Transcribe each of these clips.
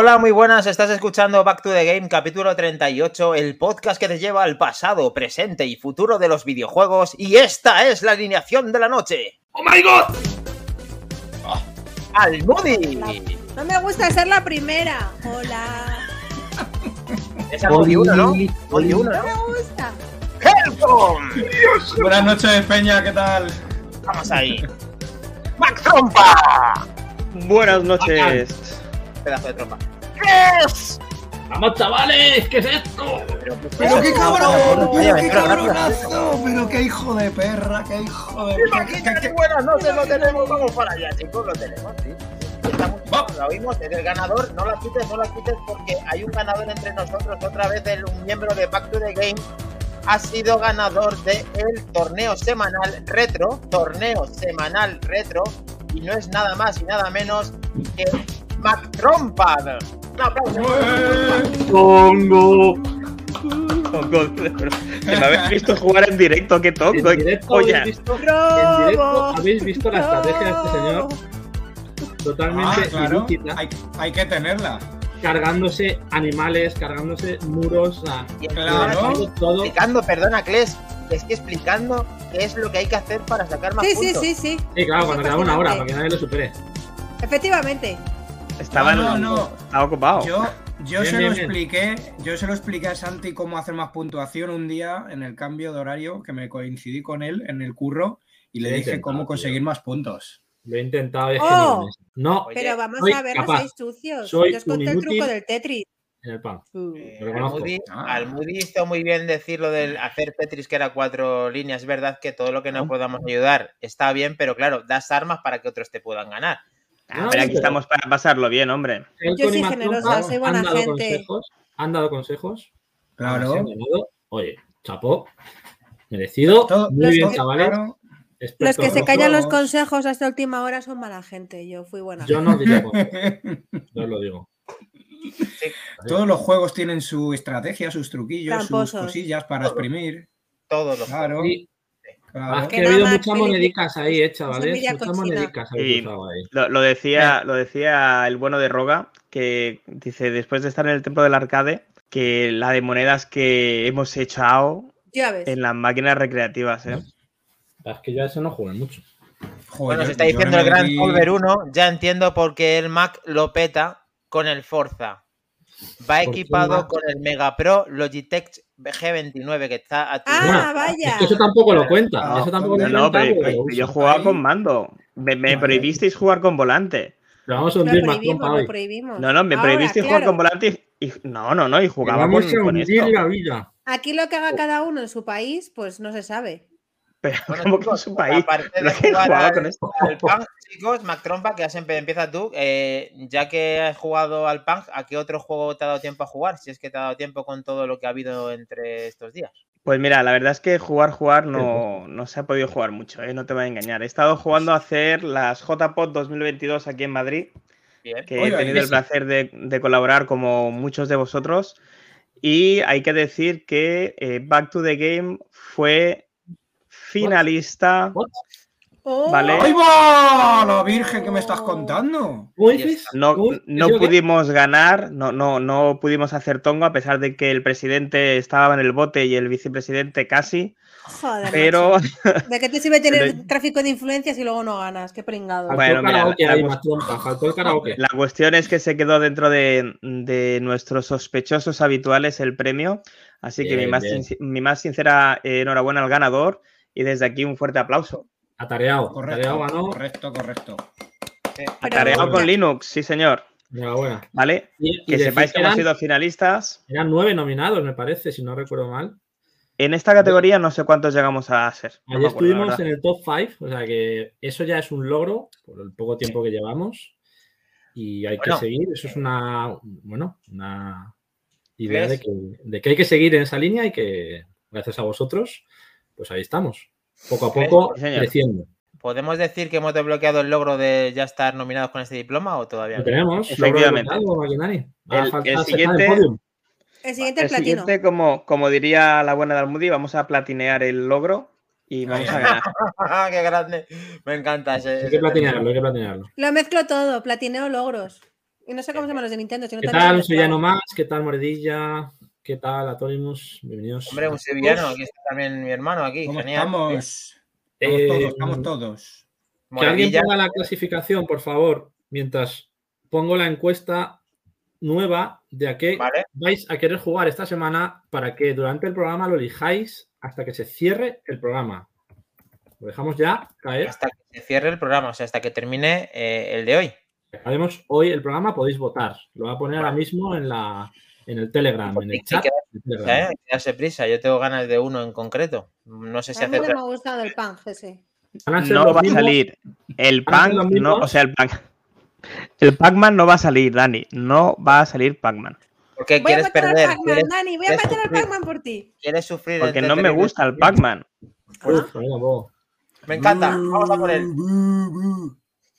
Hola, muy buenas, estás escuchando Back to the Game, capítulo 38, el podcast que te lleva al pasado, presente y futuro de los videojuegos, y esta es la alineación de la noche. ¡Oh my god! ¡Al Moody! No me gusta ser la primera. Hola. Es al Moody 1, ¿no? Moody 1, No ¿no? me gusta. ¡Helcom! Buenas noches, Peña, ¿qué tal? Vamos ahí. ¡Mac Trompa! Buenas noches. Pedazo de trompa. ¿Qué es? ¡Vamos, chavales! ¿Qué es esto? ¡Pero qué cabrón! Oye, ¡Pero qué cabronazo! ¡Pero qué hijo de perra! ¡Qué hijo de perra! ¿Qué- qué- buenas noches, lo tenemos, vamos para allá, chicos, lo tenemos, sí. Lo oímos, es el ganador, no la quites, no la quites porque hay un ganador entre nosotros, otra vez el, un miembro de Back to the Game ha sido ganador del torneo semanal retro, torneo semanal retro, y no es nada más y nada menos que Mac Trompa. Un aplauso. Tongo. Tongo, Que me habéis visto jugar en directo, qué tongo. En directo, Oye, habéis visto, en directo habéis visto la estrategia de este señor totalmente Ah, claro, hay, hay que tenerla. cargándose animales, cargándose muros, o sea, Y Claro. todo. explicando, perdona, Kles, es que explicando qué es lo que hay que hacer para sacar más Sí, sí, puntos. sí, sí. Sí, claro, cuando quedaba una hora, para que nadie lo supere. Efectivamente. Estaba, No, no, no. estaba ocupado. Yo, yo Bien, se bien, lo bien. expliqué, yo se lo expliqué a Santi cómo hacer más puntuación un día en el cambio de horario que me coincidí con él en el curro y le dije cómo tío. conseguir más puntos. Lo he intentado, es Oh. que. No, Oye, Pero vamos a ver, capaz. no sucios. Soy Yo os conté el truco del Tetris. en el pan. Eh, Ah. Almudi hizo muy bien decir lo del hacer Tetris que era cuatro líneas. Es verdad que todo lo que nos Ah. podamos ayudar está bien, pero claro, das armas para que otros te puedan ganar. Ah, pero aquí estamos para pasarlo bien, hombre. Yo soy generosa, soy buena han dado gente. consejos, han dado consejos. Claro. han. Oye, chapó. Merecido. Todo- Muy Los bien, que- chavales. Claro, Los que se callan los consejos hasta última hora son mala gente. Yo fui buena. Yo no diría consejos, yo os lo digo. Todos los juegos tienen su estrategia, sus truquillos, sus cosillas para exprimir. Todos los Claro, Y claro. que Que ha habido muchas monedicas ahí, eh, chavales. semilla Muchas monedicas ahí. Lo, lo decía, lo decía el bueno de Roga, que dice, después de estar en el templo del arcade, que la de monedas que hemos echado en las máquinas recreativas, ¿eh? Es que yo a eso no jugué mucho. Joder, Bueno, se está diciendo el Grand metí- Solver 1. Ya entiendo por qué el Mac lo peta con el Forza. Va ¿Por qué equipado con el Mega Pro Logitech G29 que está a tu- Ah, Bueno, vaya. Es que eso tampoco lo cuenta. Ah, eso tampoco no, lo No, cuenta, pero, yo jugaba Ahí. con mando. Me, me Vale. prohibisteis jugar con volante. Pero vamos a hundir más prohibimos, trompa lo hoy. prohibimos. No, no, me Ahora, prohibisteis jugar con volante y, y- No, no, no, y con, Vamos a con hundir esto. la vida. Aquí lo que haga cada uno en su país, pues no se sabe. Pero Bueno, como que chicos, es un país. aparte Pero de que jugar jugaba al- con esto. al Punk, chicos, Mac Trompa, que ya siempre empieza tú. eh, ya que has jugado al Punk, ¿a qué otro juego te ha dado tiempo a jugar? Si es que te ha dado tiempo con todo lo que ha habido entre estos días. Pues mira, la verdad es que jugar, jugar no, no se ha podido jugar mucho, ¿eh? no te voy a engañar. He estado jugando a hacer las JPOD 2022 aquí en Madrid, Bien. que he tenido el sí. placer de, de colaborar como muchos de vosotros. Y hay que decir que eh, Back to the Game fue finalista. Oh, Vale. ¡Ahí va! La virgen que me estás contando. ¿Cómo Y dices? No, no pudimos ganar, no, no, no pudimos hacer tongo, a pesar de que el presidente estaba en el bote y el vicepresidente casi. Joder, Pero. ¿De qué te sirve tener Pero- tráfico de influencias y luego no ganas? Qué pringado. Faltó Bueno, el mira, karaoke la- la- karaoke. La cuestión es que se quedó dentro de, de nuestros sospechosos habituales el premio. Así que mi más, mi más sincera enhorabuena al ganador y desde aquí un fuerte aplauso. Atareado. Correcto, Atareado ganó. correcto, correcto. Sí. Pero- Atareado con Linux, sí señor. Enhorabuena. ¿Vale? Y, y Que sepáis que hemos sido finalistas. eran nueve nominados, me parece, si no recuerdo mal. En esta categoría no sé cuántos llegamos a ser. no Ayer acuerdo, estuvimos en el top 5, o sea que eso ya es un logro por el poco tiempo que llevamos. Y hay Bueno. que seguir, eso es una, bueno, una idea ¿Ves? de que, de que hay que seguir en esa línea y que gracias a vosotros, pues ahí estamos, poco a ¿Ves? poco Sí, creciendo. ¿Podemos decir que hemos desbloqueado el logro de ya estar nominados con este diploma o todavía Lo no? tenemos, Efectivamente. El- falta el siguiente- podium. El siguiente El es platino. siguiente, como, como diría la buena de Almudi, vamos a platinear el logro y vamos a ganar. ¡Qué grande! Me encanta ese. Hay que platinearlo, hay que platinearlo. Lo mezclo todo, platineo logros. Y no sé cómo se llaman los de Nintendo. Si no ¿Qué tal, clavo. más? ¿Qué tal, Moredilla? ¿Qué tal, Atorimus? Bienvenidos. Hombre, un sevillano, aquí está también mi hermano, aquí, ¿Cómo genial. estamos? Estamos Eh, todos, estamos todos. Que alguien ponga la clasificación, por favor, mientras pongo la encuesta nueva de a qué Vale. vais a querer jugar esta semana para que durante el programa lo elijáis hasta que se cierre el programa. Lo dejamos ya caer. hasta que se cierre el programa, o sea, hasta que termine eh, el de hoy. Acabemos hoy el programa, podéis votar. Lo voy a poner ahora mismo en, la, en el Telegram, en el Hay que chat. prisa. ¿eh? Prisa. Yo tengo ganas de uno en concreto. No sé si A mí hacer. no me ha gustado el pan, ese. No va a salir. El ¿Van a ser Pac, los no, o sea, el Pac. El Pac-Man no va a salir, Dani. No va a salir Pac-Man. ¿Por qué Voy a quieres perder? Pac-Man, ¿Quieres, Dani. Voy a meter al? Pac-man por ti. quieres sufrir? Porque no me gusta el? Pac-Man. Me encanta. Vamos a por él.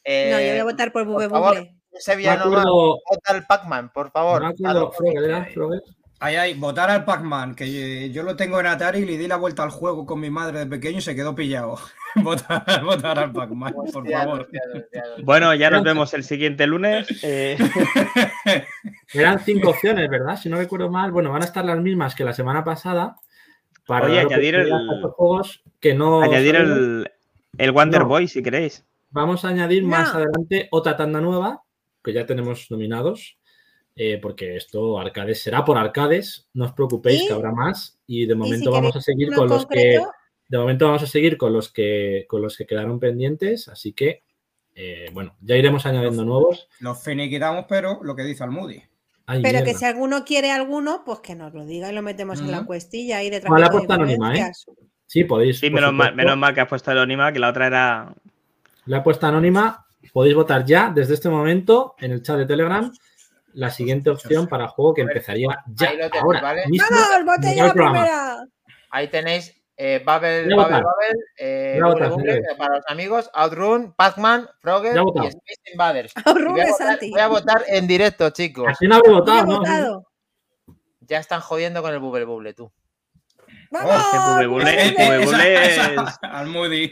Eh, No, yo voy a votar por Bube por Me sevillano más. acuerdo, Vota al Pac-Man, por favor. acuerdo. Ahí, ahí, votar al Pac-Man, que eh, yo lo tengo en Atari y le di la vuelta al juego con mi madre de pequeño y se quedó pillado. votar, votar al Pac-Man, por favor. hostia, hostia, hostia. Bueno, ya nos vemos el siguiente lunes. Eh, Eran cinco opciones, ¿verdad? Si no recuerdo mal, bueno, van a estar las mismas que la semana pasada. Para Oye, añadir el- juegos que no. añadir el, el Wonder No. Boy, si queréis. Vamos a añadir más adelante otra tanda nueva, que ya tenemos nominados, eh, porque esto arcades será por arcades, no os preocupéis ¿Y? que habrá más y de si momento vamos a seguir con los que de momento vamos a seguir con los que con los que quedaron pendientes, así que eh, bueno, ya iremos añadiendo nuevos. Los finiquitamos, pero lo que dice Almudi. Ay, Pero que si alguno quiere alguno, pues que nos lo diga y lo metemos en la cuestilla ahí de Vale, la tráfico de puesta anónima, ¿eh? Sí, podéis. Sí, menos mal, supuesto. menos mal que has puesto el anónima, que la otra era. La he puesto anónima. Podéis votar ya desde este momento en el chat de Telegram la siguiente opción para juego que A empezaría ya ahí lo tenéis, ahora ¿vale? mismo. ¡Vamos, ya la primera! Ahí tenéis eh, Babel, a Babel. Babel, eh, a Buble, señores. eh, para los amigos, Outrun, Pac-Man, Frogger y. Space Invaders. Outrun voy, a votar, Santi. voy a votar en directo, chicos. Así no habré ¿Quién ¿no? votado? Ya están jodiendo con el Bubble Buble, tú. ¡Vamos! que Bube Buble- Bube Bube Buble! Buble Esa- es- esa- Almudi.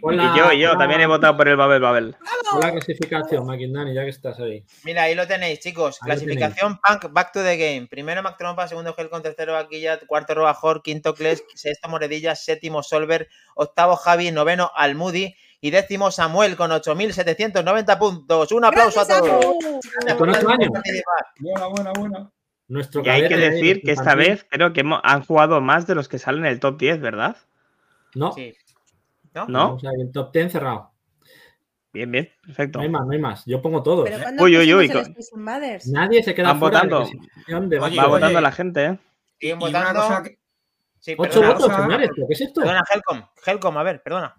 Pon la- Y yo, y yo, pon la- también he votado por el Babel Babel. pon la clasificación, Maquindani, ya que estás ahí. Mira, ahí lo tenéis, chicos. Ahí Clasificación Punk, Back to the Game. Primero Mac Trompa, segundo Helcon, tercero Vaquilla, cuarto Robajor, quinto Kles, sexto Moredilla, séptimo Solver, octavo Javi, noveno Almudi y décimo Samuel con 8.790 puntos. Un aplauso a ¡Gracias, todos. Con años. Buena, buena, buena. Nuestro Y hay que decir que esta vez creo que hemos- han jugado más de los que salen en el top 10, ¿verdad? No, Sí. ¿No? ¿No? Vamos a ver, el top 10 cerrado. Bien, bien, perfecto. No hay más, no hay más. Yo pongo todos. Pero cuando Uy, uy, uy? Nadie se queda Van fuera de la votando. clasificación de Oye, Va votando la gente, ¿eh? Siguen votando. que... Sí, Ocho perdona, votos, cosa- señores. ¿pero ¿Qué es esto? Perdona, Helcom. Helcom, a ver, perdona.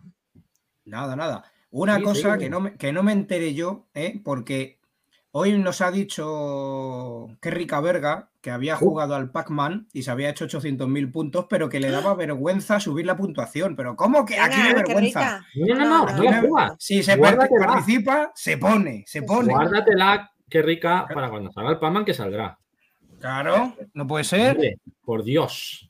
Nada, nada. Una Sí, cosa sí. que no, me, que no me enteré yo, ¿eh? porque hoy nos ha dicho que rica verga que había jugado al Pac-Man y se había hecho 800.000 puntos, pero que le daba vergüenza subir la puntuación. Pero ¿cómo que aquí no hay vergüenza? No, no, no, no, No. Si se Guárdatela. participa, se pone, se pone. Guárdatela, qué rica, para cuando salga el Pac-Man que saldrá. Claro, no puede ser. Hombre, por Dios.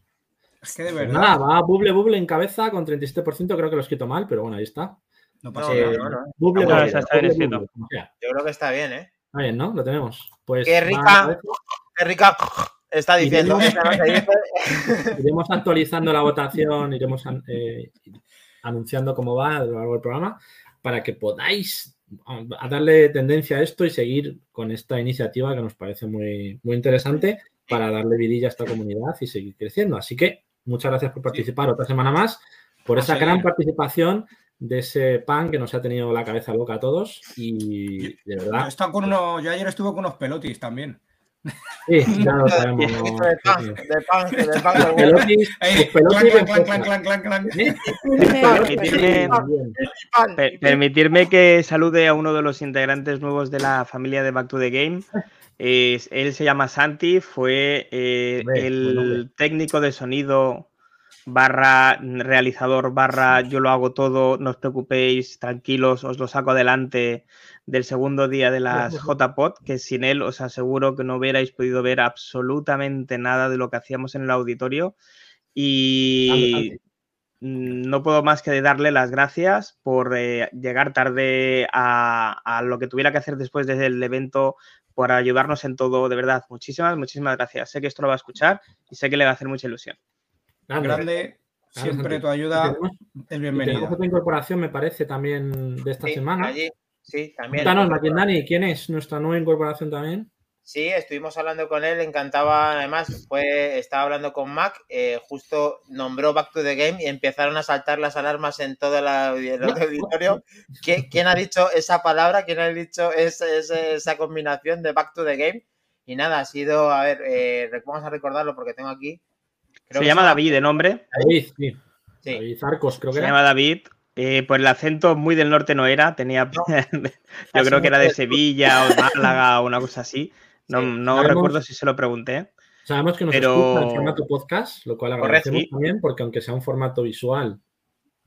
Es que de verdad. nada, va Buble Buble en cabeza con 37%, creo que lo he escrito mal, pero bueno, ahí está. No pasa No, Eh, nada. no, no. Buble, No, Buble, está- está bien Buble, escrito. Buble, como sea. Yo creo que está bien, ¿eh? Está bien, ¿no? Lo tenemos. Pues Qué rica. Qué rica está diciendo. Iremos- dice. Iremos actualizando la votación, iremos eh, anunciando cómo va a lo largo del programa para que podáis a, a darle tendencia a esto y seguir con esta iniciativa que nos parece muy, muy interesante para darle vidilla a esta comunidad y seguir creciendo. Así que muchas gracias por participar otra semana más, por A esa seguir. gran participación de ese pan que nos ha tenido la cabeza loca a todos y de Yo, verdad, estado con unos- yo ayer estuve con unos pelotis también. sí, ya lo sabemos. Esto de punk, de punk, de punk, de Pelotis, Ey, pelotis clan, en clan, fuerza. clan, clan, clan, clan. ¿Eh? Permitirme, Bien. pan. per- permitirme que salude a uno de los integrantes nuevos de la familia de Back to the Game. Es- él se llama Santi, fue eh, el técnico de sonido barra realizador barra yo lo hago todo, no os preocupéis, tranquilos, os lo saco adelante del segundo día de las JPod, que sin él os aseguro que no hubierais podido ver absolutamente nada de lo que hacíamos en el auditorio. Y no puedo más que darle las gracias por eh, llegar tarde a, a lo que tuviera que hacer después del evento, por ayudarnos en todo, de verdad. Muchísimas, muchísimas gracias. Sé que esto lo va a escuchar y sé que le va a hacer mucha ilusión. Grande. Grande, siempre Santi. tu ayuda es bienvenida. otra incorporación, me parece, también de esta Sí, semana. allí, sí, también. Cuéntanos, Dani, ¿quién es nuestra nueva incorporación también? Sí, estuvimos hablando con él, le encantaba, además, fue, estaba hablando con Mac, eh, justo nombró Back to the Game y empezaron a saltar las alarmas en todo la- el auditorio. ¿Qui- ¿Quién ha dicho esa palabra? ¿Quién ha dicho ese- esa combinación de Back to the Game? Y nada, ha sido, a ver, eh, vamos a recordarlo porque tengo aquí. Creo Se llama David de nombre. David, sí. Sí. David Arcos, creo que Se era. llama David. Eh, pues el acento muy del norte no era, tenía. Yo creo que era de Sevilla o de Málaga o una cosa así. No, Sí. no Sabemos- recuerdo si se lo pregunté. Sabemos que nos Pero- escucha en formato podcast, lo cual agradecemos Correcto. también, porque aunque sea un formato visual,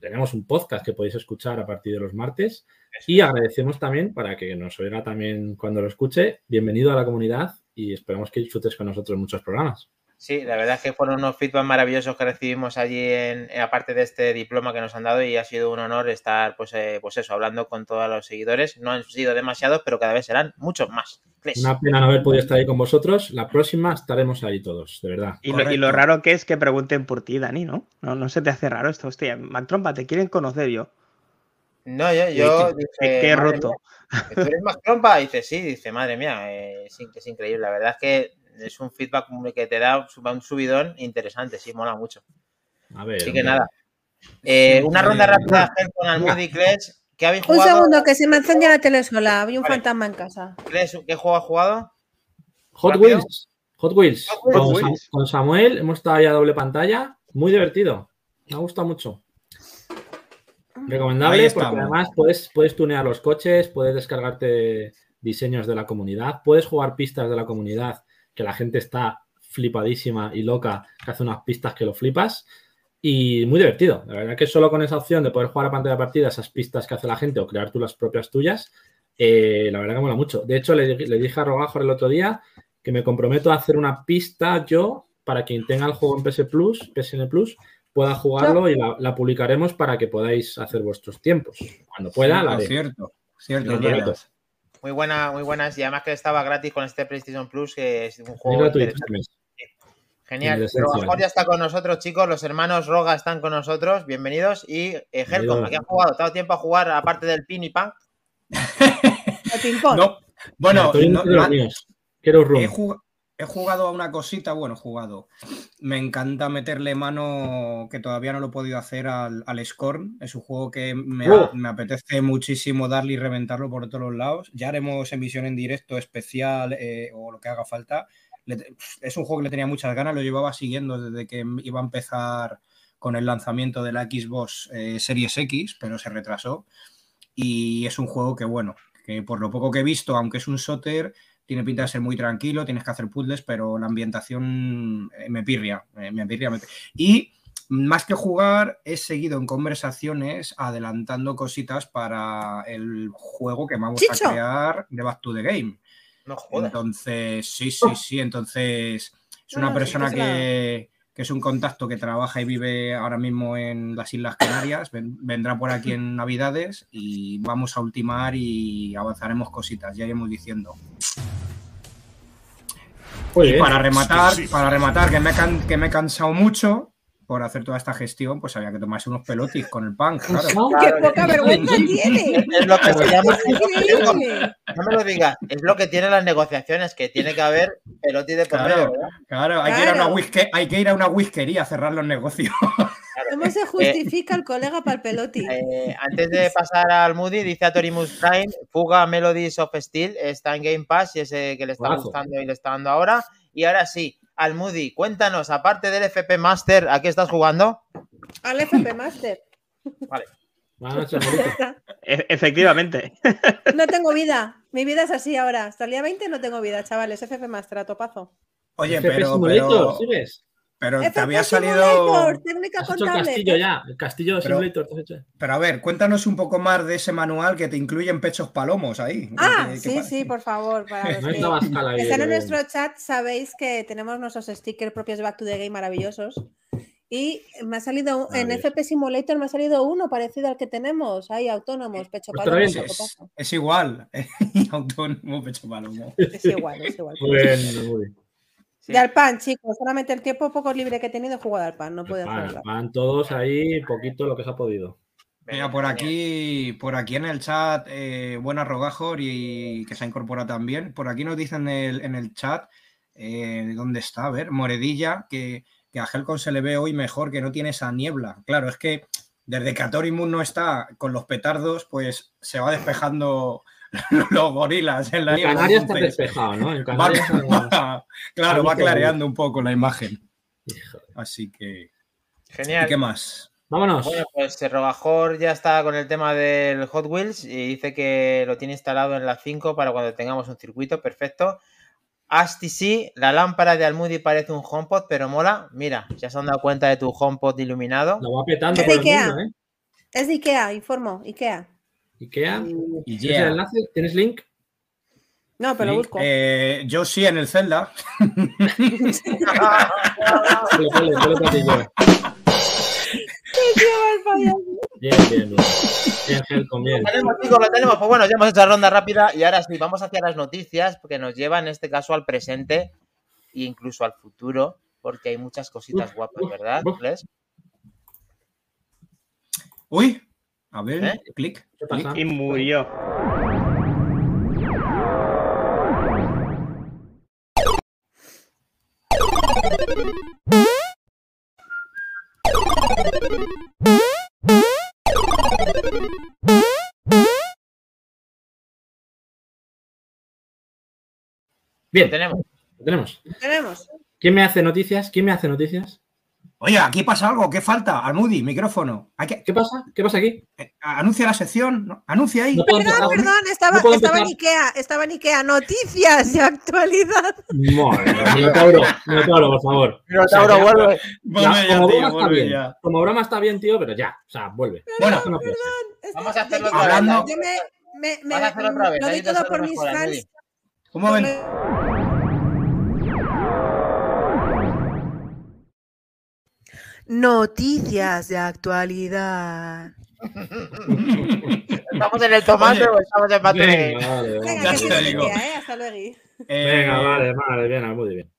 tenemos un podcast que podéis escuchar a partir de los martes. Y agradecemos también, para que nos oiga también cuando lo escuche, bienvenido a la comunidad y esperamos que disfrutes con nosotros muchos programas. Sí, la verdad es que fueron unos feedback maravillosos que recibimos allí, en, en- aparte de este diploma que nos han dado, y ha sido un honor estar, pues, eh, pues eso, hablando con todos los seguidores. No han sido demasiados, pero cada vez serán muchos más. Una pena no haber podido estar ahí con vosotros. La próxima estaremos ahí todos, de verdad. Y lo, y lo Correcto. raro que es que pregunten por ti, Dani, ¿no? No, no se te hace raro esto. Hostia, Mac Trompa, te quieren conocer yo. No, yo, yo Qué- dije, qué, roto. mía, ¿tú eres más trompa? Y dice, sí, dice, madre mía, eh, es increíble. La verdad es que es un feedback que te da un subidón interesante, sí, mola mucho. A ver. Así que nada. Eh, una ronda rápida, con Almudi y Kles. ¿Qué habéis Un jugado? segundo, que se me encendía la tele sola. Había un Vale. fantasma en casa. Kles, ¿qué juego has jugado? Hot rápido. Wheels. Hot Wheels. Hot Wheels. Con, Hot Sa- Wheels. con Samuel hemos estado ya a doble pantalla. Muy divertido. Me ha gustado mucho. Recomendable porque además puedes, puedes tunear los coches, puedes descargarte diseños de la comunidad, puedes jugar pistas de la comunidad, que la gente está flipadísima y loca, que hace unas pistas que lo flipas. Y muy divertido. La verdad que solo con esa opción de poder jugar a pantalla partida esas pistas que hace la gente o crear tú las propias tuyas, eh, la verdad que mola mucho. De hecho, le, le dije a Rogajor el otro día que me comprometo a hacer una pista yo para quien tenga el juego en PS Plus, PSN Plus, pueda jugarlo y la, la publicaremos para que podáis hacer vuestros tiempos. Cuando pueda, la haré. Cierto, cierto. Muy buena, muy buenas. Y además que estaba gratis con este PlayStation Plus, que es un juego este. Genial. Esencia. Rogajor ya está con nosotros, chicos. Los hermanos Roga están con nosotros. Bienvenidos. Y eh, Helcom, Bienvenido. ¿a qué han jugado? ¿Te ha dado tiempo a jugar aparte del pin y pan? No, bueno, no-. Quiero room. he, jug- he jugado a una cosita, bueno, jugado. Me encanta meterle mano, que todavía no lo he podido hacer, al, al Scorn. Es un juego que me, Oh. me apetece muchísimo darle y reventarlo por todos los lados. Ya haremos emisión en directo especial eh, o lo que haga falta. Le- es un juego que le tenía muchas ganas, lo llevaba siguiendo desde que iba a empezar con el lanzamiento de la Xbox eh, Series X, pero se retrasó. Y es un juego que, bueno, que por lo poco que he visto, aunque es un shooter, tiene pinta de ser muy tranquilo, tienes que hacer puzzles, pero la ambientación eh, me pirria, eh, me pirria. me Y más que jugar, he seguido en conversaciones adelantando cositas para el juego que vamos ¡Chicho! a crear de Back to the Game. No jodas. Entonces, sí, sí, sí. Entonces, es No, una no, sí, persona que se la- que, que es un contacto que trabaja y vive ahora mismo en las Islas Canarias. Ven- vendrá por aquí en Navidades y vamos a ultimar y avanzaremos cositas, ya iremos diciendo. Y para rematar, para rematar, que me, he can- que me he cansado mucho por hacer toda esta gestión, pues había que tomarse unos pelotis con el pan, claro. ¡Qué Claro, poca vergüenza tiene! Es lo que se. No me lo digas. Es lo que tienen las negociaciones, que tiene que haber peloti de por Claro. hay, Que ir a una Claro. whisky- hay que ir a una whiskería a cerrar los negocios. ¿Cómo se justifica el colega para el peloti? Eh, antes de pasar al Moody, dice a Torimus Prime, Fuga Melodies of Steel, está en Game Pass y ese que le está gustando y le está dando ahora. Y ahora sí, al Moody, cuéntanos, aparte del FP Master, ¿a qué estás jugando? Al FP Master. Buenas noches, Marito. E- efectivamente. No tengo vida. Mi vida es así ahora. Hasta el día 20 no tengo vida, chavales. FP Master a topazo. Oye, FP pero, Simulator, pero, ¿sigues? Pero te había salido. Simulator, técnica Has hecho el castillo ya. El castillo de Pero- Simulator. ¿te has hecho? Pero a ver, cuéntanos un poco más de ese manual que te incluyen pechos palomos ahí. Ah, ¿Qué- qué sí, sí, por favor. Para los No que están en pero- nuestro chat, sabéis que tenemos nuestros stickers propios de Back to the Game maravillosos. Y me ha salido A en. FP Simulator me ha salido uno parecido al que tenemos. Hay autónomos, pecho Pues palomo, Es, es igual. Autónomo, pecho palomo. Es igual, es igual. Muy bien, muy bien. Sí. De Alpan, chicos, solamente el tiempo poco libre que he tenido he jugado al pan, no puedo Van, hacerlo. van todos ahí, poquito lo que se ha podido. Mira, por aquí, por aquí en el chat, eh, buena Rogajor y que se ha incorporado también. Por aquí nos dicen en el, en el chat eh, dónde está, a ver, Moredilla, que, que a Helcon se le ve hoy mejor, que no tiene esa niebla. Claro, es que desde que Atorimus no está con los petardos, pues se va despejando los gorilas en la niebla. Canarias está despejado, ¿no? En va- Canarias. va- claro, va Algo que- clareando un poco la imagen. Así que, ¿y Genial. qué más? Vámonos. Bueno, pues eh, Robajor ya está con el tema del Hot Wheels y dice que lo tiene instalado en la 5 para cuando tengamos un circuito, perfecto. Asti sí, la lámpara de Almudi parece un HomePod, pero mola. Mira, ya se han dado cuenta de tu HomePod iluminado. Lo va petando Es por de el Ikea. mundo, ¿eh? Es de Ikea, informo, Ikea. Ikea. Y ¿Tienes el enlace? ¿Tienes link? No, pero lo busco. eh, yo sí en el Zelda. Bien, bien, bien. Bien, Helcom, bien. Lo tenemos, chicos, lo tenemos. Pues bueno, ya hemos hecho la ronda rápida y ahora sí, vamos hacia las noticias porque nos lleva en este caso al presente e incluso al futuro, porque hay muchas cositas Uf, guapas, uf, ¿verdad? uf. Les? Uy, a ver, ¿Eh? clic. Y murió. Bien, tenemos. lo tenemos. Tenemos. ¿Quién me hace noticias? ¿Quién me hace noticias? Oye, aquí pasa algo, ¿qué falta? Almudi, micrófono. Hay que, ¿Qué pasa? ¿Qué pasa aquí? eh, anuncia la sección, anuncia ahí. No Perdón, empezar. perdón, estaba, No estaba en. Ikea, estaba en Ikea. Noticias de actualidad. Madre Minotauro, Minotauro, por favor. Minotauro, O sea, vuelve. Vuelve ya, como tío, broma está vuelve bien. ya. Como broma está bien, tío, pero ya. O sea, vuelve. Bueno, Esto no puede ser. Vamos a hacerlo Yo- otra Hablando- vez. Yo me, me, me- lo doy todo por mis fans. Amelie. un Noticias de actualidad. ¿Estamos en el tomate Oye. o estamos en mate? Venga, vale, vale. Venga, Ya te digo. ¿eh? Hasta luego. Eh, Venga, vale, vale, bien, muy bien.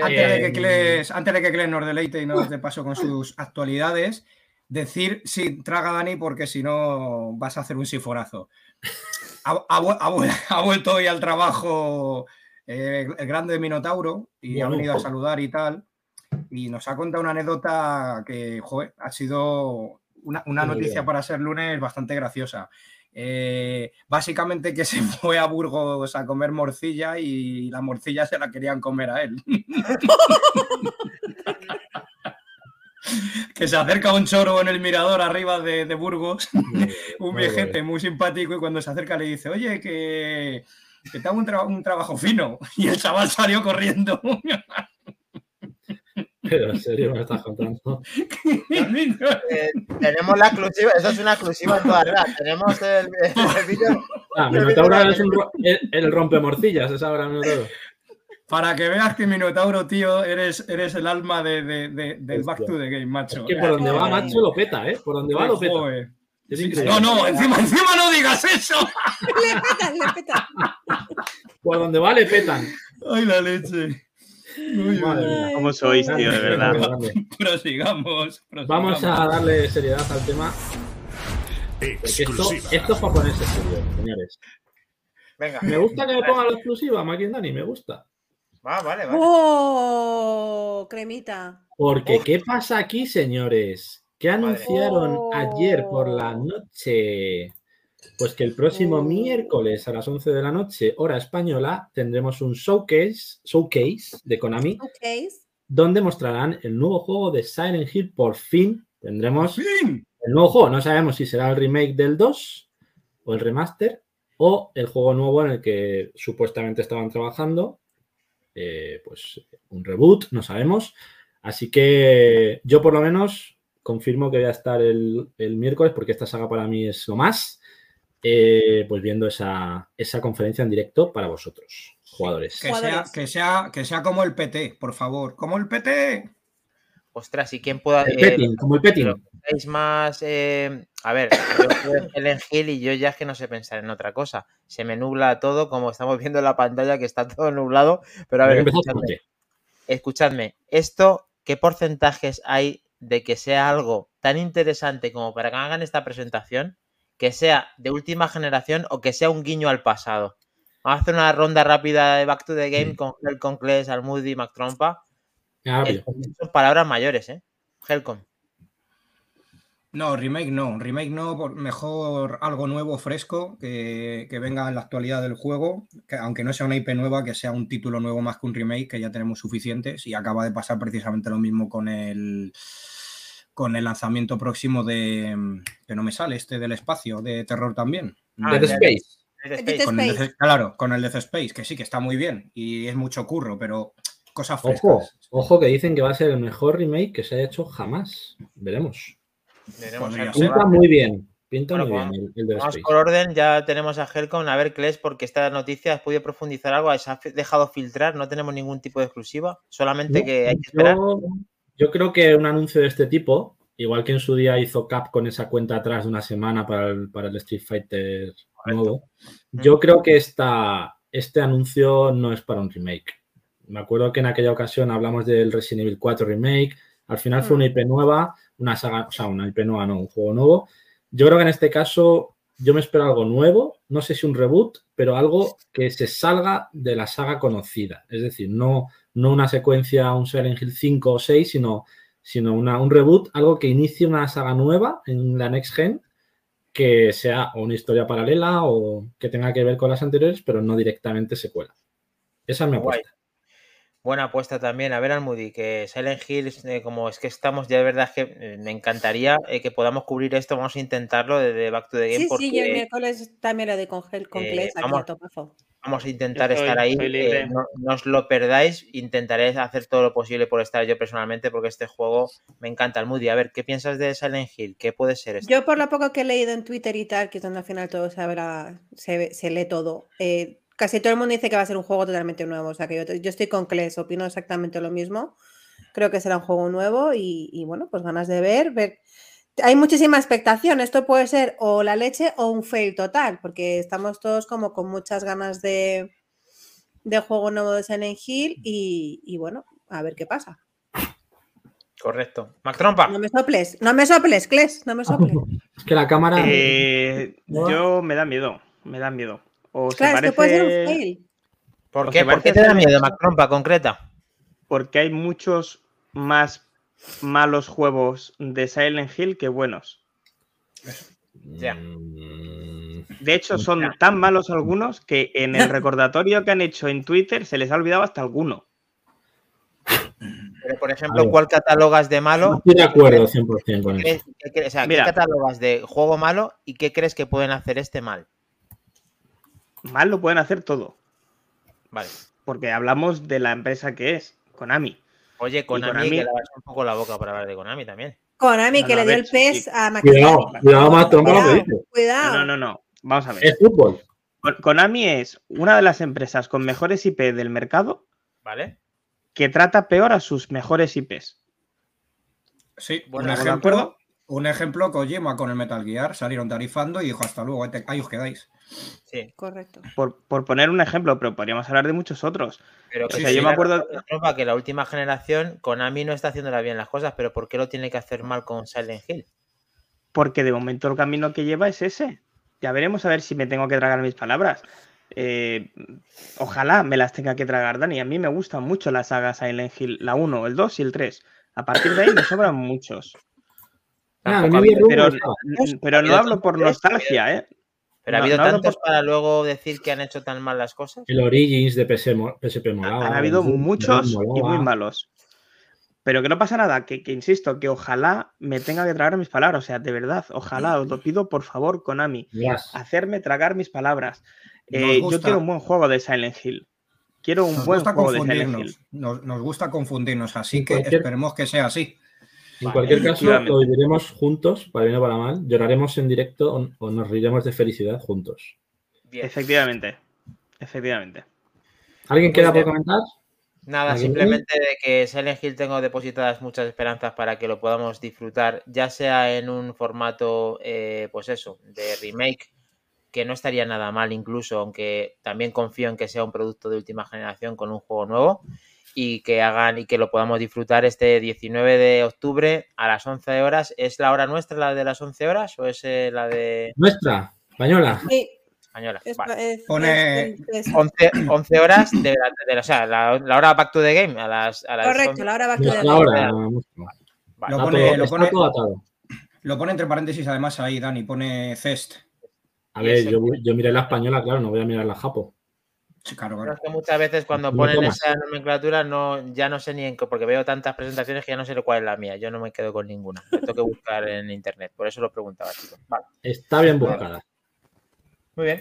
Antes de, que Cles, antes de que Cles nos deleite y nos dé paso con sus actualidades, decir si traga Dani, porque si no vas a hacer un siforazo. Ha, ha vu- ha vu- ha vuelto hoy al trabajo eh, el grande Minotauro y ha venido a saludar y tal. Y nos ha contado una anécdota que joder, ha sido una, noticia bien. para ser lunes bastante graciosa. Eh, básicamente que se fue a Burgos a comer morcilla y la morcilla se la querían comer a él. que se acerca un choro en el mirador arriba de, de Burgos, un viejete muy simpático y cuando se acerca le dice, oye, que, que te hago un, tra- un trabajo fino. Y el chaval salió corriendo. Pero en serio me estás contando. Eh, tenemos la exclusiva, eso es una exclusiva en toda la Tenemos el, el vídeo. Ah, Minotauro es un el, el rompemorcillas, es ahora Minotauro. Para que veas que Minotauro, tío, eres, eres el alma de, de- de- del Hostia. Back to the Game, Es macho. que por donde va. Macho lo peta, ¿eh? Por donde va lo peta. Joder. Es Sí, increíble. No, no, encima, encima no digas eso. Le petan, le petan. Por donde va le petan. Ay, la leche. Uy, Madre uy. mía. ¿Cómo sois, tío? De verdad. Prosigamos, prosigamos. Vamos a darle seriedad al tema. Porque esto, esto es para ponerse serio, señores. Venga. Me gusta que me ponga la exclusiva, Maki Dani, me gusta. Va, vale, vale. ¡Oh! Cremita. Porque, Uf. ¿qué pasa aquí, señores? ¿Qué anunciaron Oh. ayer por la noche? Pues que el próximo Oh. miércoles a las 11 de la noche, hora española, tendremos un showcase, showcase de Konami, donde mostrarán el nuevo juego de Silent Hill. Por fin tendremos ¡Fin! el nuevo juego. No sabemos si será el remake del 2 o el remaster o el juego nuevo en el que supuestamente estaban trabajando. Eh, pues un reboot, no sabemos. Así que yo por lo menos confirmo que voy a estar el, el miércoles porque esta saga para mí es lo más. Eh, pues viendo esa, esa conferencia en directo para vosotros, jugadores. Que sea, que, sea, que sea como el PT, por favor. Como el PT. ostras, ¿y quién pueda. El eh, petting, como el petting. pensáis más. eh, a ver, yo Silent Hill y yo ya es que no sé pensar en otra cosa. Se me nubla todo, como estamos viendo en la pantalla, que está todo nublado. Pero a ver, escuchadme, escuchadme, ¿esto qué porcentajes hay de que sea algo tan interesante como para que hagan esta presentación? Que sea de última generación o que sea un guiño al pasado. Vamos a hacer una ronda rápida de Back to the Game Mm. con Helcom, Kles, Almudi, Mac Trompa. Ah, Eh. Son palabras mayores, ¿eh? Helcom. No, remake no, remake no, por- mejor algo nuevo, fresco, que, que venga en la actualidad del juego, que aunque no sea una IP nueva, que sea un título nuevo más que un remake, que ya tenemos suficientes, y acaba de pasar precisamente lo mismo con el con el lanzamiento próximo de que no me sale, este del espacio, de terror también. Ah, Dead Space. Dead Space. Con el Space. Death- claro, con el Death Space, que sí, que está muy bien, y es mucho curro, pero cosas frescas. Ojo, ojo que dicen que va a ser el mejor remake que se haya hecho jamás. Veremos. Veremos va. Pinta muy bien. Pinta Bueno, muy pues bien el, el Vamos Space. por orden, ya tenemos a Helcom. A ver, Kles, porque esta noticia has podido profundizar algo, se ha dejado filtrar, no tenemos ningún tipo de exclusiva, solamente No, que hay que esperar. Yo, yo creo que un anuncio de este tipo, igual que en su día hizo Cap con esa cuenta atrás de una semana para el, para el Street Fighter nuevo, yo creo que esta, este anuncio no es para un remake. Me acuerdo que en aquella ocasión hablamos del Resident Evil 4 remake, al final fue una IP nueva, una saga, o sea, una IP nueva, no, un juego nuevo. Yo creo que en este caso yo me espero algo nuevo, no sé si un reboot, pero algo que se salga de la saga conocida. Es decir, no, no una secuencia, un Silent Hill 5 o 6, sino, sino una- un reboot, algo que inicie una saga nueva en la Next Gen, que sea una historia paralela o que tenga que ver con las anteriores, pero no directamente secuela. Esa es mi Guay. apuesta. Buena apuesta también. A ver, Almudi, que Silent Hill, eh, como es que estamos, ya de verdad es que eh, me encantaría eh, que podamos cubrir esto. Vamos a intentarlo desde Back to the Game Sí, porque sí, yo el miércoles también lo de con gel con eh, aquí vamos. a. vamos a intentar estar ahí. eh, no, no os lo perdáis. Intentaré hacer todo lo posible por estar yo personalmente porque este juego me encanta. Almudi, a ver, ¿qué piensas de Silent Hill? ¿Qué puede ser esto? Yo por lo poco que he leído en Twitter y tal, que es donde al final todo se, habrá- se, ve- se lee todo, eh, casi todo el mundo dice que va a ser un juego totalmente nuevo. O sea que yo, yo estoy con Kles, opino exactamente lo mismo. Creo que será un juego nuevo y, y bueno, pues ganas de ver, ver. Hay muchísima expectación. Esto puede ser o la leche o un fail total, porque estamos todos como con muchas ganas de, de juego nuevo de Silent Hill y, y bueno, a ver qué pasa. Correcto. Mac Trompa. No me soples, no me soples, Kles, no me soples. Es que la cámara. Eh, ¿No? yo me da miedo, me da miedo. O se Claro, es que puede ser un parece fail. ¿Por ¿Os qué? te ¿Por qué parece te da miedo, Hill? Mac Trompa, concreta? porque hay muchos más malos juegos de Silent Hill que buenos. Ya. De hecho, son tan malos algunos que en el recordatorio que han hecho en Twitter se les ha olvidado hasta alguno. Pero, por ejemplo. ¿cuál catalogas de no malo? estoy de acuerdo 100% con ¿Qué, eso. qué crees- o sea, Mira. ¿qué catalogas de juego malo y qué crees que pueden hacer este mal? Mal lo pueden hacer todo, Vale. porque hablamos de la empresa que es, Konami. Oye, Konami, Konami- que lavas un poco la boca para hablar de Konami también. Konami, No, que no, le dio el pez sí. a McKinney. Cuidado, cuidado más trompa lo que Cuidado, cuidado. No, no, no, no. Vamos a ver. Es fútbol. Kon- Konami es una de las empresas con mejores IP del mercado ¿Vale? que trata peor a sus mejores IPs. Sí, Bueno, un ¿estamos de ejemplo, acuerdo? un ejemplo, Kojima con el Metal Gear salieron tarifando y dijo hasta luego, ahí os quedáis. Sí. Correcto. Por, por poner un ejemplo, pero podríamos hablar de muchos otros. Pero que O sí, sea, yo me acuerdo- que la última generación, Konami no está haciéndola bien las cosas, pero ¿por qué lo tiene que hacer mal con Silent Hill? Porque de momento el camino que lleva es ese. Ya veremos a ver si me tengo que tragar mis palabras. Eh, ojalá me las tenga que tragar, Dani. A mí me gustan mucho las sagas Silent Hill, la 1, el 2 y el 3. A partir de ahí me sobran muchos. Ah, Pero, pero no hablo por nostalgia, ¿eh? Pero ha habido no tantos para luego decir que han hecho tan mal las cosas. El Origins de PS mo- PSP molaba. Han habido muchos y muy malos. Pero que no pasa nada, que, que insisto, que ojalá me tenga que tragar mis palabras. O sea, de verdad, ojalá, os lo pido por favor, Konami. Hacerme tragar mis palabras. Eh, yo quiero un buen juego de Silent Hill. Quiero un Nos buen gusta juego de Silent Hill. confundirnos, nos, nos gusta confundirnos, así que cualquier- esperemos que sea así. En cualquier caso, lo viviremos juntos, para bien o para mal. Lloraremos en directo o, o nos reiremos de felicidad juntos. Bien. Efectivamente. Efectivamente. ¿Alguien Muy queda por comentar? Nada, ¿Alguien simplemente de que Silent Hill tengo depositadas muchas esperanzas para que lo podamos disfrutar, ya sea en un formato, eh, pues eso, de remake, que no estaría nada mal incluso, aunque también confío en que sea un producto de última generación con un juego nuevo y que hagan y que lo podamos disfrutar este 19 de octubre a las 11 horas. ¿Es la hora nuestra la de las 11 horas o es eh, la de Nuestra, española. Sí, española? es- Vale. es- Pone- es- es- 11, 11 horas de la, de la- o sea, la, la hora back to the game a las, a las Correcto, 11. la hora va a La estudiar. hora. Vale. Lo Está pone- todo- lo está pone- todo atado. Lo pone entre paréntesis además ahí, Dani, pone Cest. A ver, yo, yo miré la española, claro, no voy a mirar la japo. Sí, Claro, Pero claro. es que muchas veces cuando No ponen tomas. esa nomenclatura no, ya no sé ni en qué, porque veo tantas presentaciones que ya no sé cuál es la mía. Yo no me quedo con ninguna. Me tengo que buscar en internet. Por eso lo preguntaba, chicos. Vale. Está bien buscada. Muy bien.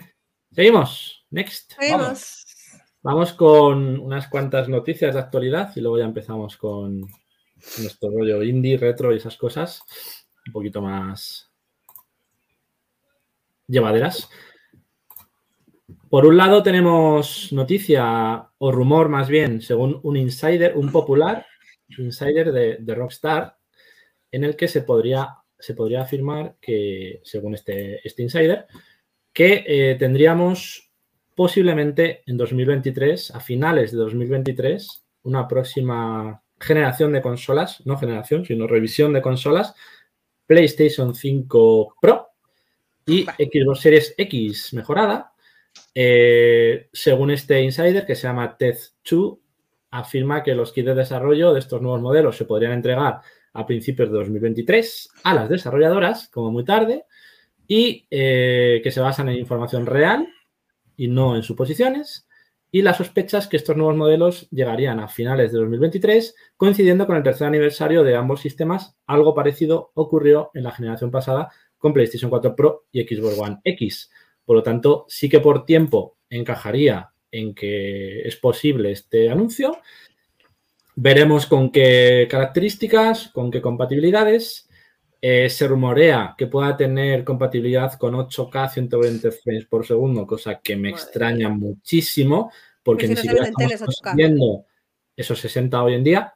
Seguimos. Next. Seguimos. Vamos con unas cuantas noticias de actualidad y luego ya empezamos con nuestro rollo indie, retro y esas cosas un poquito más llevaderas. Por un lado tenemos noticia o rumor más bien, según un insider, un popular insider de, de Rockstar, en el que se podría, se podría afirmar que, según este, este insider, que eh, tendríamos posiblemente en 2023, a finales de 2023, una próxima generación de consolas, no generación, sino revisión de consolas, PlayStation 5 Pro y Xbox Series X mejorada. Eh, según este insider que se llama Tech2, afirma que los kits de desarrollo de estos nuevos modelos se podrían entregar a principios de 2023 a las desarrolladoras, como muy tarde, y eh, que se basan en información real y no en suposiciones. Y las sospechas que estos nuevos modelos llegarían a finales de 2023, coincidiendo con el tercer aniversario de ambos sistemas. Algo parecido ocurrió en la generación pasada con PlayStation 4 Pro y Xbox One X. Por lo tanto, sí que por tiempo encajaría en que es posible este anuncio. Veremos con qué características, con qué compatibilidades. Eh, se rumorea que pueda tener compatibilidad con 8K 120 frames por segundo, cosa que me Madre extraña muchísimo, porque Pues ni siquiera estamos teles 8K. consiguiendo esos 60 hoy en día.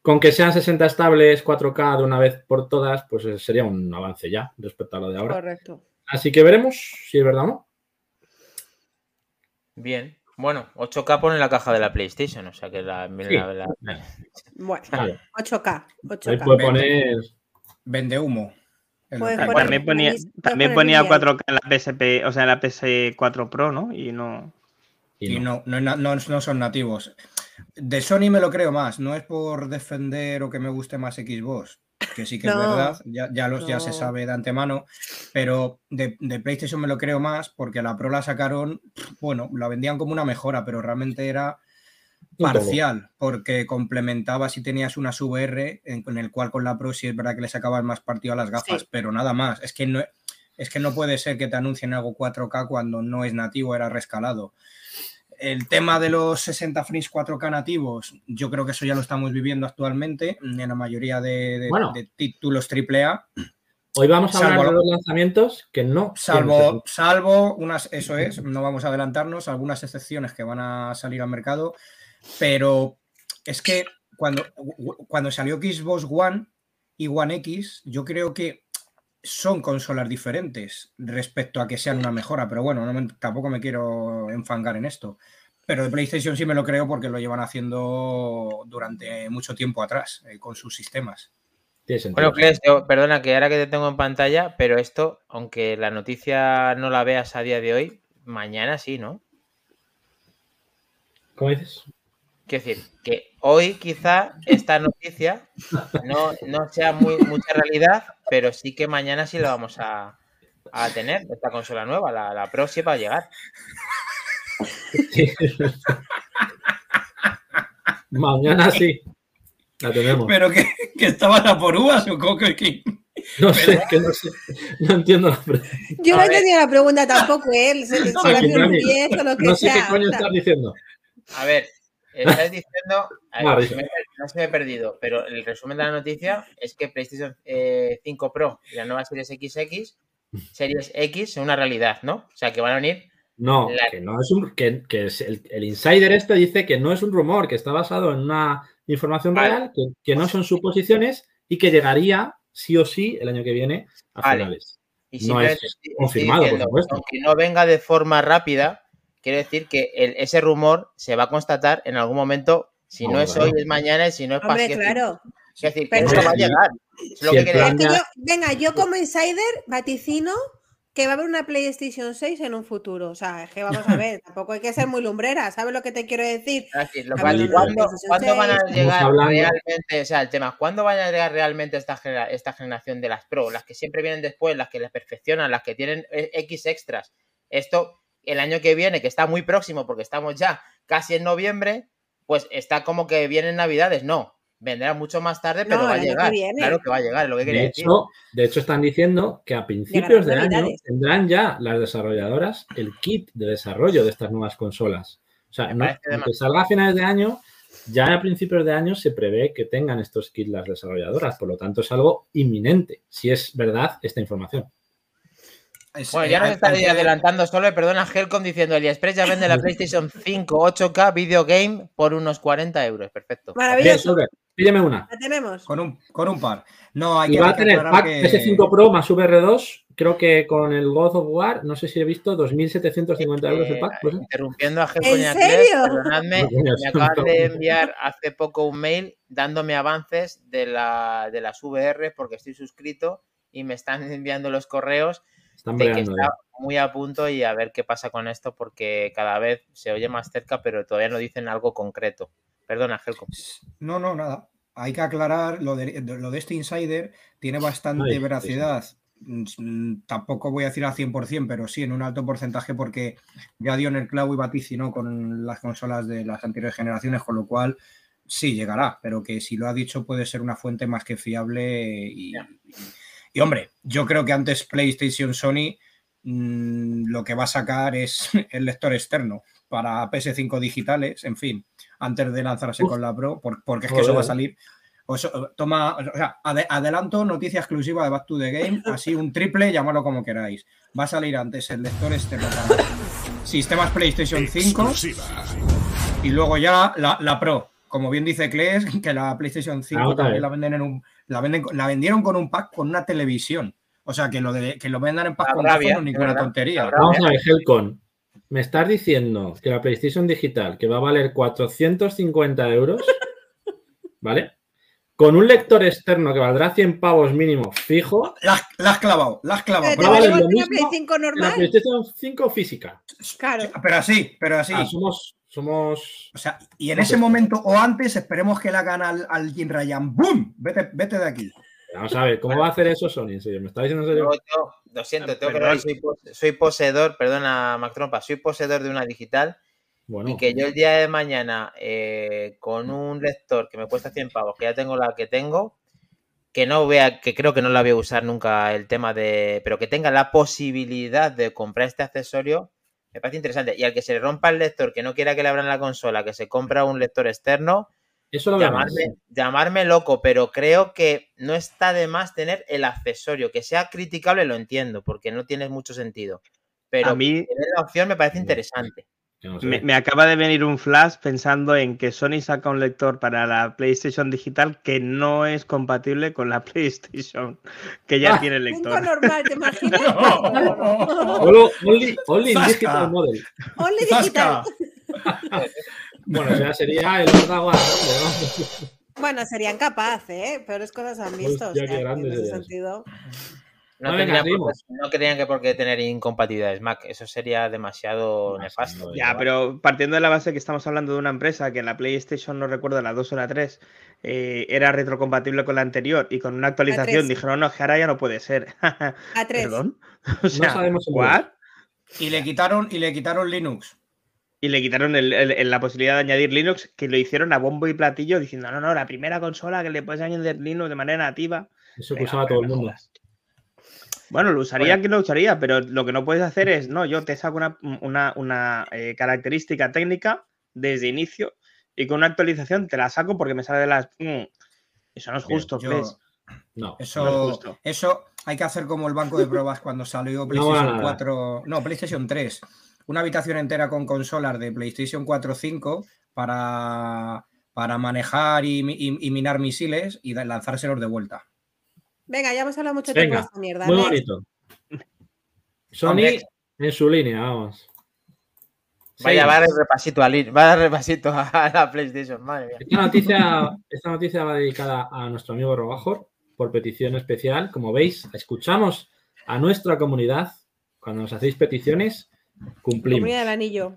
Con que sean 60 estables 4K de una vez por todas, pues sería un avance ya respecto a lo de ahora. Correcto. Así que veremos si es verdad o no. Bien. Bueno, 8K pone la caja de la PlayStation, o sea que la. la- la- Bueno, Claro. 8K. Ahí 8K. puede poner. Vende humo. Puedes poner- También ponía, también ponía Lineal. 4K en la PSP, o sea, en la PS4 Pro, ¿no? Y no. Y no, no, no, no son nativos. De Sony me lo creo más. No es por defender o que me guste más Xbox, que sí que es verdad, ya, ya, los, ya se sabe de antemano, pero de, de PlayStation me lo creo más porque la Pro la sacaron, bueno, la vendían como una mejora, pero realmente era parcial, porque complementaba si tenías una VR, en, en el cual con la Pro sí es verdad que le sacabas más partido a las gafas, Sí. pero nada más. Es que no, es que no puede ser que te anuncien algo 4K cuando no es nativo, era rescalado. El tema de los 60 frames 4K nativos, yo creo que eso ya lo estamos viviendo actualmente en la mayoría de, de- Bueno. de títulos AAA, Hoy vamos a Salvo hablar de lo- los lanzamientos que no. salvo, salvo unas, eso es, no vamos a adelantarnos, algunas excepciones que van a salir al mercado, pero es que cuando, cuando salió Xbox One y One X, yo creo que son consolas diferentes respecto a que sean una mejora, pero bueno, no me- tampoco me quiero enfangar en esto. Pero de PlayStation sí me lo creo porque lo llevan haciendo durante mucho tiempo atrás eh, con sus sistemas. Bueno, Cles, yo, perdona que ahora que te tengo en pantalla, pero esto, aunque la noticia no la veas a día de hoy, mañana sí, ¿no? ¿Cómo dices? Quiero decir, que hoy quizá esta noticia no, no sea muy, mucha realidad, pero sí que mañana sí la vamos a, a tener, esta consola nueva, la, la Pro sí va a llegar. Sí. Mañana sí. La tenemos. Pero que, que estaban a por uvas o coco que No sé, que no sé. No entiendo la pregunta. Yo A no ver. entendía la pregunta tampoco, ¿eh? Se, se No, le Aquí, hace un Dani, 10 o lo que No sé sea. qué coño estás diciendo. A ver, estás diciendo, a ver, me no se me he perdido, pero el resumen de la noticia es que PlayStation eh, 5 Pro y la nueva Series XX, Series X, son una realidad, ¿no? O sea, que van a venir No, La- que no es un. Que, que es el, el insider este dice que no es un rumor, que está basado en una información Vale. real, que, que no son suposiciones y que llegaría sí o sí el año que viene a Vale. finales. Y No es confirmado, por supuesto. Aunque no venga de forma rápida, quiero decir que el- ese rumor se va a constatar en algún momento. Si no, No, es hoy, es mañana, y si no es Hombre, pasado. claro. Es decir, que Pero- eso va a llegar. Es lo si que plan yo- venga, yo como insider vaticino que va a haber una PlayStation 6 en un futuro. O sea, es que vamos a ver, tampoco hay que ser muy lumbrera, ¿sabes lo que te quiero decir? Así, lo ¿cuándo, van a 6? llegar realmente? O sea, el tema, ¿cuándo van a llegar realmente esta, esta generación de las Pro? Las que siempre vienen después, las que les perfeccionan, las que tienen eh, X extras. Esto, el año que viene, que está muy próximo, porque estamos ya casi en noviembre, pues está como que vienen Navidades. No, vendrá mucho más tarde, pero No, va a que llegar. viene. Claro que va a llegar, es lo que quería De decir. hecho, de hecho, están diciendo que a principios de Llegarán año tendrán ya las desarrolladoras el kit de desarrollo de estas nuevas consolas. O sea, no, aunque salga a finales de año, ya a principios de año se prevé que tengan estos kits las desarrolladoras. Por lo tanto, es algo inminente, si es verdad esta información. Bueno, ya eh, nos está hay que- adelantando solo, perdona, Helcom diciendo AliExpress ya vende la PlayStation 5 8K Video Game por unos 40 euros. Perfecto. Bien, Maravilloso. Pídeme una. La tenemos. Con un, con un par. No, hay Y que, va a tener pack que- PS5 Pro más VR2, creo que con el God of War, no sé si he visto 2.750 euros el Eh, pack. pues, ¿eh? interrumpiendo a ¿En Helcom y a serio? Cles, perdonadme, No, me acaban no. de enviar hace poco un mail dándome avances de, la, de las VR porque estoy suscrito y me están enviando los correos Están de que está muy a punto y a ver qué pasa con esto porque cada vez se oye más cerca, pero todavía no dicen algo concreto. Perdona, Helcom. No, no, nada. Hay que aclarar lo de, de- lo de este insider, tiene bastante Ay, veracidad. Tampoco voy a decir al 100%, pero sí en un alto porcentaje porque ya dio en el clavo y vaticinó con las consolas de las anteriores generaciones, con lo cual sí llegará, pero que si lo ha dicho puede ser una fuente más que fiable y. y- hombre, yo creo que antes PlayStation Sony mm, lo que va a sacar es el lector externo para PS5 digitales, en fin, antes de lanzarse Uf. con la Pro, por- porque es que eso va a salir. o eso- toma, o sea, ade- adelanto noticia exclusiva de Back to the Game, así un triple, llamadlo como queráis. Va a salir antes el lector externo para sistemas PlayStation 5 Exclusiva. y luego ya la, la Pro. Como bien dice Kles, que la PlayStation 5 Ah, también la venden en un. La, venden, la vendieron con un pack con una televisión. O sea, que lo de que lo vendan en pack La con rabia, no es ninguna verdad, tontería. Vamos a ver, Helcon. Me estás diciendo que la PlayStation digital, que va a valer 450 euros, ¿vale? Con un lector externo que valdrá 100 pavos mínimo fijo, La, has- la has clavado, la has clavado. ¿Te Pero, vale valemos lo una mismo Play 5 en la normal? PlayStation 5 física. Claro. pero así, pero así. Ah, somos, somos. O sea, y en No ese sé. momento o antes esperemos que le hagan al, al Jin Ryan. ¡Bum! Vete, vete de aquí. Vamos a ver, ¿cómo va a hacer eso Sony? En serio, ¿me está diciendo en serio? Yo- yo- lo siento, tengo que soy, soy poseedor, perdona, Mac Trompa, soy poseedor de una digital Bueno, y que yo el día de mañana eh, con un lector que me cuesta 100 pavos, que ya tengo la que tengo, que no vea, que creo que no la voy a usar nunca el tema de, pero que tenga la posibilidad de comprar este accesorio, me parece interesante. Y al que se le rompa el lector, que no quiera que le abran la consola, que se compra un lector externo, eso lo veo más. llamarme, llamarme loco, pero creo que no está de más tener el accesorio. Que sea criticable lo entiendo, porque no tiene mucho sentido. Pero A mí tener la opción me parece interesante. Que no sé. me, me acaba de venir un flash pensando en que Sony saca un lector para la PlayStation digital que no es compatible con la PlayStation que ya Ah. tiene lector. normal, ¿te imaginas? Only, digital model. Only digital. Bueno, o sea, sería el ¿no? Bueno, serían capaces, ¿eh? Peores cosas han visto. o Hostia, sea, qué que grande en ese eso. No, por seguimos. qué- no tendrían que por qué tener incompatibilidades, Mac. Eso sería demasiado No, nefasto. no, Ya, pero partiendo de la base que estamos hablando de una empresa que en la PlayStation, no recuerdo, la 2 o la 3, eh, era retrocompatible con la anterior y con una actualización dijeron, no, que ahora ya no puede ser. A tres. ¿Perdón? O sea, sabemos ¿what? Y le quitaron, y le quitaron Linux. Y le quitaron el- el- el- la posibilidad de añadir Linux, que lo hicieron a bombo y platillo, diciendo, no, no, la primera consola que le puedes añadir Linux de manera nativa. Eso que usaba todo el no mundo. jodas. Bueno, lo usaría que lo usaría, pero lo que no puedes hacer es, no, yo te saco una, una- una, eh, característica técnica desde inicio y con una actualización te la saco porque me sale de las... Mm, eso no es Bien, justo, yo- Fles. No. No es Eso, justo. eso hay que hacer como el banco de pruebas cuando salió PlayStation nada. 4, no, PlayStation 3. una habitación entera con consolas de PlayStation 4 o 5 para, para manejar y, y- y minar misiles y lanzárselos de vuelta. Venga, ya hemos hablado mucho tiempo de esta mierda. muy Next. bonito. Sony en su línea, vamos. Vaya, va a dar repasito a, va a dar repasito a la PlayStation, madre mía. Esta noticia, esta noticia va dedicada a nuestro amigo Robajor por petición especial. Como veis, escuchamos a nuestra comunidad. Cuando nos hacéis peticiones, cumplimos. Comunidad del anillo.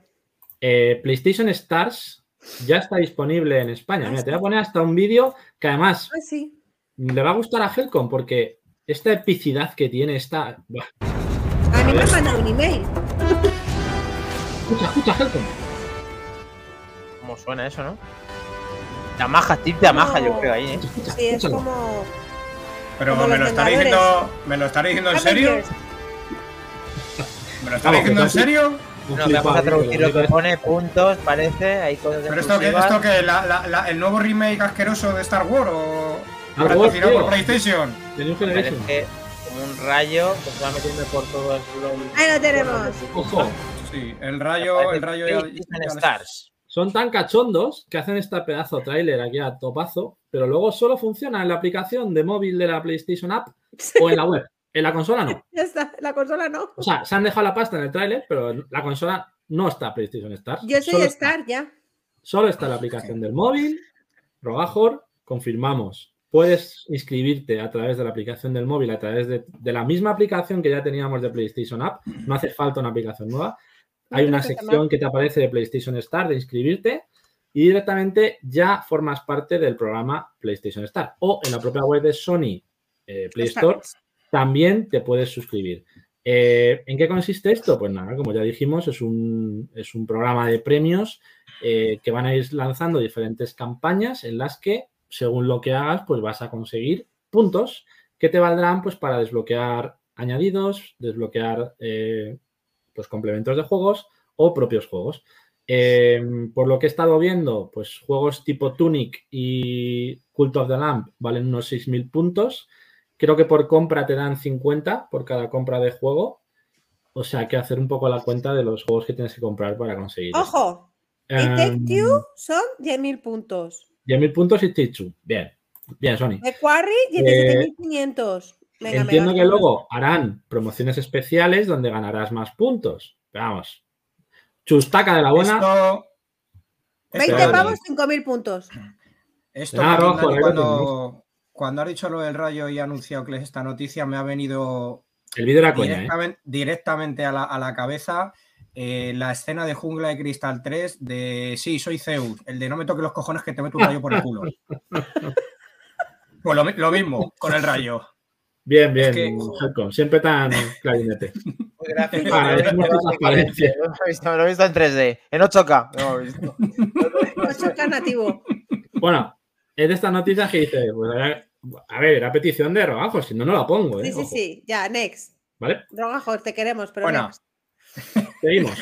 Eh, PlayStation Stars ya está disponible en España. Mira, te voy a poner hasta un vídeo que además Ah, sí. Le va a gustar a Helcom porque esta epicidad que tiene esta. Buah. A mí me han mandado un email. Escucha, escucha, Helcom. ¿Cómo suena eso, no? Yamaha, tip Yamaha, yo creo ahí, ¿eh? Escucha, Sí, es como. Pero Como me lo estaréis Vengadores. diciendo, ¿me lo estaréis diciendo en serio? ¿Me lo estaréis Vamos, diciendo en serio? No, vamos a traducir lo que pone, puntos, parece, hay cosas ¿Pero esto que, esto que la- la- la- el nuevo remake asqueroso de Star Wars o Por PlayStation? Parece un rayo que se va metiendo por todos los... Ahí lo tenemos. Ojo, Sí, el rayo, el rayo ya- Stars. son tan cachondos que hacen este pedazo trailer aquí a topazo, pero luego solo funciona en la aplicación de móvil de la PlayStation App o en la web. En la consola no. Ya está, la consola no. O sea, se han dejado la pasta en el tráiler, pero la consola no está PlayStation Stars. Yo soy Solo está- Star ya. Solo está la aplicación del móvil. Robajor, confirmamos. Puedes inscribirte a través de la aplicación del móvil, a través de, de la misma aplicación que ya teníamos de PlayStation App. No hace falta una aplicación nueva. Hay una sección que te aparece de PlayStation Star de inscribirte y directamente ya formas parte del programa PlayStation Star. O en la propia web de Sony eh, Play. Store también te puedes suscribir. Eh, ¿En qué consiste esto? Pues nada, como ya dijimos, es un, es un programa de premios eh, que van a ir lanzando diferentes campañas en las que, según lo que hagas, pues vas a conseguir puntos que te valdrán pues, para desbloquear añadidos, desbloquear eh, pues, complementos de juegos o propios juegos. Eh, por lo que he estado viendo, pues juegos tipo Tunic y Cult of the Lamp valen unos 6.000 puntos. Creo que por compra te dan 50 por cada compra de juego. O sea, que hacer un poco la cuenta de los juegos que tienes que comprar para conseguir. Ojo, y Em, Take Two son 10.000 puntos. 10.000 puntos y Tichu. Bien. Bien, Sony. The Quarry, 17.500. Venga, me Entiendo que luego harán promociones especiales donde ganarás más puntos. Vamos. Chustaca de la buena. Esto, 20 Espérate. pavos, 5.000 puntos. esto Ah, rojo, cuando, cuando ha dicho lo del rayo y ha anunciado que esta noticia, me ha venido El vídeo era coña, ¿eh? directamente, directamente a, la, a la cabeza eh, la escena de Jungla de Cristal 3 de Sí, soy Zeus, el de no me toques los cojones que te meto un rayo por el culo. Pues lo, mi- lo mismo con el rayo. Bien, bien, Es que- Siempre tan clarinete. Es visto- transparencia. lo he visto- lo he visto en 3D, en 8K. lo he visto. 8K nativo. Bueno, es de estas noticias que dice, pues, a ver, a petición de robajo, si no, no la pongo, ¿eh? Sí, sí, Ojo, sí. Ya, next. ¿Vale? Rogajos, te queremos, pero Bueno. next. Seguimos.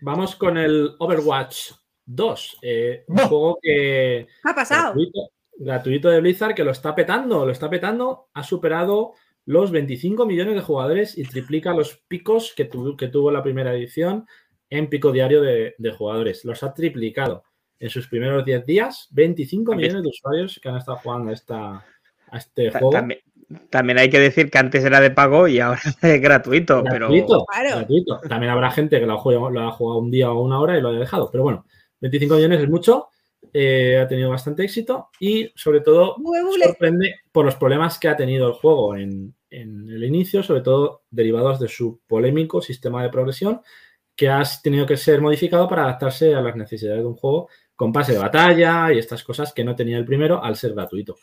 Vamos con el Overwatch 2, eh, un juego que ¿Qué ha pasado? gratuito, gratuito de Blizzard que lo está petando, lo está petando, ha superado los 25 millones de jugadores y triplica los picos que, tu- que tuvo la primera edición en pico diario de, de jugadores. Los ha triplicado en sus primeros 10 días, 25 También- millones de usuarios que han estado jugando a, esta, a este Ta- juego. También, también hay que decir que antes era de pago y ahora es gratuito, pero Gratuito, Claro. gratuito. También habrá gente que lo ha, jugado, lo ha jugado un día o una hora y lo ha dejado. Pero bueno, 25 millones es mucho. eh, ha tenido bastante éxito y sobre todo sorprende por los problemas que ha tenido el juego en, en el inicio, sobre todo derivados de su polémico sistema de progresión que ha tenido que ser modificado para adaptarse a las necesidades de un juego con pase de batalla y estas cosas que no tenía el primero al ser gratuito.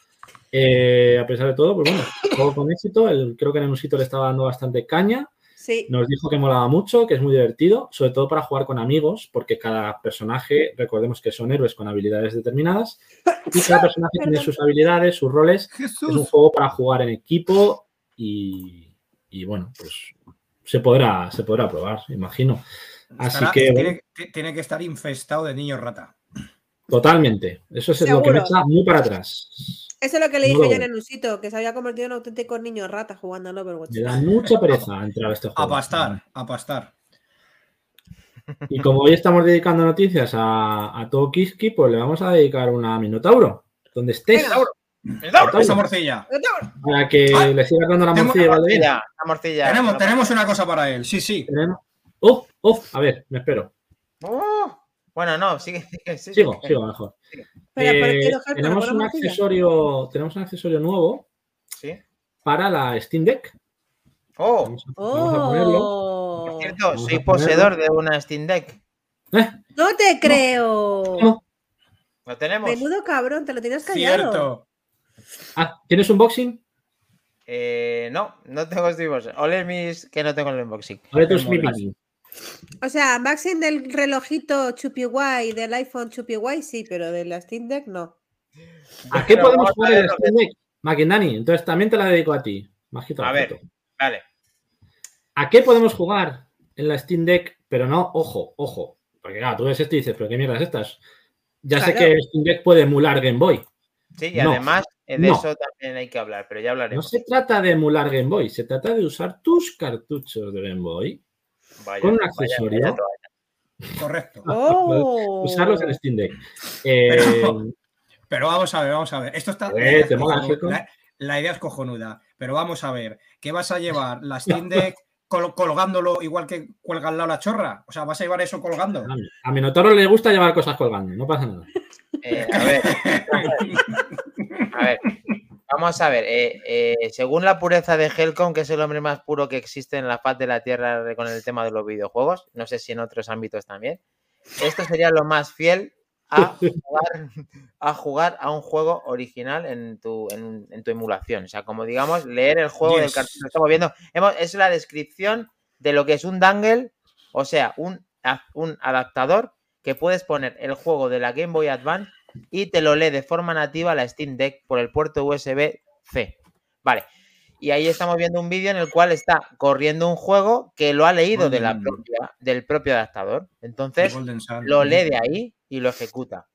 Eh, a pesar de todo, pues bueno, juego con éxito. El- creo que en un sitio le estaba dando bastante caña. Sí. Nos dijo que molaba mucho, que es muy divertido, sobre todo para jugar con amigos, porque cada personaje, recordemos que son héroes con habilidades determinadas, y cada personaje tiene sus habilidades, sus roles. Es un juego para jugar en equipo y, y, bueno, pues se podrá, se podrá probar, imagino. Así Estará- que, tiene, ti- tiene que estar infestado de niños rata. Totalmente. Eso es lo que me echa muy para atrás. Eso es lo que le No dije en veo. el Nusito, que se había convertido en un auténtico niño rata jugando al Overwatch. Me da mucha pereza entrar a este A juego. pastar, a pastar. Y como hoy estamos dedicando noticias a, a todo Kiski, pues le vamos a dedicar una Minotauro. Donde estés. Minotauro. Esa morcilla. Para que Ah, le sigas dando la morcilla. La ¿vale? morcilla, la morcilla. Tenemos, No, tenemos una cosa para él. Sí, sí. Tenemos- Uf, uf, a ver, me espero. Uh, bueno, no, sigue. sigue, sigue. Sigo, sigo mejor. Espera, ¿por Eh, tenemos ¿Por un accesorio, tenemos un accesorio nuevo Sí. para la Steam Deck. Oh, Vamos a, vamos a ponerlo. Oh. por cierto, Vamos soy poseedor de una Steam Deck. Eh, No te creo. No. ¿Lo tenemos? Menudo cabrón, te lo tienes callado. Cierto. ah, ¿Tienes un boxing? Eh, no, no tengo Steam. Ole mis que no tengo el unboxing. Ver tus Molas. O sea, unboxing del relojito Chupi Guay, del iPhone Chupi Guay, sí, pero de la Steam Deck no. ¿A qué Pero podemos jugar en Steam Deck? Maquindani, entonces también te la dedico a ti. Majito, A ver. Vale. ¿A qué podemos jugar en la Steam Deck? Pero no, ojo, ojo. Porque claro, tú ves esto y dices, pero qué mierda es estas. Ya sé que el Steam Deck puede emular Game Boy. Sí, y No, además eh, de no. eso también hay que hablar, pero ya No hablaremos. se trata de emular Game Boy, se trata de usar tus cartuchos de Game Boy Vaya, con un accesorio. vaya toalla. Correcto. Oh. usarlos en Steam Deck. Eh, Pero- Pero vamos a ver, vamos a ver. Esto está. Eh, la, idea es te mola, cojonuda. Checo. La- la idea es cojonuda. Pero vamos a ver. ¿Qué vas a llevar? ¿La Steam Deck col- colgándolo igual que cuelga al lado la chorra? O sea, ¿vas a llevar eso colgando? a, mi- a Minotauro le gusta llevar cosas colgando, no pasa nada. Eh, a ver, a ver, vamos a ver. eh, eh, según la pureza de Helcom, que es el hombre más puro que existe en la faz de la Tierra con el tema de los videojuegos, no sé si en otros ámbitos también, esto sería lo más fiel a jugar a, jugar a un juego original en tu, en, en tu emulación. O sea, como digamos, leer el juego del cartucho. Estamos viendo, hemos- es la descripción de lo que es un dangle, o sea, un adaptador que puedes poner el juego de la Game Boy Advance y te lo lee de forma nativa la Steam Deck por el puerto USB-C. Vale. Y ahí estamos viendo un vídeo en el cual está corriendo un juego que lo ha leído de la Mm. propia, del propio adaptador. Entonces, Sun. lo lee de ahí y lo ejecuta.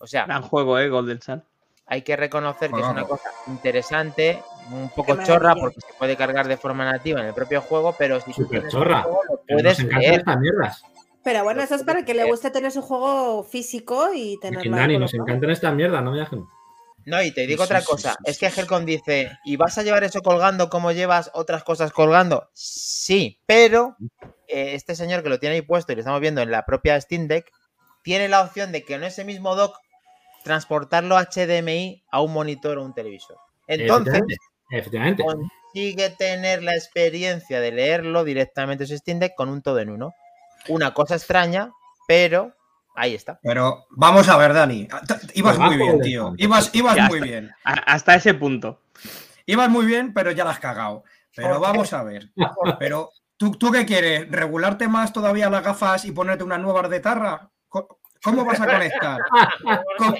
O sea, Gran juego, ¿eh? Golden Sun. hay que reconocer que es una cosa interesante, un poco chorra, porque se puede cargar de forma nativa en el propio juego, pero si tú chorra. juego, lo puedes leer. estas mierdas. Pero bueno, eso es para que le guste tener su juego físico y tenerlo. ahí Maquindani, nos encantan estas mierdas, no me dejen. No, y te digo Sí, otra sí, cosa, sí, es sí, que sí. Helcom dice, ¿y vas a llevar eso colgando como llevas otras cosas colgando? Sí, pero eh, este señor que lo tiene ahí puesto y lo estamos viendo en la propia Steam Deck, tiene la opción de que en ese mismo dock transportarlo HDMI a un monitor o un televisor. Entonces, Efectivamente. efectivamente. consigue tener la experiencia de leerlo directamente en su Steam Deck con un todo en uno. Una cosa extraña, pero ahí está. Pero vamos a ver, Dani. Ibas Pues muy bien, tío. Ibas, ibas muy bien. Hasta ese punto. Ibas muy bien, pero ya la has cagado. Pero vamos a ver. Pero, ¿tú, ¿tú qué quieres? ¿Regularte más todavía las gafas y ponerte unas nuevas de tarra? ¿Cómo vas a conectar? ¿Cómo,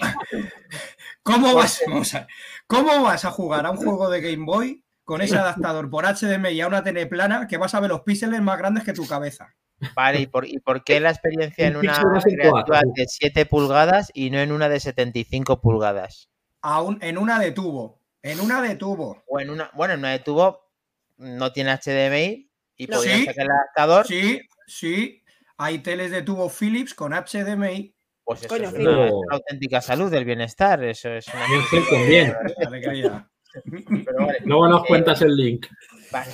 cómo vas, vamos a- ¿Cómo vas a jugar a un juego de Game Boy con ese adaptador por HDMI y a una tele plana que vas a ver los píxeles más grandes que tu cabeza? Vale, ¿y por, y por qué la experiencia en Un una creativa de 7 pulgadas y no en una de 75 pulgadas? Aún en una de tubo. En una de tubo. O en una, bueno, en una de tubo no tiene HDMI y No. podría Sí. sacar el adaptador. Sí, sí. Hay teles de tubo Philips con HDMI. Pues eso Coño, es una, una auténtica salud del bienestar. Eso es una. Bien, Helcom, bien. Alegría. Pero vale, Luego nos eh, cuentas el link. Vale.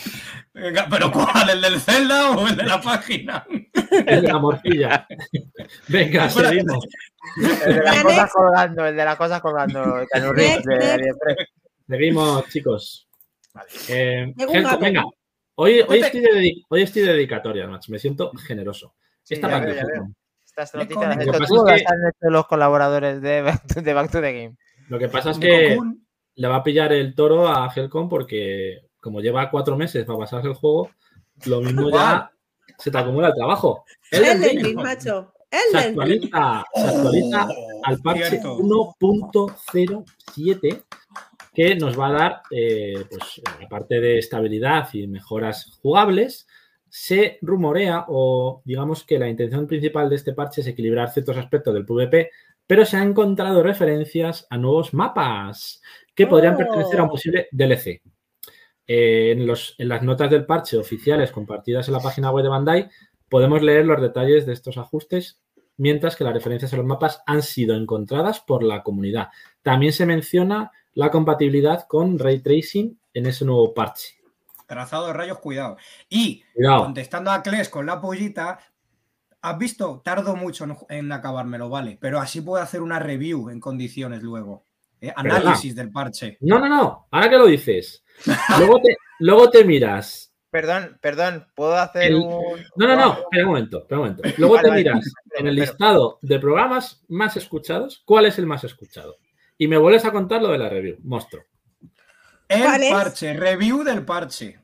Venga, pero ¿cuál? ¿El del Zelda o el de la página? El de la morcilla. Venga, seguimos. El de las cosas colgando, el de las cosas colgando. Seguimos, chicos. Eh, Helcom, gato. venga. Hoy, hoy, estoy de hoy estoy de dedicatoria, macho. Me siento generoso. Sí, Esta. Helcom. Estas Nico, noticias las has hecho los colaboradores de Back to, de Back to the Game. Lo que pasa es que le va a pillar el toro a Helcom porque como lleva cuatro meses para pasarse el juego, lo mismo ya se te acumula el trabajo. Elden Ring Ring, macho. se Ring. actualiza, se actualiza Oh, al parche cierto. 1.07 que nos va a dar, eh, pues, aparte de estabilidad y mejoras jugables, se rumorea o digamos que la intención principal de este parche es equilibrar ciertos aspectos del PvP, pero se han encontrado referencias a nuevos mapas que podrían Oh. pertenecer a un posible DLC. Eh, en, los- en las notas del parche oficiales compartidas en la página web de Bandai podemos leer los detalles de estos ajustes, mientras que las referencias a los mapas han sido encontradas por la comunidad. También se menciona la compatibilidad con ray tracing en ese nuevo parche. Trazado de rayos, cuidado. Y Cuidado. contestando a Kles con la pollita, ¿has visto? Tardo mucho en, en acabármelo, vale. Pero así puedo hacer una review en condiciones luego. ¿Eh? Análisis del parche. No, no, no. Ahora que lo dices. Luego te, luego te miras. Perdón, perdón, ¿puedo hacer El- un. No, no, no. Espera un momento. Espera un momento. Luego Vale, te vale. miras en el Pero- listado de programas más escuchados. ¿Cuál es el más escuchado? Y me vuelves a contar lo de la review. Monstruo. El parche, review del parche.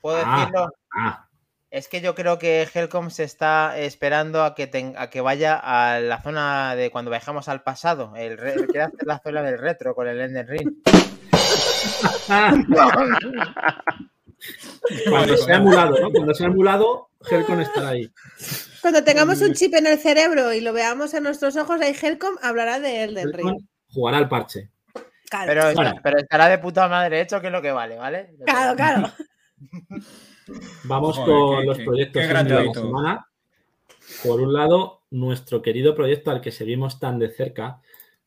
¿Puedo Ah. decirlo? Ah, Es que yo creo que Helcom se está esperando a que, ten- a que vaya a la zona de cuando viajamos al pasado. El re- quiere hacer la zona del retro con el Ender Ring. cuando se ha emulado, ¿no? Cuando se ha emulado, Helcon estará ahí. Cuando tengamos un chip en el cerebro y lo veamos en nuestros ojos, ahí Helcom hablará de él del Ring. Jugará al parche. Claro, Pero, Bueno. pero estará de puta madre hecho, que es lo que vale, ¿vale? claro, claro. Vamos Joder, con qué- los qué- proyectos qué de la semana. Por un lado, nuestro querido proyecto al que seguimos tan de cerca,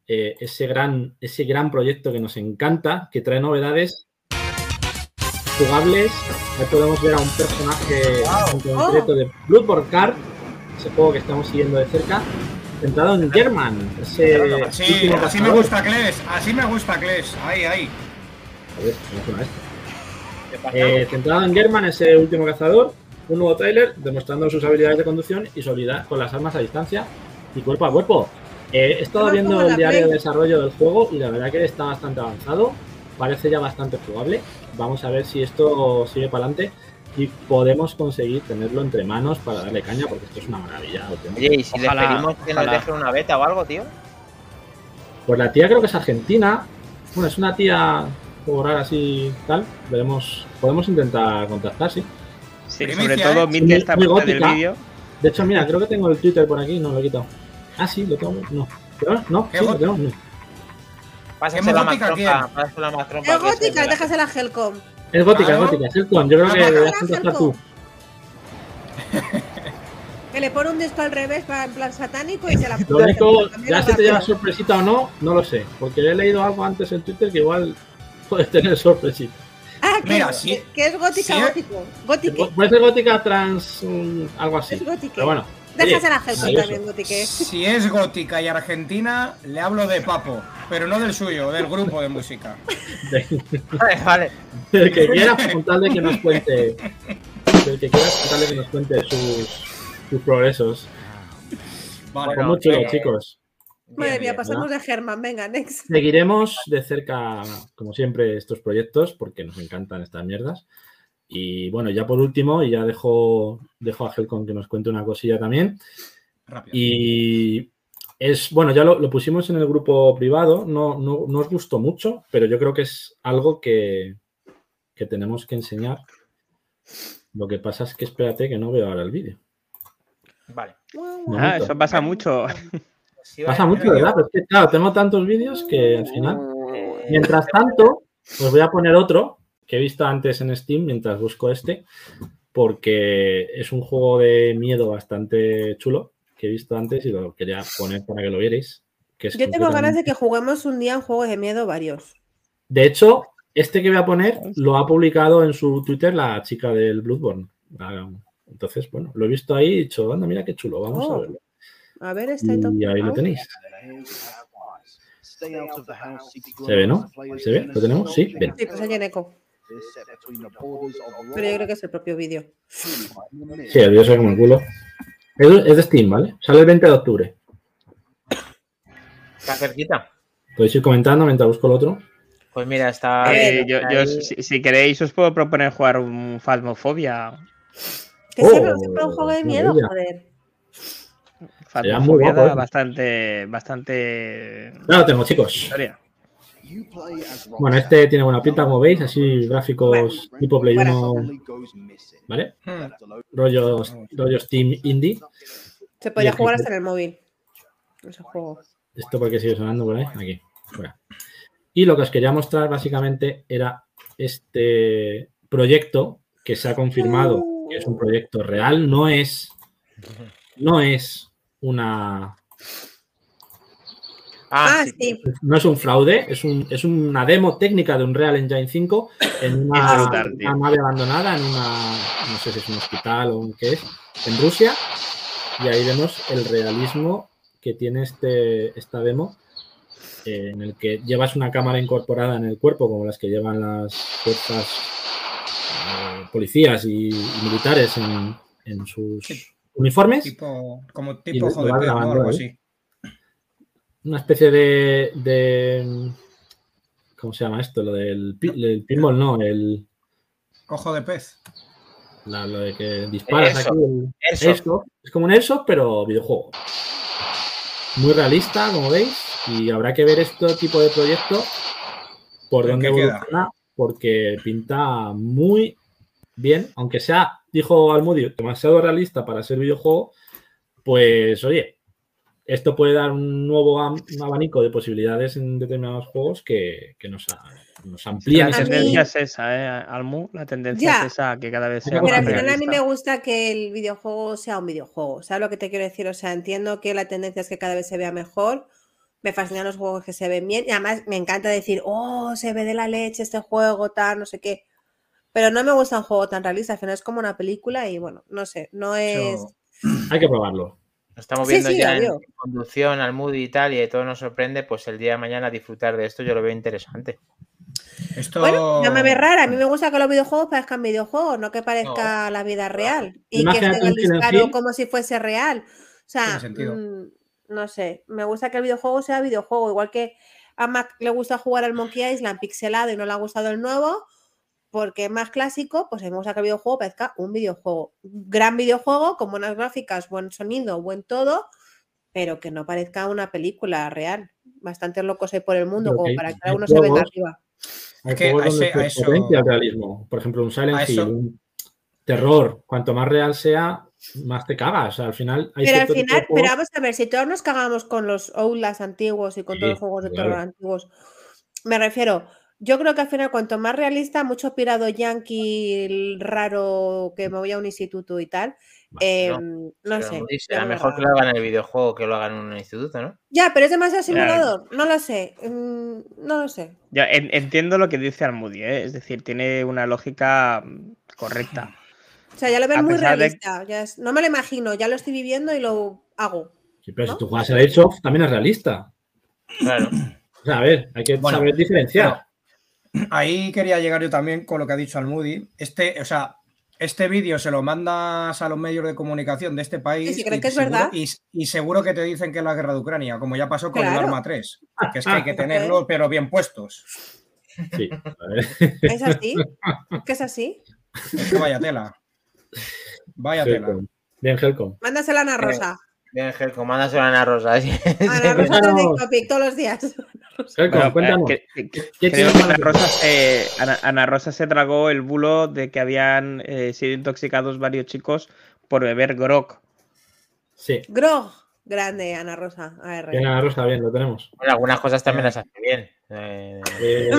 eh, ese, gran, ese gran proyecto que nos encanta, que trae novedades jugables. Ahí podemos ver a un personaje en concreto de Bloodborne Card, ese juego que estamos siguiendo de cerca, centrado en German. Ese Sí, último así me gusta Kles, así me gusta Kles. Ahí, ahí. A ver, ¿cómo suena esto? Eh, centrado en German, ese último cazador, un nuevo tráiler demostrando sus habilidades de conducción y su habilidad con las armas a distancia y cuerpo a cuerpo. Eh, he estado viendo el diario de desarrollo del juego y la verdad que está bastante avanzado, parece ya bastante jugable. Vamos a ver si esto sigue para adelante y podemos conseguir tenerlo entre manos para darle caña porque esto es una maravilla. Oye, ¿y si Ojalá, les pedimos que nos dejen una beta o algo, tío? Pues la tía creo que es argentina, bueno, es una tía cobrar así tal, veremos, podemos intentar contactar, sí. Sí, Primicia, sobre todo ¿eh? Mite está muy del gótica. vídeo. De hecho, mira, creo que tengo el Twitter por aquí, no lo he quitado. Ah, sí, lo tengo. No. ¿Pero? No, ¿Qué sí, lo go- tengo. No. Pásasela más gótica trompa, pásasela más trompa. Es que se gótica, me la- Helcom. Es gótica, es gótica. Es el con. Yo creo que Ah, deberías ah, contestar tú. Que le pone un disco al revés para en plan satánico y se la Lo único, ya si te lleva sorpresita o no, no lo sé. Porque he leído algo antes en Twitter que igual puedes tener sorpresita. Ah, que, Mira, sí. que es gótica, Sí. gótico. Gótico. Puede ser gótica trans, algo así. Es gótica. Pero bueno. Déjasela a maravilloso. también, gótique. Si es gótica y argentina, le hablo de Papo, pero no del suyo, del grupo de música. Vale, vale. Del que quiera contarle que nos cuente. Del que quiera contarle que nos cuente sus, sus progresos. Vale, muy chulo, eh, chicos. Madre Bien, mía, bien, pasamos de Germán. Venga, next. Seguiremos de cerca, como siempre, estos proyectos porque nos encantan estas mierdas. Y bueno, ya por último, y ya dejo, dejo a Helcon que nos cuente una cosilla también. rápido. Y es, bueno, ya lo, lo pusimos en el grupo privado, no, no, no os gustó mucho, pero yo creo que es algo que, que tenemos que enseñar. Lo que pasa es que espérate que no veo ahora el vídeo. Vale. Ah, eso pasa mucho. Sí, vale, Pasa mucho, ¿verdad? Pero es que, claro, tengo tantos vídeos que al final. Mientras tanto, os voy a poner otro que he visto antes en Steam mientras busco este, porque es un juego de miedo bastante chulo que he visto antes y lo quería poner para que lo vierais. Que es Yo tengo ganas de que juguemos un día un juego de miedo varios. De hecho, este que voy a poner lo ha publicado en su Twitter la chica del Bloodborne. Ah, Entonces, bueno, lo he visto ahí y he dicho, anda, mira qué chulo, vamos a Oh. verlo. A ver, está top. Y ahí lo tenéis. Se ¿Se ve, no? ¿Se ve? ¿Lo tenemos? Sí, ven. Sí, pues hay en eco. Pero yo creo que es el propio vídeo. Sí, el vídeo se ve como el culo. Es, es de Steam, ¿vale? Sale el 20 de octubre. Está cerquita. Podéis ir comentando mientras busco el otro. Pues mira, está. Eh, yo, yo, ahí. si, si queréis, os puedo proponer jugar un Phasmophobia. Que Oh, siempre, un juego de miedo, joder. Da ¿eh? bastante, bastante Ya lo tengo, chicos. historia. Bueno, este tiene buena pinta, como veis, así gráficos tipo Play Bueno. 1, ¿vale? Hmm. Rollos, rollos Steam Indie. Se podría jugar hasta en el móvil. Ese juego. ¿Esto porque sigue sonando por ahí? Aquí. fuera. Y lo que os quería mostrar básicamente era este proyecto que se ha confirmado que es un proyecto real, no es no es una. Ah, sí. No es un fraude, es, un, es una demo técnica de un Real Engine 5 en una, brutal, nave abandonada, en una. No sé si es un hospital o un qué es, en Rusia. Y ahí vemos el realismo que tiene este, esta demo, eh, en el que llevas una cámara incorporada en el cuerpo, como las que llevan las fuerzas eh, policías y, y militares en, en sus Sí. Uniformes. Tipo, como tipo ¿no? grabando Algo ahí. así. Una especie de, de- ¿Cómo se llama esto? Lo del pi- el pinball, no, el, Ojo de pez. la- lo de que disparas Airsoft. aquí. el- Airsoft. Airsoft. Es como un Airsoft, pero videojuego. Muy realista, como veis, y habrá que ver este tipo de proyecto por ¿En dónde evoluciona, porque pinta muy bien, aunque sea, dijo Almudio, demasiado realista para ser videojuego, pues oye, esto puede dar un nuevo un abanico de posibilidades en determinados juegos que, que nos, a- nos amplían La tendencia es esa, ¿eh, Almu? La tendencia Ya. es esa, que cada vez sea Pero más al final a mí me gusta que el videojuego sea un videojuego. ¿Sabes lo que te quiero decir? O sea, entiendo que la tendencia es que cada vez se vea mejor. Me fascinan los juegos que se ven bien. Y además me encanta decir, oh, se ve de la leche este juego, tal, no sé qué. Pero no me gusta un juego tan realista. Al final es como una película y bueno, no sé, no es. Yo- Hay que probarlo. Lo estamos Sí, viendo sí, ya en conducción al Moody y tal, y todo nos sorprende, pues el día de mañana disfrutar de esto yo lo veo interesante. Esto... Bueno, no me ve rara. A mí me gusta que los videojuegos parezcan videojuegos, no que parezca la vida real. Y que estén el disparo como si fuese real. O sea, mm, no sé. Me gusta que el videojuego sea videojuego. Igual que a Mac le gusta jugar al Monkey Island pixelado y no le ha gustado el nuevo, porque es más clásico, pues gusta que el videojuego parezca un videojuego. Gran videojuego, con buenas gráficas, buen sonido, buen todo, pero que no parezca una película real. Bastantes locos hay por el mundo, como para que cada uno se venga arriba. Hay Es que a ese- a eso- realismo. Por ejemplo, un A Silent Hill, un terror. Cuanto más real sea, más te cagas. O sea, al final hay Pero al cierto tipo final, pero vamos a ver, si todos nos cagamos con los Outlast antiguos y con todos los juegos de claro. terror antiguos, me refiero, yo creo que al final cuanto más realista, mucho pirado yankee raro que me voy a un instituto y tal, eh, no, Pero, sé. Moody, ya será me mejor que lo hagan en el videojuego que lo hagan en un instituto, ¿no? Ya, pero es demasiado Claro. simulador, no lo sé, mm, no lo sé. Ya, en- entiendo lo que dice Almudi, ¿eh? es decir, tiene una lógica mm, correcta. O sea, ya lo veo A muy de- realista, ya es- no me lo imagino, ya lo estoy viviendo y lo hago. Sí, pero ¿no? si tú juegas al Airsoft, también es realista. Claro. O sea, a ver, hay que Bueno, saber diferenciar. Ahí quería llegar yo también con lo que ha dicho Almudi. Este, o sea, este vídeo se lo mandas a los medios de comunicación de este país. si crees y que es seguro- verdad. Y, y seguro que te dicen que es la guerra de Ucrania, como ya pasó con el. Arma 3. Que es que hay que tenerlos, pero bien puestos. Sí, a ver. ¿Es así? ¿Que es así? Es que vaya tela. Vaya tela. Bien, Helcom. Mándasela a Ana Rosa. Bien, Gelco, mándaselo a Ana Rosa. Ana Rosa Cuéntanos. trending topic todos los días. Helcom, Bueno, cuéntanos. eh, que- que- ¿Qué creo tienes que para Ana Rosa, se, Ana, Ana Rosa se tragó el bulo de que habían eh, sido intoxicados varios chicos por beber grog. Sí, Grog. Grande, Ana Rosa. AR. bien, Ana Rosa, bien, lo tenemos. Bueno, algunas cosas también las hace bien. Eh, Eh.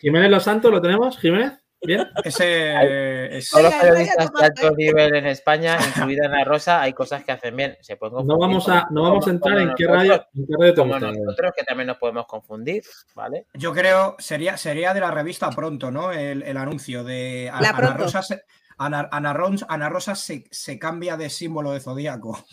Jiménez Los Santos, ¿lo tenemos? Jiménez, bien. Ese es- todos los periodistas de alto nivel en España, incluida Ana Rosa, hay cosas que hacen bien. Se pueden No vamos a, no vamos a entrar en qué radio, en qué radio te Como gusta. nosotros, que también nos podemos confundir, ¿vale? Yo creo, sería, sería de la revista Pronto, ¿no? El, el anuncio de a- La Ana. Rosa, se, Ana, Ana Rosa se, se cambia de símbolo de zodíaco.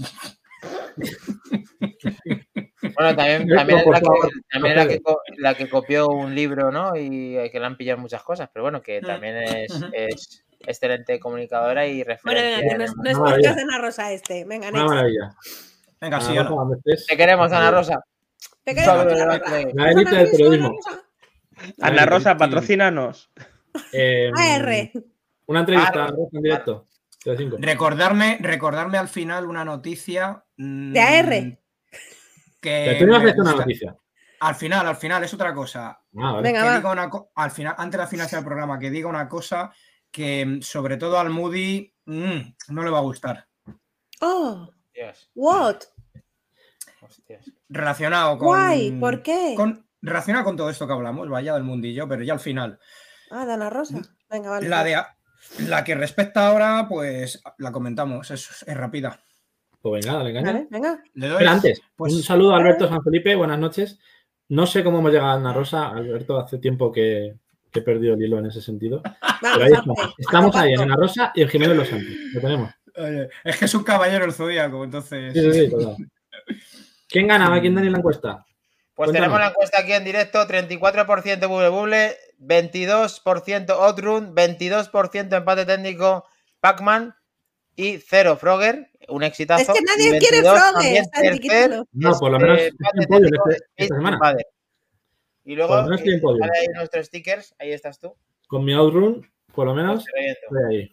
Bueno, también, también es la que, es la que, la copió un libro, ¿no? Y eh, que le han pillado muchas cosas, pero bueno, que Mm. también es, es excelente comunicadora y Bueno, referencia. venga, que no es, podcast de Ana Rosa este. Venga, Una maravilla. Venga, Ana sí, Rosa. Te queremos, Ana Rosa. Te queremos, Ana. Rosa. La élite del periodismo. Ana Rosa, patrocínanos. Eh, AR. Una entrevista Ana Rosa, en directo. Recordarme, recordarme al final una noticia. mm, De AR. Que Pero tú no has me hecho una gusta. noticia. Al final, al final, es otra cosa. Ah, vale. Venga, que va. diga una co- al final, antes de la financiación del programa, que diga una cosa que mm, sobre todo al Moody mm, no le va a gustar. Oh, Dios, what? hostias. Relacionado con. Guay, ¿por qué? con- relacionado con todo esto que hablamos, vaya del mundillo, pero ya al final. Ah, de Ana Rosa. Venga, vale. La de, La que respecta ahora, pues la comentamos, es, es rápida. Pues venga, dale caña. Vale, venga. Le doy. Pero antes, Pues- un saludo a Alberto San Felipe, buenas noches. No sé cómo hemos llegado a Ana Rosa, Alberto, hace tiempo que, que he perdido el hilo en ese sentido. Pero ahí estamos. Estamos ahí en Ana Rosa y en Jiménez Los Santos. Lo tenemos. Oye, es que es un caballero el zodíaco, entonces. Sí, sí, sí, total. ¿Quién ganaba? ¿Quién da en la encuesta? Pues Cuéntanos. tenemos la encuesta aquí en directo: 34% Bubble Bubble, 22% Outrun, 22% empate técnico Pac-Man y 0 Frogger. Un exitazo. Es que nadie quiere 22 Frogger, tercer. No, por lo este, menos en podio este- esta semana. Invader. Y luego, Por lo menos podio. ahí nuestros stickers. Ahí estás tú. Con mi Outrun, por lo menos, estoy ahí. ¿eh?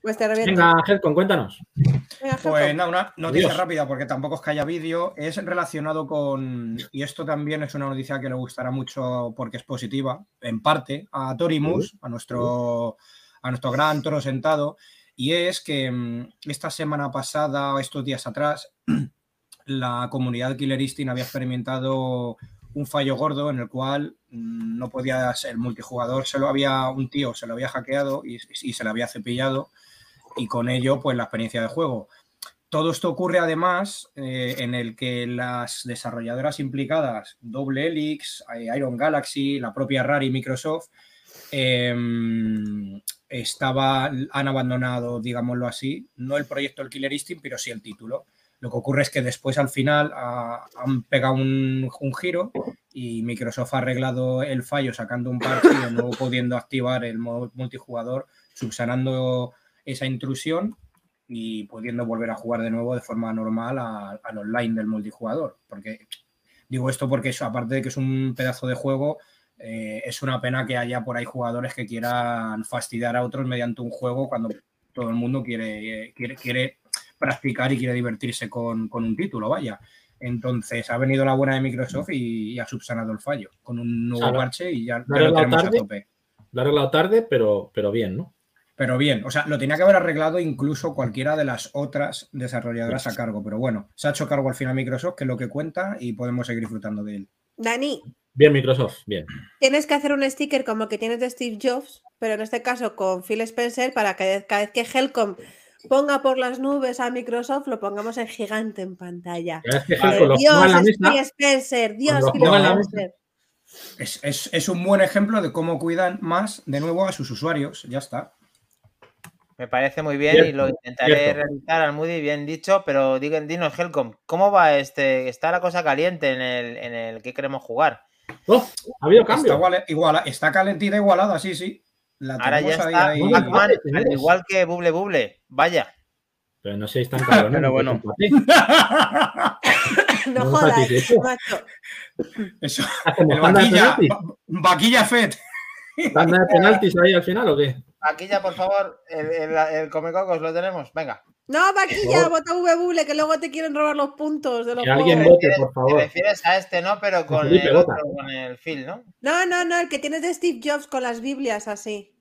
Pues te. Venga, Helcon, cuéntanos. Pues nada, una noticia Adiós. rápida, porque tampoco es que haya vídeo, es relacionado con, y esto también es una noticia que le gustará mucho porque es positiva, en parte, a Torimus, a nuestro, a nuestro gran toro sentado, y es que mm, esta semana pasada, estos días atrás, la comunidad Instinct había experimentado un fallo gordo en el cual mm, no podía ser multijugador, se lo había, un tío se lo había hackeado y, se lo había cepillado y con ello pues la experiencia de juego. Todo esto ocurre además eh, en el que las desarrolladoras implicadas, Double Helix, eh, Iron Galaxy, la propia Rare y Microsoft, eh, estaba, han abandonado, digámoslo así, no el proyecto del Killer Instinct, pero sí el título. Lo que ocurre es que después al final han pegado un, giro y Microsoft ha arreglado el fallo sacando un parche y nuevo pudiendo activar el modo multijugador, subsanando esa intrusión y pudiendo volver a jugar de nuevo de forma normal al online del multijugador. Porque digo esto porque eso, aparte de que es un pedazo de juego, eh, es una pena que haya por ahí jugadores que quieran fastidiar a otros mediante un juego cuando todo el mundo quiere, quiere, quiere practicar y quiere divertirse con, con un título, vaya. Entonces ha venido la buena de Microsoft y, y ha subsanado el fallo con un nuevo Claro. parche y ya, ya lo tenemos a tarde. tope. Lo ha arreglado tarde, pero, pero bien, ¿no? Pero bien, o sea, lo tenía que haber arreglado incluso cualquiera de las otras desarrolladoras a cargo. Pero bueno, se ha hecho cargo al final Microsoft, que es lo que cuenta, y podemos seguir disfrutando de él. Dani, Bien, Microsoft, bien. tienes que hacer un sticker como el que tienes de Steve Jobs, pero en este caso con Phil Spencer, para que cada vez que Helcom ponga por las nubes a Microsoft, lo pongamos en gigante en pantalla. Cada vez que Eh, Helcon lo Dios, la mesa, Phil Spencer, Dios, Phil Spencer. Es, es- es un buen ejemplo de cómo cuidan más, de nuevo, a sus usuarios. Ya está. Me parece muy bien Cierto, y lo intentaré cierto. realizar al Moody, bien dicho, pero digan, dinos, Helcom, ¿cómo va este? Está la cosa caliente en el, en el que queremos jugar. ¡Oh! ha habido Está, cambio. igual- iguala- está calentita igualada, sí, sí. La Ahora ya ahí, está ahí. Igual que Buble Buble. Vaya. Pero no seáis tan cabrones. Pero no bueno. No jodas, macho. Eso, Como el vaquilla, vaquilla Fed. ¿Tanda de penaltis ahí al final o qué? Aquí ya, por favor, el, el, el Comecocos lo tenemos. Venga. No, vaquilla, vota V que luego te quieren robar los puntos de los Que alguien vote, por Te favor. refieres a este, ¿no? Pero con Felipe, el otro, con el Phil, ¿no? No, no, no, el que tienes de Steve Jobs con las Biblias así.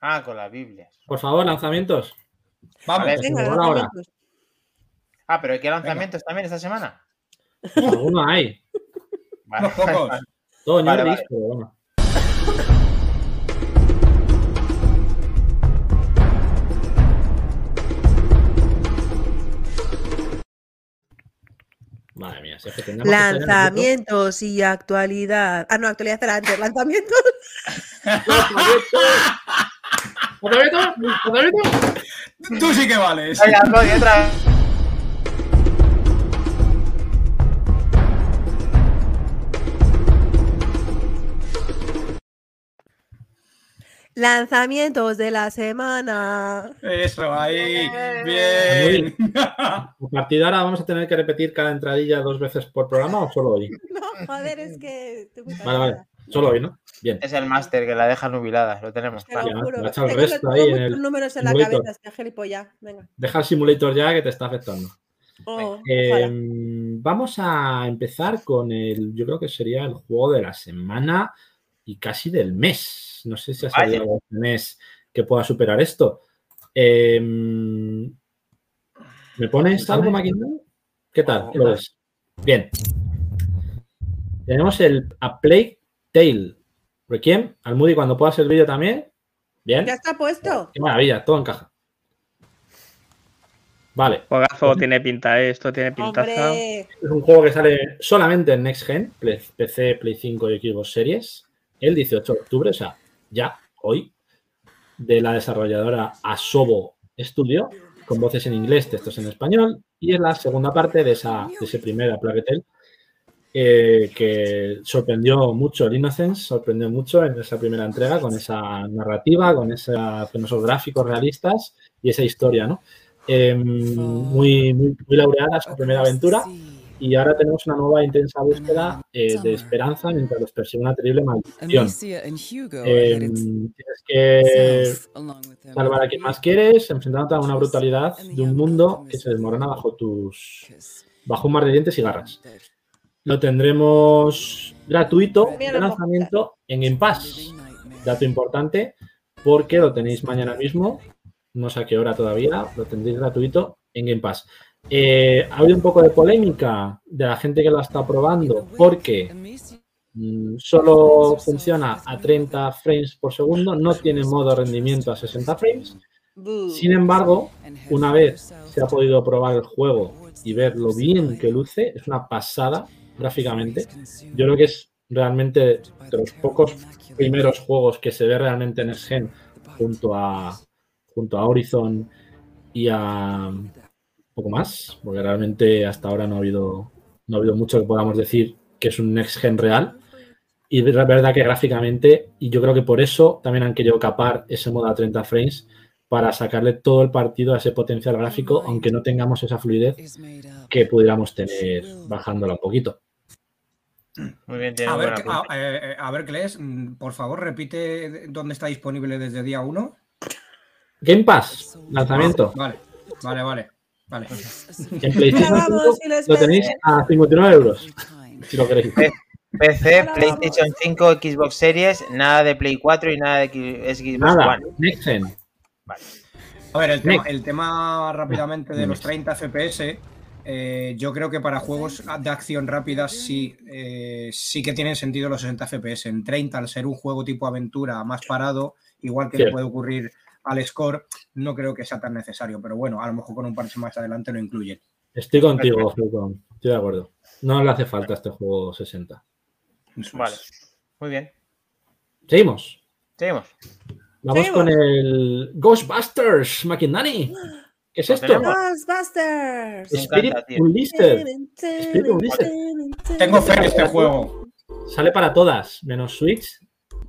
Ah, con las Biblias. Por favor, lanzamientos. Vamos. Vale. Venga, ahora. lanzamientos. Ah, pero ¿qué lanzamientos también esta semana? Alguno hay. Vale, pocos. vale. Todo Vale, Madre mía, si es que tendríamos que. Lanzamientos y actualidad. Ah, no, actualidad era antes. Lanzamientos. ¡Lanzamientos! ¡Lanzamientos! Tú sí que vales. Cody, otra vez. Lanzamientos de la semana. Eso, ahí. Bien. Bien. A partir de ahora vamos a tener que repetir cada entradilla dos veces por programa o solo hoy. No, joder, es que. Vale, vale. Solo hoy, ¿no? Bien. Es el máster que la deja nubilada. Lo tenemos. Te lo juro. me ha echado el resto ahí en el números en la simulator. cabeza, este gilipollas. Venga. Deja el simulator ya que te está afectando. Oh, Eh, ojalá. vamos a empezar con el, yo creo que sería el juego de la semana y casi del mes. No sé si ha salido algo este mes que pueda superar esto. Eh, ¿Me pones algo, máquina? ¿Qué tal? ¿Lo ves? Bien. Tenemos el A Plague Tale Requiem. Al Moody cuando pueda el vídeo también. Bien. Ya está puesto. Qué maravilla, todo encaja. Vale. Juegazo tiene pinta, ¿eh? esto tiene pintaza. Hombre, Es un juego que sale solamente en Next Gen, PC, Play 5 y Xbox Series, el 18 de octubre, o sea, ya, hoy, de la desarrolladora Asobo Studio, con voces en inglés, textos en español, y es la segunda parte de, esa, de ese primer eh, que sorprendió mucho el Innocence, sorprendió mucho en esa primera entrega, con esa narrativa, con, esa, con esos gráficos realistas y esa historia, ¿no? Eh, muy, muy, muy laureada su primera aventura y ahora tenemos una nueva intensa búsqueda eh, de esperanza mientras los persigue una terrible maldición. Eh, tienes que salvar a quien más quieres, enfrentándote a una brutalidad de un mundo que se desmorona bajo tus bajo un mar de dientes y garras. Lo tendremos gratuito de lanzamiento en Game Pass. Dato importante, porque lo tenéis mañana mismo, no sé a qué hora todavía, lo tendréis gratuito en Game Pass. Eh, ha habido un poco de polémica de la gente que lo está probando, porque mm, solo funciona a 30 frames por segundo, no tiene modo rendimiento a 60 frames. Sin embargo, una vez se ha podido probar el juego y ver lo bien que luce, es una pasada gráficamente. Yo creo que es realmente de los pocos primeros juegos que se ve realmente en Next Gen junto a, junto a Horizon y a poco más, porque realmente hasta ahora no ha habido, no ha habido mucho que podamos decir que es un Next Gen real. Y es verdad que gráficamente, y yo creo que por eso también han querido capar ese modo a 30 frames para sacarle todo el partido a ese potencial gráfico, aunque no tengamos esa fluidez que pudiéramos tener bajándola un poquito. Muy bien, tiene A ver, a, pinta. eh, a ver, Kles, mm, por favor, repite dónde está disponible desde día 1. Game Pass, lanzamiento. Vale, vale, vale. Vale. En PlayStation Ahora 5 vamos y les lo tenéis a 59 euros, si lo queréis. PC, PlayStation 5, Xbox Series, nada de Play 4 y nada de Xbox Nada, One. Next Gen. A ver, el tema, el tema rápidamente de los Next. 30 FPS, eh, yo creo que para juegos de acción rápida sí, eh, sí que tienen sentido los 60 FPS. En 30, al ser un juego tipo aventura más parado, igual que le Cierto. puede ocurrir al score, no creo que sea tan necesario. Pero bueno, a lo mejor con un parche más adelante lo incluyen. Estoy contigo. Estoy de acuerdo. No le hace falta este juego 60. Eso Vale, muy bien. Seguimos. Seguimos. Vamos Seguimos. con el Ghostbusters, Maquindani. ¿Qué es esto? Ghostbusters. Spirit Unlisted. Tengo fe en este juego. Sale para todas, menos Switch,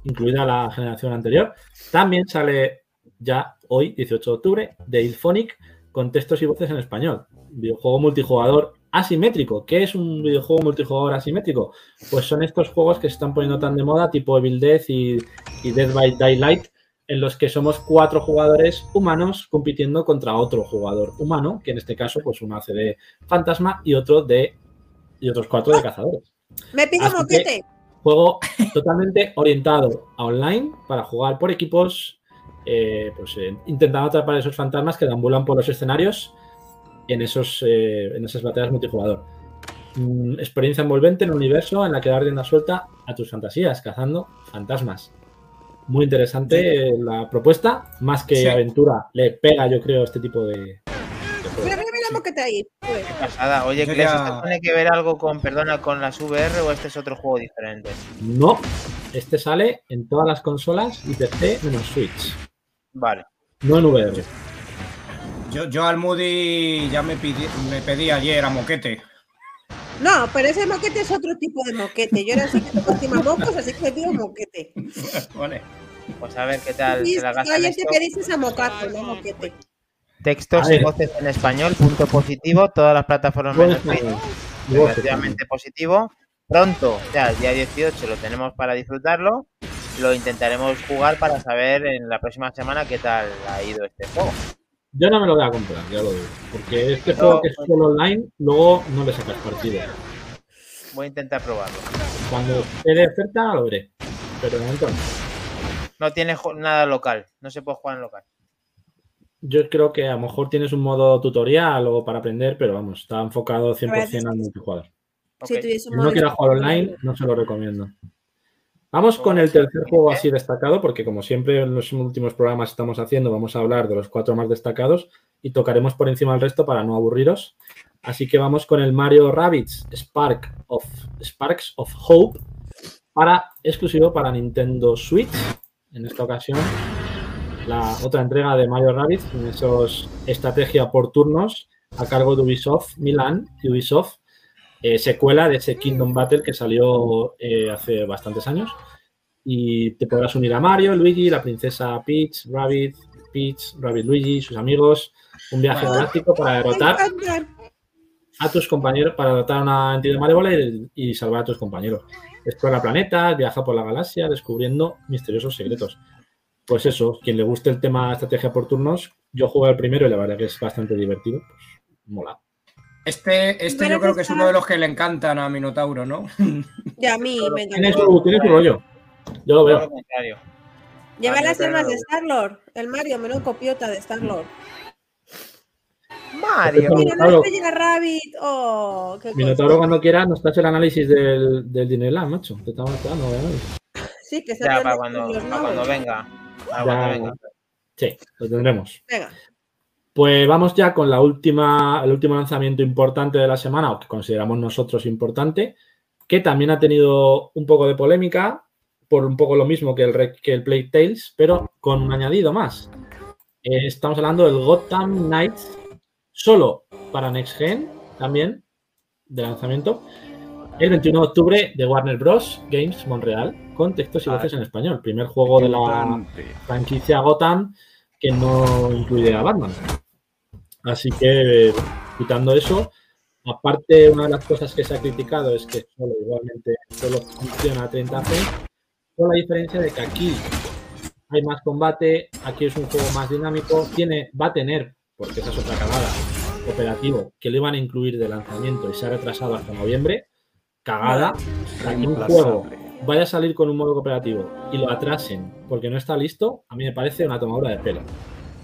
incluida la generación anterior. También sale ya hoy, 18 de octubre, de Ilphonic, con textos y voces en español. Videojuego multijugador asimétrico. ¿Qué es un videojuego multijugador asimétrico? Pues son estos juegos que se están poniendo tan de moda, tipo Evil Death y, y Dead by Daylight, en los que somos cuatro jugadores humanos compitiendo contra otro jugador humano, que en este caso, pues uno hace de fantasma y otro de. y otros cuatro de cazadores. Me pido moquete. Juego totalmente orientado a online para jugar por equipos, eh, pues eh, intentando atrapar esos fantasmas que deambulan por los escenarios en, esos, eh, en esas batallas multijugador. Mm, experiencia envolvente en un universo en la que dar rienda suelta a tus fantasías, cazando fantasmas. Muy interesante eh, la propuesta, más que Sí. aventura, le pega, yo creo, este tipo de. de. Mira, mira, ahí. Joder. Pasada. Oye, Cles, ya- ¿esto tiene que ver algo con, perdona, con las VR o este es otro juego diferente? No, este sale en todas las consolas y PC menos Switch, Vale. no en VR. Yo, yo al Moody ya me, pidi- me pedí ayer a Moquete. No, pero ese moquete es otro tipo de moquete. Yo era así que tengo encima mocos, así que me pido moquete. Vale. Pues a ver qué tal Y se la gastan ayer esto. te a no moquete. Textos y voces en español, punto positivo. Todas las plataformas menos relativamente positivo. Pronto, sea, el día 18 lo tenemos para disfrutarlo. Lo intentaremos jugar para saber en la próxima semana qué tal ha ido este juego. Yo no me lo voy a comprar, ya lo digo. Porque este No, juego que es pues- solo online, luego no le sacas partido. Voy a intentar probarlo. Cuando esté de oferta, lo veré. Pero de momento no. No tiene nada local, no se puede jugar en local. Yo creo que a lo mejor tienes un modo tutorial o para aprender, pero vamos, está enfocado 100% al multijugador. Si Ok. tuviese un Si no modo quiera jugar online, no se lo recomiendo. Vamos con el tercer juego así destacado, porque como siempre en los últimos programas estamos haciendo, vamos a hablar de los cuatro más destacados y tocaremos por encima del resto para no aburriros. Así que vamos con el Mario Rabbids Spark of, Sparks of Hope, para, exclusivo para Nintendo Switch. En esta ocasión, la otra entrega de Mario Rabbids, en esos estrategia por turnos a cargo de Ubisoft Milan y Ubisoft eh, secuela de ese Kingdom Battle que salió eh, hace bastantes años. Y te podrás unir a Mario, Luigi, la princesa Peach, Rabbit, Peach, Rabbit Luigi, sus amigos. Un viaje galáctico para derrotar a tus compañeros, para derrotar a una entidad malévola y, y salvar a tus compañeros. Explora planetas, viaja por la galaxia descubriendo misteriosos secretos. Pues eso, quien le guste el tema estrategia por turnos, yo jugué el primero y la verdad que es bastante divertido. Pues mola. Este, este yo creo que es uno de los que le encantan a Minotauro, ¿no? Y a mí me encanta. Tiene su, tiene su rollo. Yo lo veo. Lleva las armas de Star-Lord. El Mario, menos copiota de Star-Lord. Mario. Mira, no estrella Rabbit. Oh, qué Minotauro cosa. cuando quiera nos hace el análisis del, del Disneyland, macho. Te estamos esperando, obviamente. Sí, que se Ya, para cuando, para cuando venga. Para Ya, cuando venga. Sí, lo tendremos. Venga. Pues vamos ya con la última, el último lanzamiento importante de la semana, o que consideramos nosotros importante, que también ha tenido un poco de polémica, por un poco lo mismo que el, que el Plague Tales, pero con un añadido más. Eh, estamos hablando del Gotham Knights, solo para Next Gen, también, de lanzamiento, el 21 de octubre de Warner Bros. Games Montreal, con textos y voces en español. Primer juego de la franquicia Gotham que no incluye a Batman. Así que, quitando eso, aparte, una de las cosas que se ha criticado es que solo igualmente solo funciona a 30 frames, con la diferencia de que aquí hay más combate, aquí es un juego más dinámico, tiene, va a tener, porque esa es otra cagada, operativo, que le iban a incluir de lanzamiento y se ha retrasado hasta noviembre, cagada, que un juego vaya a salir con un modo cooperativo y lo atrasen porque no está listo, a mí me parece una tomadura de pelo.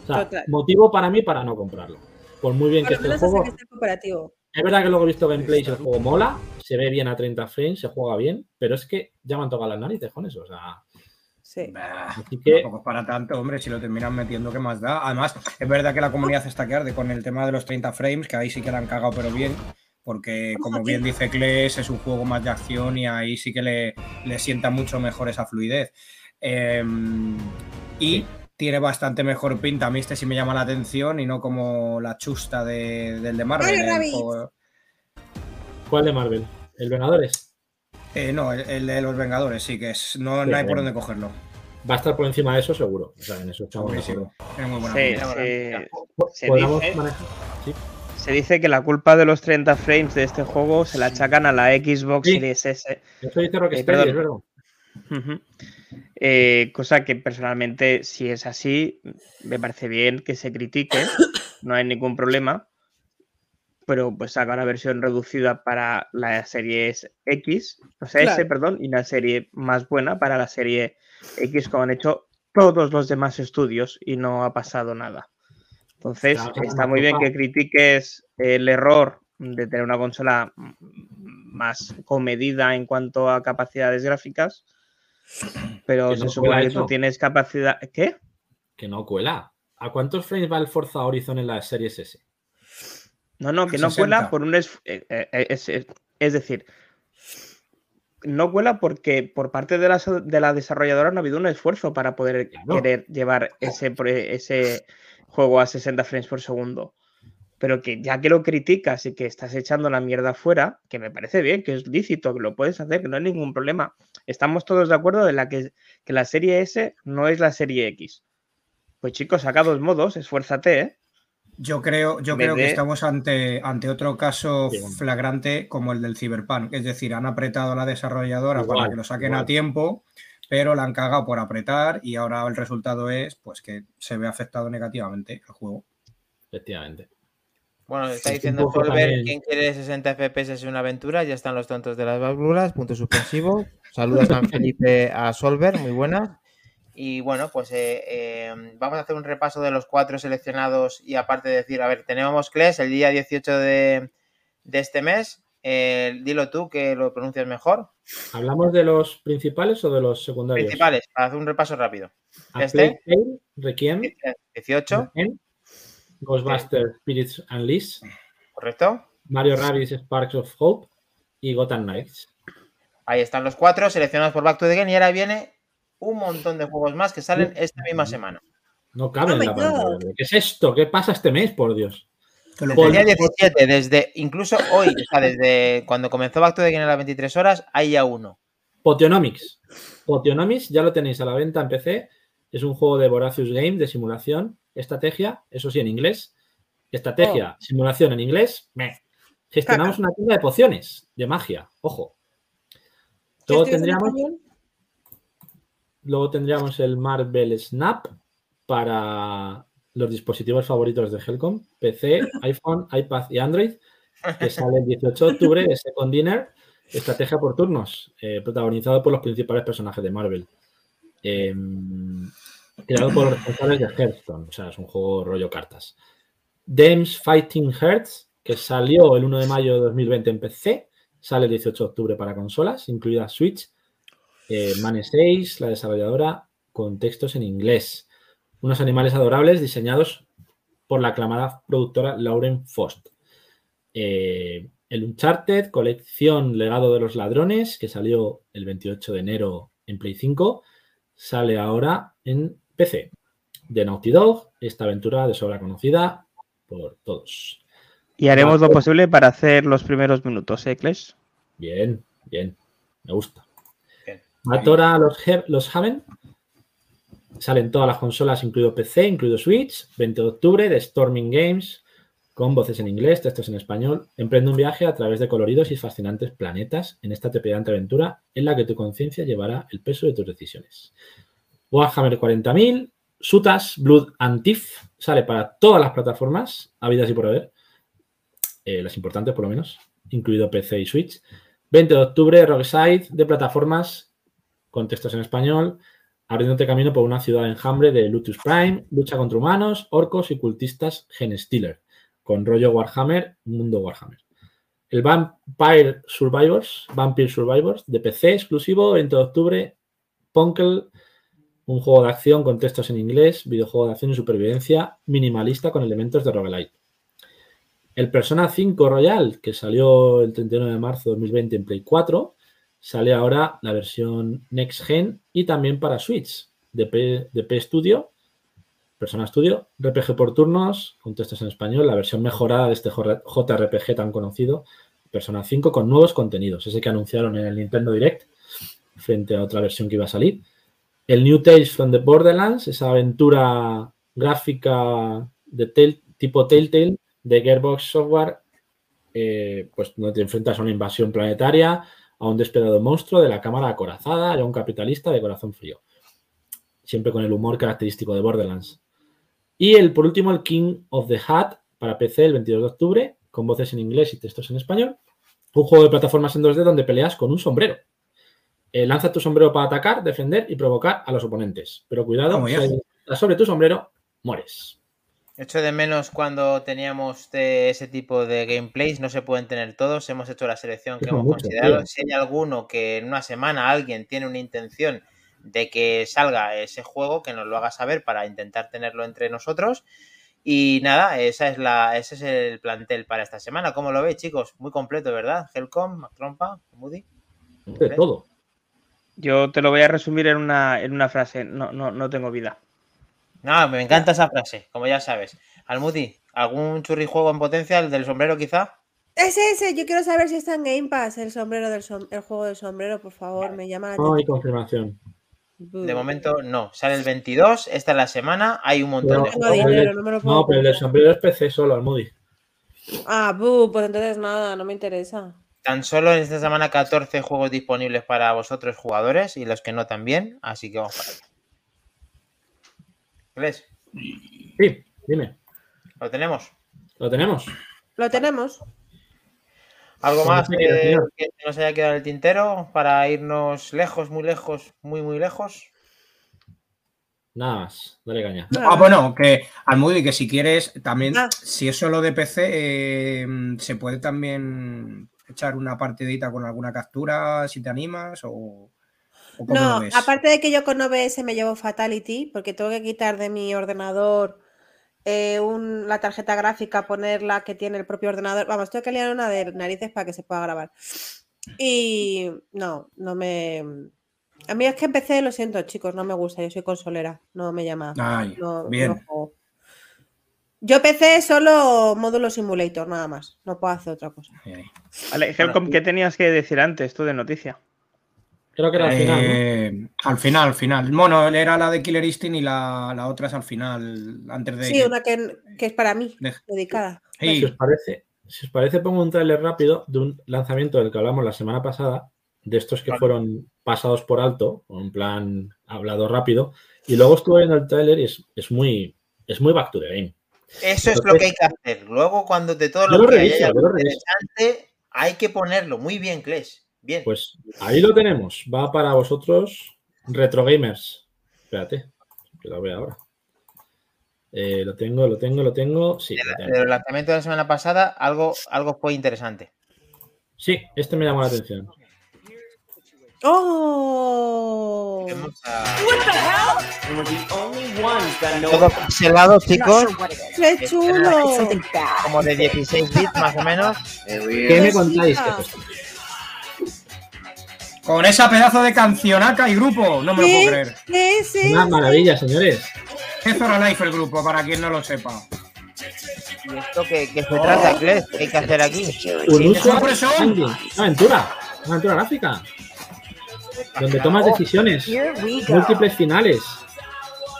O sea, motivo para mí para no comprarlo. Por muy bien Por que esté el menos juego. hasta que esté cooperativo. Es verdad que luego he visto gameplays y el juego mola, se ve bien a 30 frames, se juega bien, pero es que ya me han tocado las narices con eso. O sea, Sí. Bah, así que Tampoco es para tanto, hombre, si lo terminan metiendo, ¿qué más da? Además, es verdad que la comunidad está que arde con el tema de los 30 frames, que ahí sí que la han cagado, pero bien, porque como bien dice Kles, es un juego más de acción y ahí sí que le, le sienta mucho mejor esa fluidez. Eh, y tiene bastante mejor pinta, a mí este sí me llama la atención y no como la chusta de- del de Marvel. Juego- ¿cuál de Marvel? ¿El Vengadores? eh, no, el, el de los Vengadores, sí que es, no, Sí, no hay por dónde cogerlo. Va a estar por encima de eso seguro. O sea, en eso estamos de Buenísimo. acuerdo. Tiene muy buena Sí, pinta. se, se Podamos dice, manejar- sí. se dice que la culpa de los 30 frames de este juego se la achacan a la Xbox Sí. Series S. Eso dice Rocksteady, perdón. es verdad. Ujú. Eh, cosa que personalmente, si es así, me parece bien que se critique, no hay ningún problema. Pero pues saca una versión reducida para la serie X, o sea, S, Claro. perdón, y una serie más buena para la serie X, como han hecho todos los demás estudios y no ha pasado nada. Entonces, Claro, está muy bien que critiques el error de tener una consola más comedida en cuanto a capacidades gráficas, pero se no supone que tú tienes capacidad. ¿Qué? Que no cuela. ¿A cuántos frames va el Forza Horizon en la series S? No, no, que no 60. cuela por un. es- eh, eh, es, es- es decir, no cuela porque por parte de la, de la desarrolladora no ha habido un esfuerzo para poder Claro. querer llevar ese, ese juego a 60 frames por segundo. Pero que ya que lo criticas y que estás echando la mierda fuera, que me parece bien, que es lícito, que lo puedes hacer, que no hay ningún problema. Estamos todos de acuerdo de la que, que la serie S no es la serie X. Pues chicos, saca dos modos, esfuérzate, ¿eh? Yo creo, yo creo que estamos ante, ante otro caso Sí, flagrante como el del Cyberpunk. Es decir, han apretado a la desarrolladora Igual, para que lo saquen igual. a tiempo, pero la han cagado por apretar y ahora el resultado es pues que se ve afectado negativamente el juego. Efectivamente. Bueno, está diciendo Solver, quien quiere 60 FPS es una aventura, ya están los tontos de las válvulas, punto suspensivo. Saludos San Felipe a Solver, muy buenas. Y bueno, pues eh, eh, vamos a hacer un repaso de los cuatro seleccionados y aparte de decir, a ver, tenemos CLES el día 18 de, de este mes. Eh, dilo tú que lo pronuncias mejor. ¿Hablamos de los principales o de los secundarios? Principales, para hacer un repaso rápido. Este. Requiem, 18, Requiem, Ghostbusters Spirits Unleashed, correcto. Mario Rabbids Sparks of Hope y Gotham Knights. Ahí están los cuatro seleccionados por Back to the Game y ahora viene un montón de juegos más que salen esta misma semana. No cabe Oh en la pantalla. ¿Qué es esto? ¿Qué pasa este mes, por Dios? Por- El día pongan. 17, desde incluso hoy, o sea, desde cuando comenzó Back to the Game a las 23 horas, hay ya uno. Potionomics. Potionomics ya lo tenéis a la venta en PC. Es un juego de Voracious Game de simulación, estrategia, eso sí, en inglés. Estrategia, simulación en inglés. meh. Gestionamos una tienda de pociones, de magia, ojo. Luego ¿Qué escribes en tendríamos, luego tendríamos el Marvel Snap para los dispositivos favoritos de Helcom, PC, iPhone, iPad y Android, que sale el 18 de octubre de Second Dinner, estrategia por turnos, eh, protagonizado por los principales personajes de Marvel. Eh, creado por los responsables de Hearthstone, o sea, es un juego rollo cartas. Dames Fighting Hearts, que salió el 1 de mayo de 2020 en PC, sale el 18 de octubre para consolas, incluida Switch, eh, Mane 6, la desarrolladora, con textos en inglés. Unos animales adorables diseñados por la aclamada productora Lauren Fost. Eh, el Uncharted, colección Legado de los Ladrones, que salió el 28 de enero en Play 5, sale ahora en PC. De Naughty Dog, esta aventura de sobra conocida por todos. Y haremos lo posible para hacer los primeros minutos, ¿eh, Clash? Bien, bien, me gusta. Matora los, He- los Haven. Salen todas las consolas, incluido PC, incluido Switch. 20 de octubre de Storming Games, con voces en inglés, textos en español. Emprende un viaje a través de coloridos y fascinantes planetas en esta trepidante aventura en la que tu conciencia llevará el peso de tus decisiones. Warhammer 40.000, Sutas, Blood and Thief, sale para todas las plataformas, habidas y por haber. Eh, las importantes, por lo menos, incluido PC y Switch. 20 de octubre, Rockside, de plataformas, con textos en español, abriéndote camino por una ciudad enjambre de Lutus Prime, lucha contra humanos, orcos y cultistas Genestealer, con rollo Warhammer, mundo Warhammer. El Vampire Survivors, Vampire Survivors, de PC exclusivo, 20 de octubre, Punkle, un juego de acción con textos en inglés, videojuego de acción y supervivencia, minimalista con elementos de roguelite. El Persona 5 Royal, que salió el 31 de marzo de 2020 en Play 4, sale ahora la versión Next Gen y también para Switch de P, de P Studio, Persona Studio, RPG por turnos, con textos en español, la versión mejorada de este JRPG tan conocido, Persona 5 con nuevos contenidos, ese que anunciaron en el Nintendo Direct frente a otra versión que iba a salir. El New Tales from the Borderlands, esa aventura gráfica de tipo Telltale de Gearbox Software, eh, pues donde te enfrentas a una invasión planetaria, a un despedado monstruo de la cámara acorazada y a un capitalista de corazón frío. Siempre con el humor característico de Borderlands. Y el, por último, el King of the Hat para PC el 22 de octubre, con voces en inglés y textos en español. Un juego de plataformas en 2D donde peleas con un sombrero. Eh, lanza tu sombrero para atacar, defender y provocar a los oponentes. Pero cuidado, Vamos si sobre tu sombrero, mueres. Echo de menos cuando teníamos de ese tipo de gameplays, no se pueden tener todos, hemos hecho la selección que hemos considerado. tío. Si hay alguno que en una semana alguien tiene una intención de que salga ese juego, que nos lo haga saber para intentar tenerlo entre nosotros. Y nada, esa es la, ese es el plantel para esta semana. ¿Cómo lo veis, chicos? Muy completo, ¿verdad? Helcom, Trompa, Moody. De todo. Yo te lo voy a resumir en una, en una frase. No, no, no tengo vida. No, me encanta esa frase, como ya sabes. Almudi, ¿algún churrijuego en potencia? ¿El del sombrero quizá? Ese, ese, yo quiero saber si está en Game Pass el sombrero del som- el juego del sombrero, por favor, me llama la No hay atención. confirmación. De momento no. Sale el 22, esta es la semana, hay un montón No, de juegos. dinero, no me lo puedo No, pero el del sombrero es PC solo, al Moody. Ah, bu, pues entonces nada, no me interesa. Tan solo en esta semana 14 juegos disponibles para vosotros jugadores y los que no también, así que vamos para allá. ¿Ves? Sí, dime. ¿Lo tenemos? ¿Lo tenemos? Lo tenemos. ¿Algo Pues más que, que nos haya quedado en el tintero para irnos lejos, muy lejos, muy, muy lejos? Nada más. Dale caña. Ah, bueno, que Almudi, que si quieres, también, Ah. si es solo de PC, eh, se puede también echar una partidita con alguna captura si te animas o, o cómo No, lo ves? aparte de que yo con OBS me llevo Fatality, porque tengo que quitar de mi ordenador eh, un- la tarjeta gráfica, ponerla que tiene el propio ordenador. Vamos, tengo que liar una de narices para que se pueda grabar. Y no, no me. A mí es que empecé, lo siento, chicos, no me gusta, yo soy consolera, no me llama. Ay, no- no bien. Yo empecé solo módulo simulator, nada más. No puedo hacer otra cosa. Vale, Helcom, ¿qué tenías que decir antes tú de noticia? Creo que era al final. ¿no? Eh, al final, al final. Bueno, era la de Killer Instinct y la, la otra es al final, antes de. Sí, una que, que es para mí, de- dedicada. Sí, Si os parece, si os parece, pongo un tráiler rápido de un lanzamiento del que hablamos la semana pasada, de estos que Vale. fueron pasados por alto, o en plan hablado rápido, y luego estuve viendo el tráiler y es, es muy es muy back to the game. Eso es lo que hay que hacer. Luego, cuando de todo lo lo que reviso, haya yo lo reviso. interesante, hay que ponerlo. Muy bien, Kles. Bien. Pues ahí lo tenemos. Va para vosotros, retro gamers. Espérate, que lo veo ahora. Eh, lo tengo, lo tengo, lo tengo. Sí, lo tengo. Del lanzamiento de la semana pasada, algo, algo fue interesante. Sí, este me llamó la atención. ¡Oh! Vemos a- And we're the only ones that know Todo pixelado, chicos. ¡Qué chulo! Como de 16 bits más o menos. ¿Qué me contáis? Con esa pedazo de cancionaca y grupo, no me lo puedo creer. ¿Qué es Una maravilla, señores. Es Zora Life el grupo, para quien no lo sepa. ¿Y esto qué, qué se trata, Kles? ¿Qué hay que hacer aquí? Un uso aventura, una aventura gráfica, donde tomas Oh, decisiones, múltiples finales.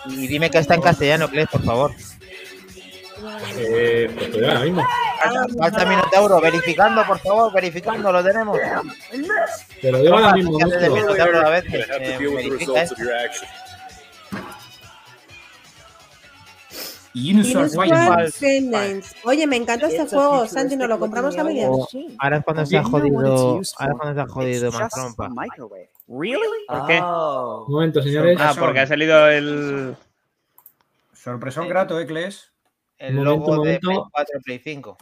Y dime que está en castellano, Kles, por favor. Eh, pues ahora mismo. Falta Minotauro, verificando, por favor, verificando, lo tenemos. Te lo digo ahora mismo. Eh, verifica. Oye, me encanta este juego, Santi, ¿nos lo compramos a medias? machine. Ahora es cuando se ha jodido. Ahora es cuando se ha jodido It's Really? ¿Por qué? Oh. Un momento, señores. Ah, porque ha salido el. Sorpresón grato, ¿eh, Kles? El Momento, logo de. Play 4 Play 5.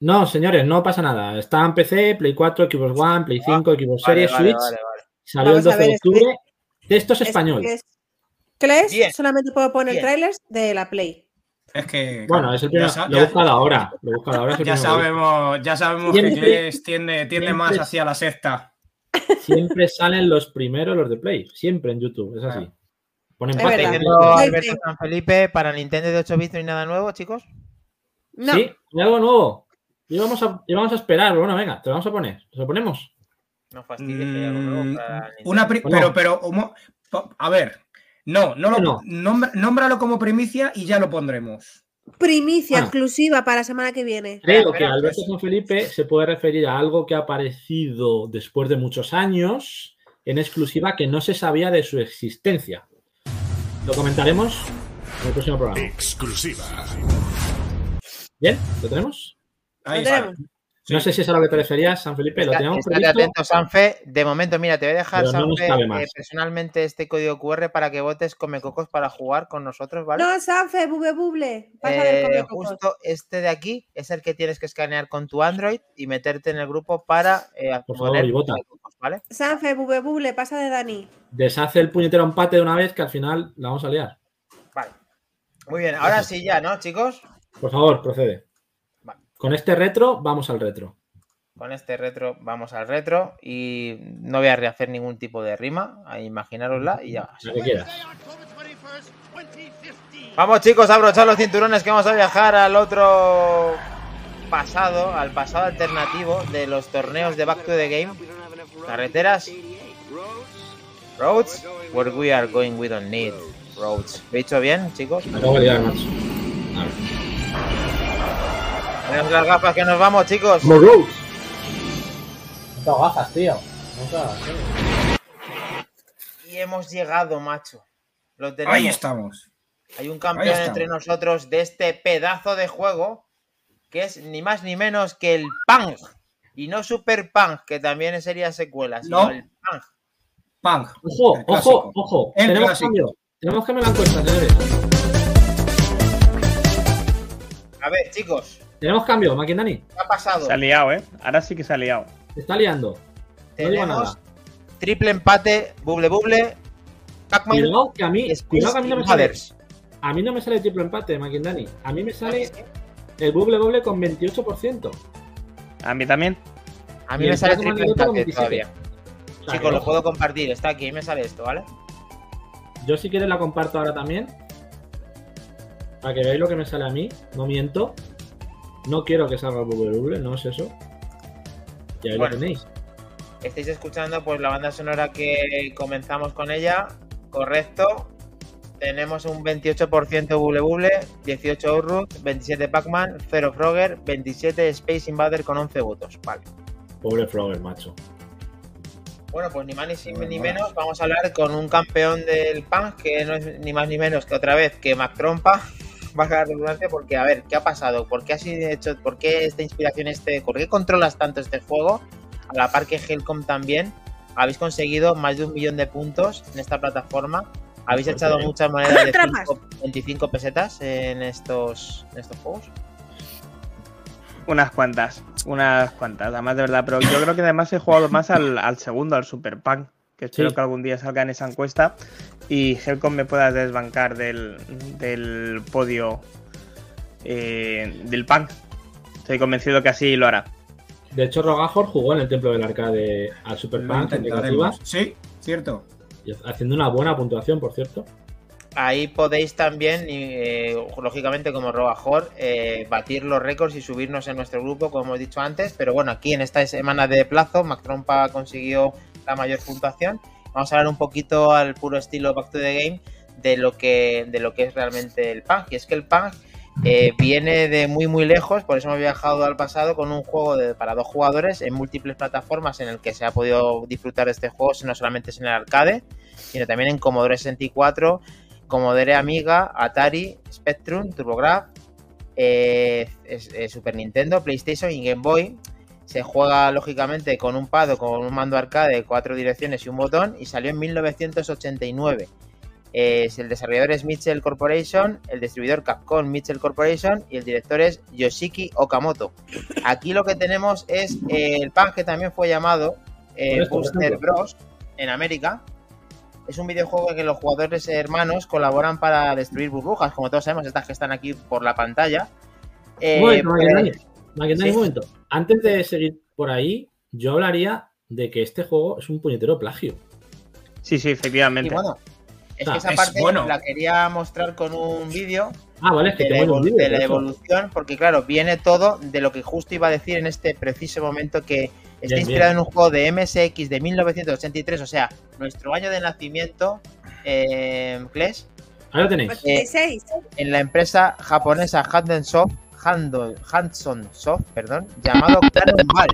No, señores, no pasa nada. Está en PC, Play 4, Xbox One, Play 5, Xbox Vale, Series, vale, Switch. vale, vale. Salió el Vamos a 12 de ver, es que- octubre. Texto es Es- español. es- Kles, Bien. solamente puedo poner Bien. trailers de la Play. Es que. Bueno, es el ya sa- Lo he buscado ahora. Lo he buscado ahora. Ya sabemos, ya sabemos que Kles tiende, tiende más hacia la secta. Siempre salen los primeros los de Play. Siempre en YouTube. Es así. Ponen Es parte. verdad. Diciendo Sí, Alberto sí. San Felipe, para Nintendo de 8 bits no hay nada nuevo, chicos. No, Sí, hay algo nuevo. Y vamos a, y vamos a esperar. Bueno, venga, te lo vamos a poner. ¿Te lo ponemos? No fastidies, que hay algo nuevo Mm, para Nintendo. Una pero, pero, a ver. No, no lo, No. nómbralo como primicia y ya lo pondremos. Primicia exclusiva para la semana que viene. Creo que Alberto. San Felipe se puede referir a algo que ha aparecido después de muchos años en exclusiva que no se sabía de su existencia. Lo comentaremos en el próximo programa. Exclusiva. ¿Bien? ¿Lo tenemos? Ahí Lo está. Tenemos. No sé si es a lo que te referías, San Felipe. Lo Está- teníamos estate previsto. atento, Sanfe. De momento, mira, te voy a dejar, no nos Sanfe, cabe eh, más. personalmente este código QR para que votes Come Cocos para jugar con nosotros, ¿vale? No, Sanfe, buble. El Eh, come cocos. justo este de aquí es el que tienes que escanear con tu Android y meterte en el grupo para eh, Por favor, y vota. Cocos, ¿vale? Sanfe, bube buble, pasa de Dani. Deshace el puñetero empate de una vez que al final la vamos a liar. Vale. Muy bien, ahora sí ya, ¿no, chicos? Por favor, procede. Con este retro, vamos al retro. Con este retro vamos al retro y no voy a rehacer ningún tipo de rima, imaginarosla y ya. La que quieras. Vamos chicos, a abrochar los cinturones que vamos a viajar al otro pasado, al pasado alternativo de los torneos de Back to the Game. Carreteras. Roads, where we are going we don't need roads. ¿Lo he dicho bien, chicos? Acabo de liar. Tenemos las gafas que nos vamos, chicos. No tengo gafas, tío. Y hemos llegado, macho. Lo tenemos. Ahí estamos. Hay un campeón entre nosotros de este pedazo de juego que es ni más ni menos que el Pang. Y no Super Pang, que también sería secuela, sino No. el Pang. Punk. Ojo, El ojo, ojo. El Tenemos clásico. cambio. Tenemos cambio en la encuesta. A ver, chicos, Tenemos cambio, Maquindani. ¿Qué ha pasado? Se ha liado, ¿eh? Ahora sí que se ha liado. Se está liando. No digo Tenemos nada. triple empate, buble buble, Pac-Man Cuidado que a mí, cuidado que a mí no me sale. A mí no me sale triple empate, Maquindani. A mí me sale el Bubble Bubble con 28%. A mí también. A mí me sale triple empate 27. todavía. O sea, Chicos, lo puedo compartir. Está aquí, me sale esto, ¿vale? Yo si quieres la comparto ahora también. Para que veáis lo que me sale a mí. No miento. No quiero que salga Bubble, no es eso. Y ahí Bueno. lo tenéis. Estáis escuchando pues la banda sonora que comenzamos con ella. Correcto. Tenemos un 28% Buble Buble, 18 Urrut, 27 Pac-Man, 0 Frogger, 27 Space Invader con 11 votos. Vale. Pobre Flower, macho. Bueno, pues ni más ni, ni menos, vamos a hablar con un campeón del punk que no es ni más ni menos que otra vez que Mac Trompa. Baja la redundancia porque, a ver, ¿qué ha pasado? ¿Por qué has hecho, por qué esta inspiración, este, por qué controlas tanto este juego? A la par que Helcom también, habéis conseguido más de un millón de puntos en esta plataforma. Habéis Pues echado muchas monedas de Trampas. 5, 25 pesetas en estos, en estos juegos. Unas cuantas. Unas cuantas. Además, de verdad. Pero yo creo que además he jugado más al, al segundo, al Super Punk. Que espero Sí. que algún día salga en esa encuesta. Y Helcom me pueda desbancar del, del podio eh, del Punk. Estoy convencido que así lo hará. De hecho, Rogajor jugó en el Templo del Arcade al Super Punk en negativa. Sí, cierto. y haciendo una buena puntuación, por cierto. Ahí podéis también, eh, lógicamente como Robajor, eh, batir los récords y subirnos en nuestro grupo, como hemos dicho antes. Pero bueno, aquí en esta semana de plazo, Mac Trompa consiguió la mayor puntuación. Vamos a hablar un poquito al puro estilo Back to the Game de lo que, de lo que es realmente el punk. Y es que el punk eh, viene de muy muy lejos, por eso hemos viajado al pasado con un juego para dos jugadores en múltiples plataformas en el que se ha podido disfrutar de este juego, no solamente es en el arcade, sino también en Commodore 64, Commodore Amiga, Atari, Spectrum, TurboGrafx, eh, Super Nintendo, PlayStation y Game Boy. Se juega lógicamente con un pad o con un mando arcade, cuatro direcciones y un botón y salió en 1989. Es el desarrollador es Mitchell Corporation, el distribuidor Capcom Mitchell Corporation y el director es Yoshiki Okamoto. Aquí lo que tenemos es eh, el pan que también fue llamado eh, Booster. Bros en América. Es un videojuego en que los jugadores hermanos colaboran para destruir burbujas, como todos sabemos, estas que están aquí por la pantalla. Eh, pero- Sí. un momento. Antes de seguir por ahí, yo hablaría de que este juego es un puñetero plagio. Sí, sí, y efectivamente. bueno, es Ah, que esa es parte bueno. la quería mostrar con un vídeo Ah, vale, es que de, la, evol- vídeo. de la evolución, porque claro, viene todo de lo que justo iba a decir en este preciso momento que está Bien, inspirado bien. en un juego de MSX de 1983, o sea, nuestro año de nacimiento, eh, Clash, Ahí lo tenéis. 86. en la empresa japonesa Hanson Soft, Hando- Hanson Soft, perdón, llamado Cannonball.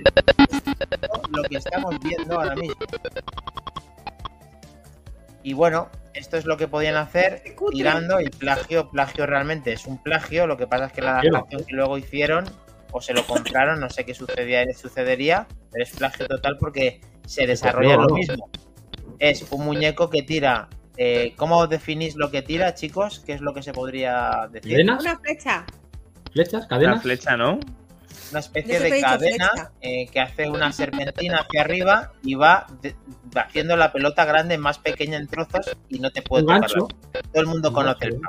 Lo que estamos viendo ahora mismo. Y bueno, esto es lo que podían hacer tirando y plagio, plagio realmente es un plagio, lo que pasa es que la Plagio. adaptación que luego hicieron o se lo compraron, no sé qué sucedía, sucedería, pero es plagio total porque se desarrolla lo mismo. Es un muñeco que tira. eh, ¿Cómo definís lo que tira, chicos? ¿Qué es lo que se podría decir? Una flecha. ¿Flechas? Una ¿Cadenas? flecha, ¿no? Una especie de cadena eh, que hace una serpentina hacia arriba y va, de- haciendo la pelota grande más pequeña en trozos y no te puede tocar. Todo el mundo Un conoce el.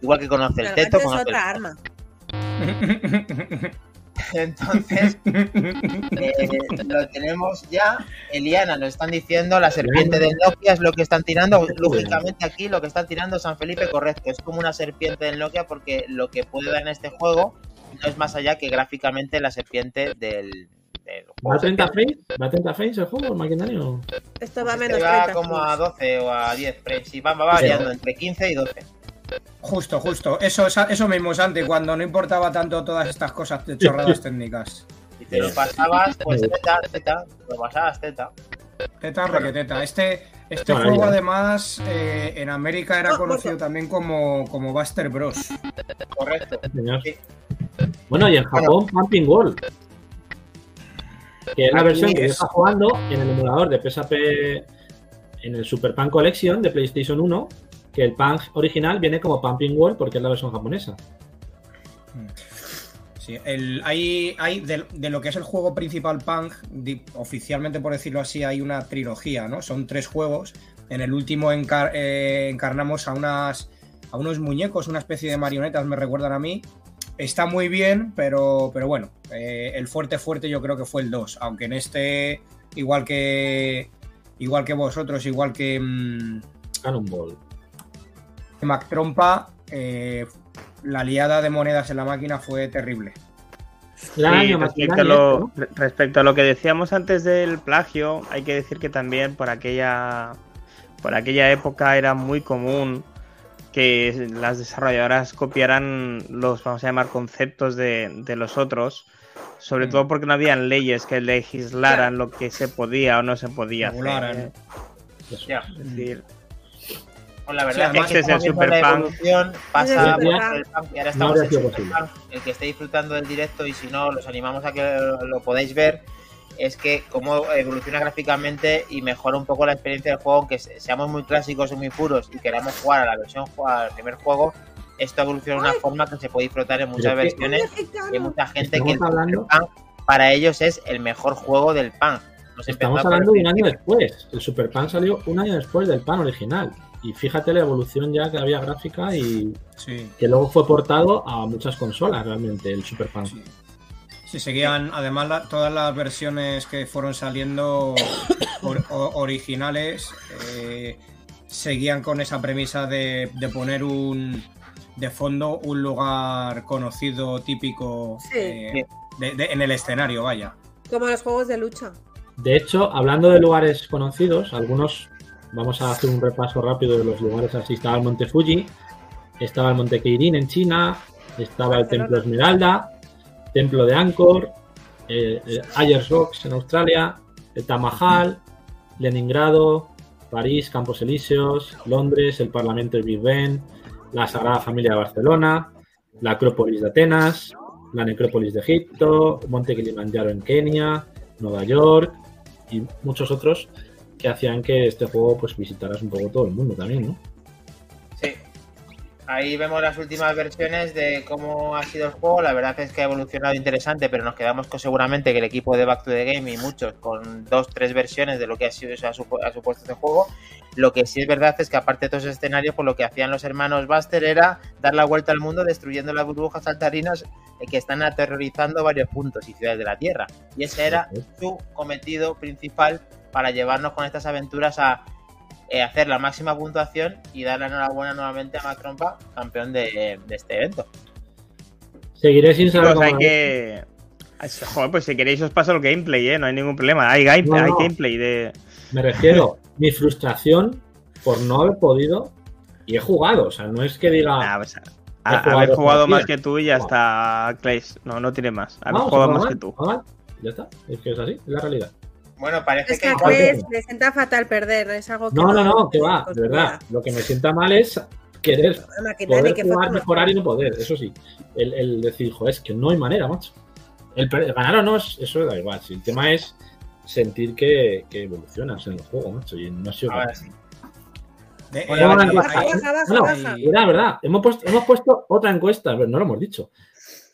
Igual que conoce el teto, es conoce el otra pang. arma. Entonces, eh, lo tenemos ya. Eliana, nos están diciendo, la serpiente del Nokia es lo que están tirando. Lógicamente aquí lo que están tirando San Felipe, correcto. Es como una serpiente del Nokia porque lo que puede dar en este juego no es más allá que gráficamente la serpiente del, del ¿Va juego. a 30 frames? ¿Va a 30 frames el juego, Maquindani? o? Esto va a Este menos va 30. como a 12 o a 10 frames. Y va, va variando entre 15 y 12. Justo, justo. Eso, eso mismo, Santi, cuando no importaba tanto todas estas cosas de chorradas técnicas. Si te lo pasabas, pues teta, teta. Lo pasabas teta. Teta, requeteta. Este, este Maravilla. juego, además, eh, en América era Oh, conocido también como, como Buster Bros. Correcto. Señor. Sí. Bueno, y en Japón, Pumping World. Que es la versión que es- está jugando en el emulador de PSP en el Super Punk Collection de PlayStation 1. Que el Punk original viene como Pumping World porque es la versión japonesa. Sí, Sí, el, hay, hay de, de lo que es el juego principal Punk, di- oficialmente por decirlo así, hay una trilogía, ¿no? Son tres juegos. En el último encar- eh, encarnamos a unas a unos muñecos, una especie de marionetas, me recuerdan a mí. Está muy bien, pero, pero bueno, eh, el fuerte fuerte yo creo que fue el 2, aunque en este, igual que igual que vosotros, igual que mm, Cannonball. Mac Trompa, eh, la liada de monedas en la máquina fue terrible. Sí, respecto, a lo, respecto a lo que decíamos antes del plagio, hay que decir que también por aquella, por aquella época era muy común que las desarrolladoras copiaran los, vamos a llamar, conceptos de, de los otros, sobre Mm. todo porque no habían leyes que legislaran lo que se podía o no se podía Regularan. hacer. Eso. Ya. Es decir, Pues la Sí, verdad además es que es el la Super Punk. evolución, pasa por el punk y ahora estamos en. El que esté disfrutando del directo y si no, los animamos a que lo, lo podáis ver, es que cómo evoluciona gráficamente y mejora un poco la experiencia del juego, aunque se- seamos muy clásicos y muy puros y queramos jugar a la versión, al primer juego, esto evoluciona de una forma que se puede disfrutar en muchas versiones y hay mucha gente que el Estamos hablando- Super Punk para ellos es el mejor juego del punk. Nos Estamos hablando de un año después. El Super Pan salió un año después del Pan original. Y fíjate la evolución ya que había gráfica y Sí. que luego fue portado a muchas consolas realmente el Super Pan. Sí. Sí, seguían, además, la- todas las versiones que fueron saliendo or- o- originales eh, seguían con esa premisa de, de poner un de fondo un lugar conocido, típico Sí. eh, de- de- en el escenario, vaya. Como los juegos de lucha. De hecho, hablando de lugares conocidos, algunos vamos a hacer un repaso rápido de los lugares así. Estaba el Monte Fuji, estaba el Monte Keirin en China, estaba el. Templo Esmeralda, Templo de Angkor, eh, eh, Ayers Rocks en Australia, el Tamahal, Leningrado, París, Campos Elíseos, Londres, el Parlamento de Big Ben, la Sagrada Familia de Barcelona, la Acrópolis de Atenas, la Necrópolis de Egipto, Monte Kilimanjaro en Kenia, Nueva York y muchos otros que hacían que este juego pues visitaras un poco todo el mundo también, ¿no? Sí. Ahí vemos las últimas versiones de cómo ha sido el juego. La verdad es que ha evolucionado interesante, pero nos quedamos con seguramente que el equipo de Back to the Game y muchos con dos, tres versiones de lo que ha sido ha, supu- ha supuesto este juego. Lo que sí es verdad es que aparte de todos esos escenarios, pues lo que hacían los hermanos Buster era dar la vuelta al mundo destruyendo las burbujas saltarinas eh, que están aterrorizando varios puntos y ciudades de la Tierra. Y ese era su cometido principal para llevarnos con estas aventuras a eh, hacer la máxima puntuación y dar la enhorabuena nuevamente a Macronpa, campeón de, de este evento. Seguiré sin saber chicos, hay que. Joder, pues si queréis os paso el gameplay, ¿eh? No hay ningún problema. Hay, game- No, hay no. gameplay de. Me refiero, mi frustración por no haber podido y he jugado, o sea, no es que diga Nah, pues, a- He a- jugado haber jugado más que tú y ya Wow. está, Clays. No, no tiene más. Haber "Vamos, jugado más mal, que tú. juega mal". Ya está, es que es así, es la realidad. Bueno, parece Es que igual- Chris le sienta fatal perder, no es algo que No, no, no, que va, de verdad. Lo que me sienta mal es querer poder que jugar, mejorar y no poder, eso sí. El, el decir, joder, es que no hay manera, macho. El, el ganar o no, es- eso da igual. Si el tema es sentir que, que evolucionas en el juego, macho, y no ha sido Ahora sí. Eh, No. Verdad, verdad. Hemos puesto, hemos puesto otra encuesta, pero no lo hemos dicho.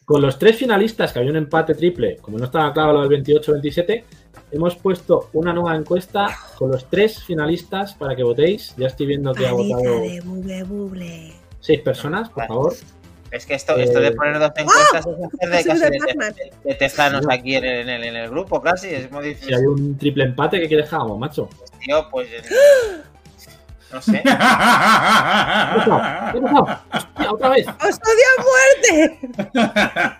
Con los tres finalistas que había un empate triple, como no estaba claro lo del 28-27, hemos puesto una nueva encuesta con los tres finalistas para que votéis. Ya estoy viendo que ha votado de buble, buble. seis personas, por Vale. favor. Es que esto, esto de Eh, poner dos encuestas es hacer de casi de de, tezanos aquí en el, en, el, en el grupo, casi. Es muy Si difícil. hay un triple empate, ¿qué quieres que hagamos, macho? Tío, pues. eh, No sé. Otra vez. ¡Os odio a muerte!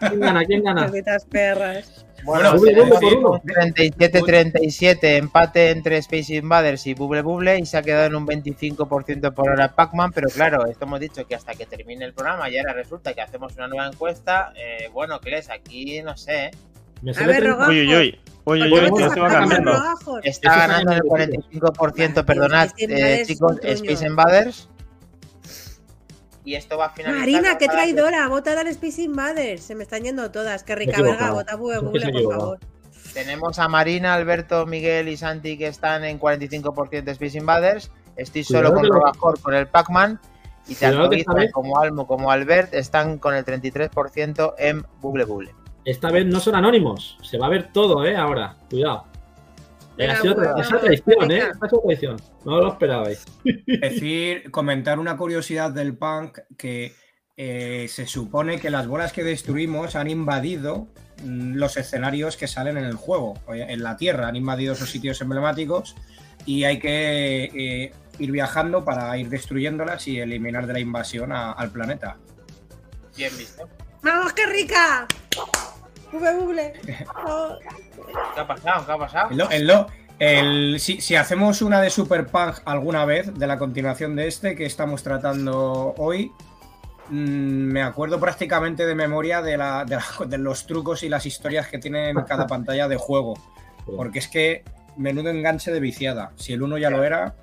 ¿Quién gana? ¿Quién gana? Malditas perras. Bueno, Bueno, tenemos por uno. un 37-37 empate entre Space Invaders y Bubble Bubble y se ha quedado en un 25% por hora Pac-Man, pero claro, esto hemos dicho que hasta que termine el programa y ahora resulta que hacemos una nueva encuesta. Eh, bueno, Cles, aquí no sé. ¿eh? Me A sale ver, Rogajo. Uy, uy, uy. Uy, uy, ¿Por qué uy, se va cambiando. Está ganando el está en el 45%, perdonad, eh, chicos. Space Invaders. Y esto va a finalizar. Marina, qué para que- traidora. Vota a Space Invaders. Se me están yendo todas. Qué rica verga. Vota ha por favor. Tenemos a Marina, Alberto, Miguel y Santi que están en 45% de Space Invaders. Estoy solo Cuidado con Robajor con el Pac-Man. Y tanto vez- como Almo como Albert están con el 33% en Bubble Bubble. esta vez no son anónimos. Se va a ver todo, ¿eh? Ahora, cuidado. Ha sido traición, ¿eh? venga. Esa traición. No lo esperabais. Decir, comentar una curiosidad del punk que eh, se supone que las bolas que destruimos han invadido mm, los escenarios que salen en el juego, eh, en la Tierra, han invadido esos sitios emblemáticos y hay que eh, ir viajando para ir destruyéndolas y eliminar de la invasión a- al planeta. Bien visto. ¡Vamos, qué rica! Oh, ¿Qué ha pasado? ¿Qué ha pasado? El lo- el lo- el- si, si hacemos una de Super Punk alguna vez, de la continuación de este que estamos tratando hoy, mm, me acuerdo prácticamente de memoria de, la- de la- de los trucos y las historias que tiene en cada pantalla de juego. Porque es que menudo enganche de viciada. Si el uno ya lo era,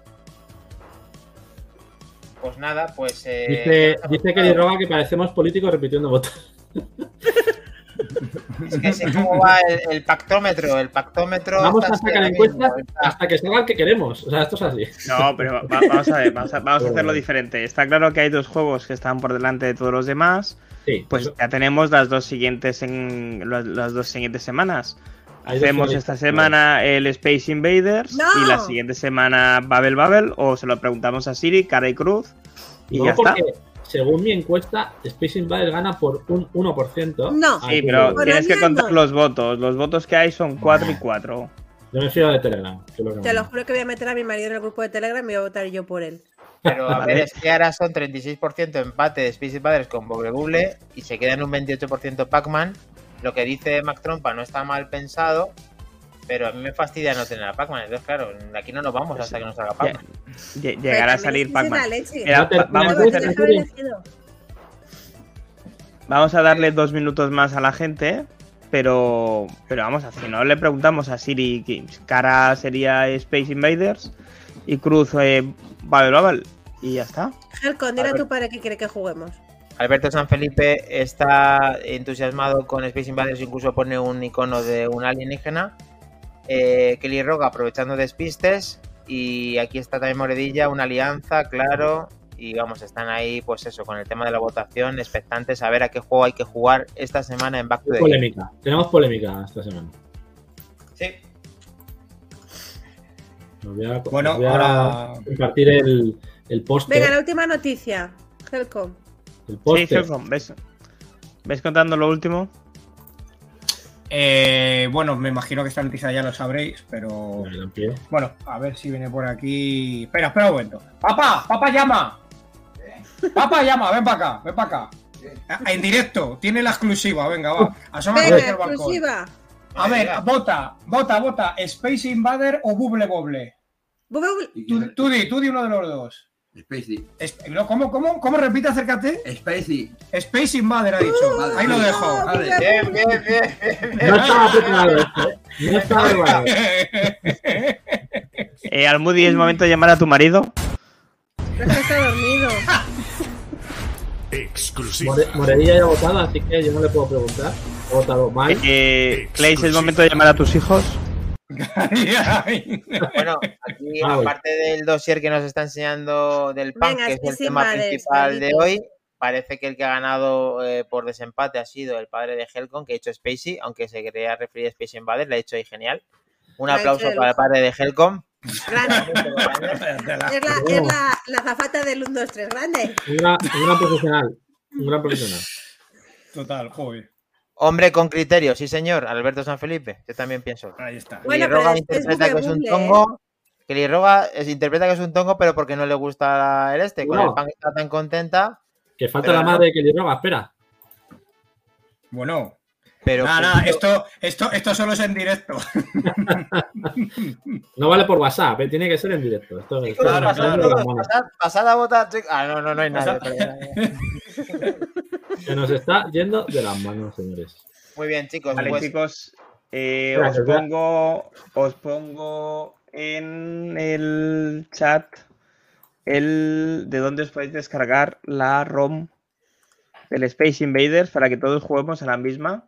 Pues nada, pues. eh, Dice, dice. Kelly Roga que parecemos políticos repitiendo votos. Es que sé cómo va el, el pactómetro. El pactómetro. Vamos a sacar encuestas hasta que salga el que queremos. O sea, esto es así. No, pero va- vamos a ver, vamos a, vamos a hacerlo diferente. Está claro que hay dos juegos que están por delante de todos los demás. Sí, Pues eso- ya tenemos las dos siguientes en las, las dos siguientes semanas. Hacemos esta semana el Space Invaders ¡No! y la siguiente semana Babel Babel o se lo preguntamos a Siri, cara y cruz y No, ya está. Según mi encuesta, Space Invaders gana por un 1%. No. Así Sí, que pero tienes que contar los votos. Los votos que hay son 4 y 4. Yo me fío de Telegram. que lo Te lo manda. juro que voy a meter a mi marido en el grupo de Telegram y voy a votar yo por él. Pero a ver, es que ahora son 36% empate de Space Invaders con Bogle Buble y se queda en un 28% Pac-Man. Lo que dice Mac Trompa no está mal pensado, pero a mí me fastidia no tener a Pac-Man. Entonces, claro, de aquí no nos vamos hasta que nos salga Pac-Man. Lle- Llegará a salir Pac-Man. Vamos, a hacer- vamos a darle dos minutos más a la gente. Pero, pero vamos, si no le preguntamos a Siri, cara sería Space Invaders y Cruz eh, Babel. Y ya está. Helcon, dile A tu padre que quiere que juguemos. Alberto San Felipe está entusiasmado con Space Invaders, incluso pone un icono de un alienígena. Eh, Kelly Roga aprovechando despistes. Y aquí está también Moredilla, una alianza, claro. Y vamos, están ahí, pues eso, con el tema de la votación, expectantes a ver a qué juego hay que jugar esta semana en Back to the Game. Polémica. Tenemos polémica esta semana. Sí, voy a, Bueno, voy a ahora- compartir el, el póster. Venga, la última noticia. Helcom. El Sí, póster. Helcom, ¿ves? ¿Ves contando lo último? Eh, bueno, me imagino que esta noticia ya lo sabréis, pero bueno, a ver si viene por aquí. Espera, espera un momento. ¡Papá! ¡Papá llama! ¡Papá llama! Ven para acá, ven para acá. En directo, tiene la exclusiva, venga, va. Asómate Venga, al balcón. exclusiva. A ver, vota, vota, vota. ¿Space Invader o Bubble Bobble? Buble, buble. Tú, tú di, tú di uno de los dos. Spacey. Es- no, ¿Cómo, cómo, cómo repite? Acércate. Spacey. Space Invader ha dicho. Vale, Ahí lo dejo. Vale. bien, bien, bien, bien, bien. No estaba preparado esto, ¿eh? No estaba preparado. Eh, Almudi, es momento de llamar a tu marido. Es que está dormido. Exclusivo. More- ya ha votado, así que yo no le puedo preguntar. Ha votado mal. Eh, Clay, es momento de llamar a tus hijos. Bueno, aquí, aparte del dossier que nos está enseñando del PAN, Venga, que es el tema principal de hoy, parece que el que ha ganado eh, por desempate ha sido el padre de Helcon, que ha hecho Spacey, aunque se quería referir a Space Invaders, le ha hecho ahí genial. Un aplauso para el padre de Helcon. Grande. Es la, es la, la zafata del 1, 2, 3. Grande. Un gran, un gran profesional. Un gran profesional. Total, joder. Hombre con criterio, sí señor, Alberto San Felipe, yo también pienso. Ahí está. Bueno, Roga interpreta que es un tongo. Kelly Roga es- interpreta que es un tongo, pero porque no le gusta el este. Con No. el pan que está tan contenta. Que falta la no. madre de Kelly Roga, espera. Bueno, Pero nada, nada, esto, esto, esto solo es en directo. No vale por WhatsApp, ¿eh? tiene que ser en directo. Esto, esto Claro, está claro. Pasad, pasad a votar, chicos. Ah, no, no, no hay perdona. Se nos está yendo de las manos, señores. Muy bien, chicos. Vale, pues, chicos. eh, os pongo. Os pongo en el chat el de dónde os podéis descargar la ROM del Space Invaders para que todos juguemos a la misma.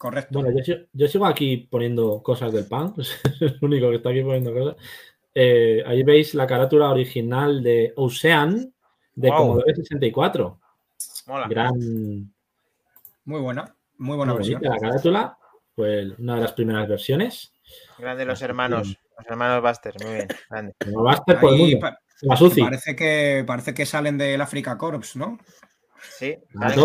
Correcto. Bueno, yo, si- yo sigo aquí poniendo cosas del pan. Es el único que está aquí poniendo cosas. Eh, ahí veis la carátula original de Ocean de Wow. Commodore 64. mola. Gran, Muy buena. Muy buena Muy versión. bonita la carátula. Fue una de las primeras versiones. Grande los hermanos, los hermanos Buster, muy bien, grande. Estar por el Ahí mundo. pa- parece, que, parece que salen del Africa Corps, ¿no? Sí,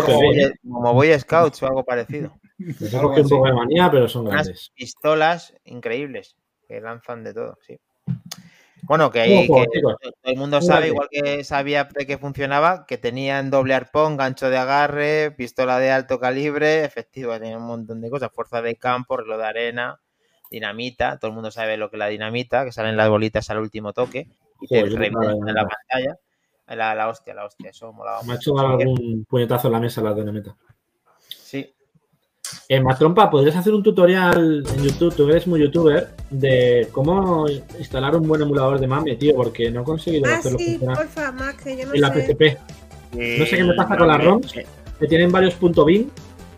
como, ¿eh? Como Boy Scouts o algo parecido. Cogido un poco de manía, pero son Unas grandes. pistolas increíbles que lanzan de todo, sí. Bueno, que, hay, Ojo, que chicos. todo el mundo Un sabe, igual que sabía de que funcionaba, que tenían doble arpón, gancho de agarre, pistola de alto calibre, efectivo, tenían un montón de cosas, fuerza de campo, reloj de arena, dinamita, todo el mundo sabe lo que es la dinamita, que salen las bolitas al último toque y te Joder, la revientan la pantalla. La, la hostia, la hostia, eso molaba Me ha hecho dar algún puñetazo en la mesa la dinamita. Eh, Matrompa, ¿podrías hacer un tutorial en YouTube? Tú eres muy youtuber de cómo instalar un buen emulador de MAME, tío, porque no he conseguido Ah, hacerlo sí, funcionar porfa, Max, que yo no en la sé. PCP. No sé qué me pasa con las ROMs. Que tienen varios .bin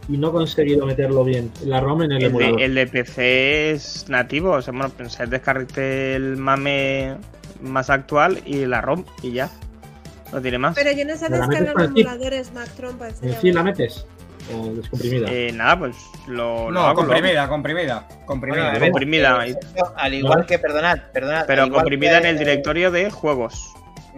y no he conseguido meterlo bien. La ROM en el, El emulador. de, el de PC es nativo, o sea, bueno, pensé descargarte el mame más actual y la ROM y ya. No tiene más. Pero yo no sé ¿Me la descargar emuladores, Mac Trompa. en ¿En serio. sí la metes? ¿O descomprimida? Eh, nada, pues lo, No, hago, lo hago. comprimida, comprimida, comprimida. Ver, comprimida. eh, esto, al igual que, perdonad, perdonad. Pero comprimida en el directorio de juegos.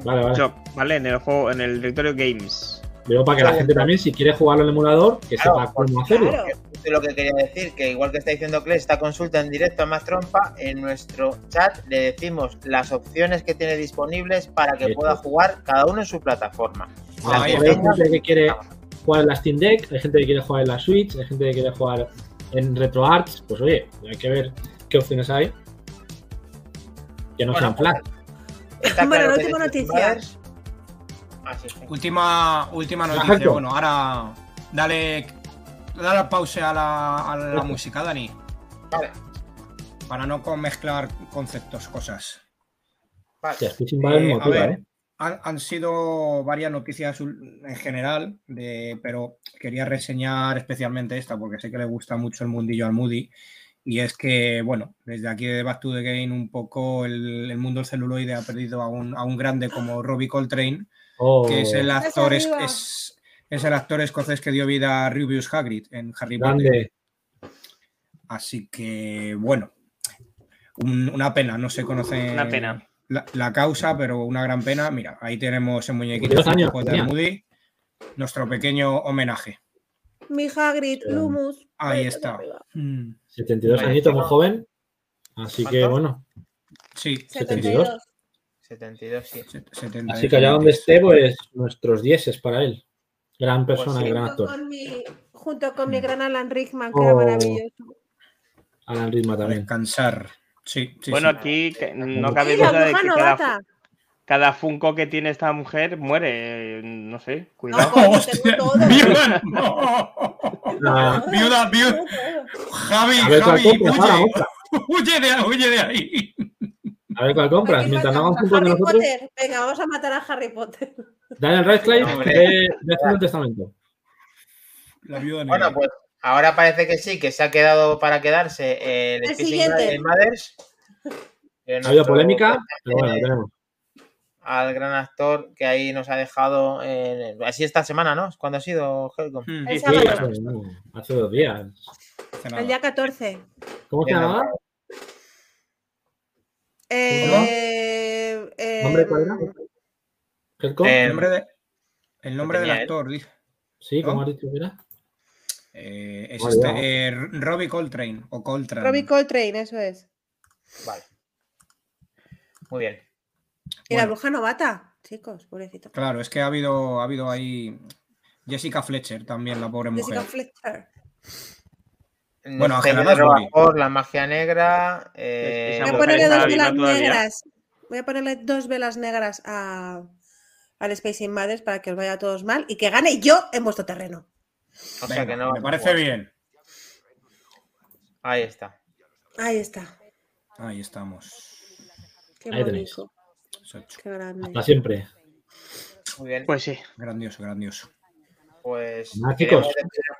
Vale, vale. En el juego, en el directorio Games. Digo para que la gente también, si quiere jugarlo en el emulador, que Claro, sepa cómo hacerlo. Claro. Esto es lo que quería decir, que igual que está diciendo Kles, esta consulta en directo a Más Trompa, en nuestro chat le decimos las opciones que tiene disponibles para que pueda jugar cada uno en su plataforma. Ah, hay gente que quiere jugar en la Steam Deck, hay gente que quiere jugar en la Switch, hay gente que quiere jugar en RetroArts. Pues oye, hay que ver qué opciones hay. Que no Bueno, sean flash. Está Bueno, última noticia. Ah, sí, sí. Última, última noticia. Bueno, ahora dale, dale pausa a la, a la música, Dani. Vale, Para no con- mezclar conceptos, cosas. vale. Hostia, Space Invaders Eh, me a ver, ¿eh? Han, han sido varias noticias en general, de- pero quería reseñar especialmente esta porque sé que le gusta mucho el mundillo al Moody. Y es que, bueno, desde aquí de Back to the Game, un poco el, el mundo del celuloide ha perdido a un, a un grande como Robbie Coltrane, Oh, que es el actor, es, es- es el actor escocés que dio vida a Rubius Hagrid en Harry Potter. Así que, bueno, un- una pena, no se conoce Una pena. La, la causa, pero una gran pena. Mira, ahí tenemos en muñequito Dos años de. Moody, nuestro pequeño homenaje. Mi Hagrid, Sí. Lumus. Ahí está. arriba. Mm, 72 Vale, añitos, muy joven. Así que bueno. Sí, 72. 72, sí. se- 70 Así que allá donde esté, pues nuestros dieces para él. Gran persona Pues sí. y gran Junto actor. con, mi, junto con mi Mm. gran Alan Rickman, que era Oh. maravilloso. Alan Ritma A también. descansar. Sí, sí, bueno, sí. aquí no cabe ¡Y la duda de que cada, cada Funko que tiene esta mujer muere. eh, No sé, No, cuidado. todo. ¡Viuda! ¡No! ¡Viuda! ¡Viuda! ¡Javi! ¡Javi! ¡Huye! ¡Huye de, huye de ahí! A ver cuál compras. Aquí Mientras no puntos de Harry nosotros, Potter. Venga, vamos a matar a Harry Potter. Daniel Radcliffe Hombre. de el Testamento. La viuda negra. Bueno, pues ahora parece que sí, que se ha quedado para quedarse eh, el, El siguiente. Invaders. Que Ha habido polémica, pero bueno, eh, lo tenemos. al gran actor que ahí nos ha dejado. eh, así esta semana, ¿no? ¿Cuándo ha sido Helcom? Mm, Sí, sábado. hace, dos días. El día 14. ¿Cómo se llamaba? Eh, eh, ¿Nombre cuál era? ¿Helcom? Eh, El nombre, de- el nombre del actor, dice. sí, ¿cómo ¿no? has dicho que era? Eh, es este, eh, Robbie Coltrane o Coltrane. Robbie Coltrane, eso es. Vale. Muy bien. Y la bruja novata, chicos, pobrecito. Claro, es que ha habido, ha habido ahí Jessica Fletcher también, la pobre mujer. Jessica Fletcher. Bueno, Ángela La magia negra. eh, Voy a ponerle dos velas todavía. negras. Voy a ponerle dos velas negras a, al Space Invaders para que os vaya a todos mal y que gane yo en vuestro terreno. O sea que no. me parece bien. Ahí está. Ahí está. Ahí estamos. Qué Ahí tenéis. Qué grande. Hasta siempre. Muy bien. Pues sí. Grandioso, grandioso. Pues chicos.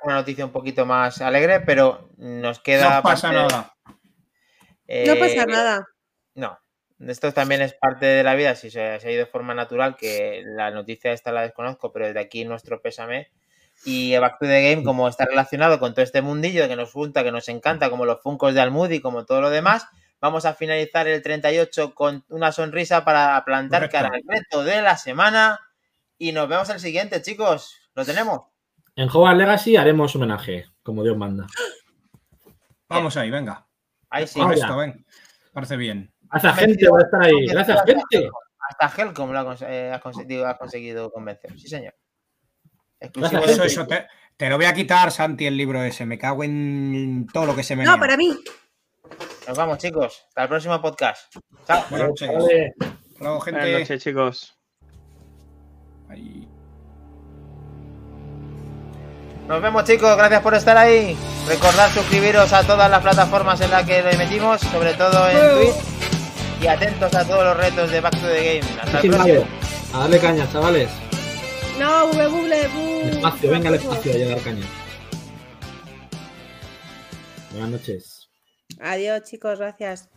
una noticia un poquito más alegre, pero nos queda. No pasa parte- nada. No pasa eh, nada. No. Esto también es parte de la vida, si se, se ha ido de forma natural, que la noticia esta la desconozco, pero desde aquí nuestro pésame Y Back to the Game, como está relacionado con todo este mundillo que nos gusta, que nos encanta, como los Funcos de Almudi, como todo lo demás, vamos a finalizar el 38 con una sonrisa para plantar Correcto. cara al reto de la semana. Y nos vemos el siguiente, chicos. ¿Lo tenemos? En Hogwarts Legacy haremos homenaje, como Dios manda. Vamos ahí, venga. Ahí sí. Vamos. esto, ven. Parece bien. Gracias, gente, por estar ahí. Gracias, gente. Hasta Helcom lo ha, cons- eh, ha conseguido, ha conseguido convencer. Sí, señor. Exclusivo Eso, eso, te, te lo voy a quitar, Santi, el libro ese. Me cago en todo lo que se me No, para mí. Nos vamos, chicos. Hasta el próximo podcast. Chao. Buenas noches. Vale. Hasta luego, gente. Buenas noches, chicos. Ahí. Nos vemos, chicos. Gracias por estar ahí. Recordad suscribiros a todas las plataformas en las que lo emitimos, sobre todo en Twitch. Y atentos a todos los retos de Back to the Game. Hasta el próximo. A darle caña, chavales. No, buble, buble, bu. El espacio, venga el espacio a llegar caña. Buenas noches. Adiós, chicos, gracias.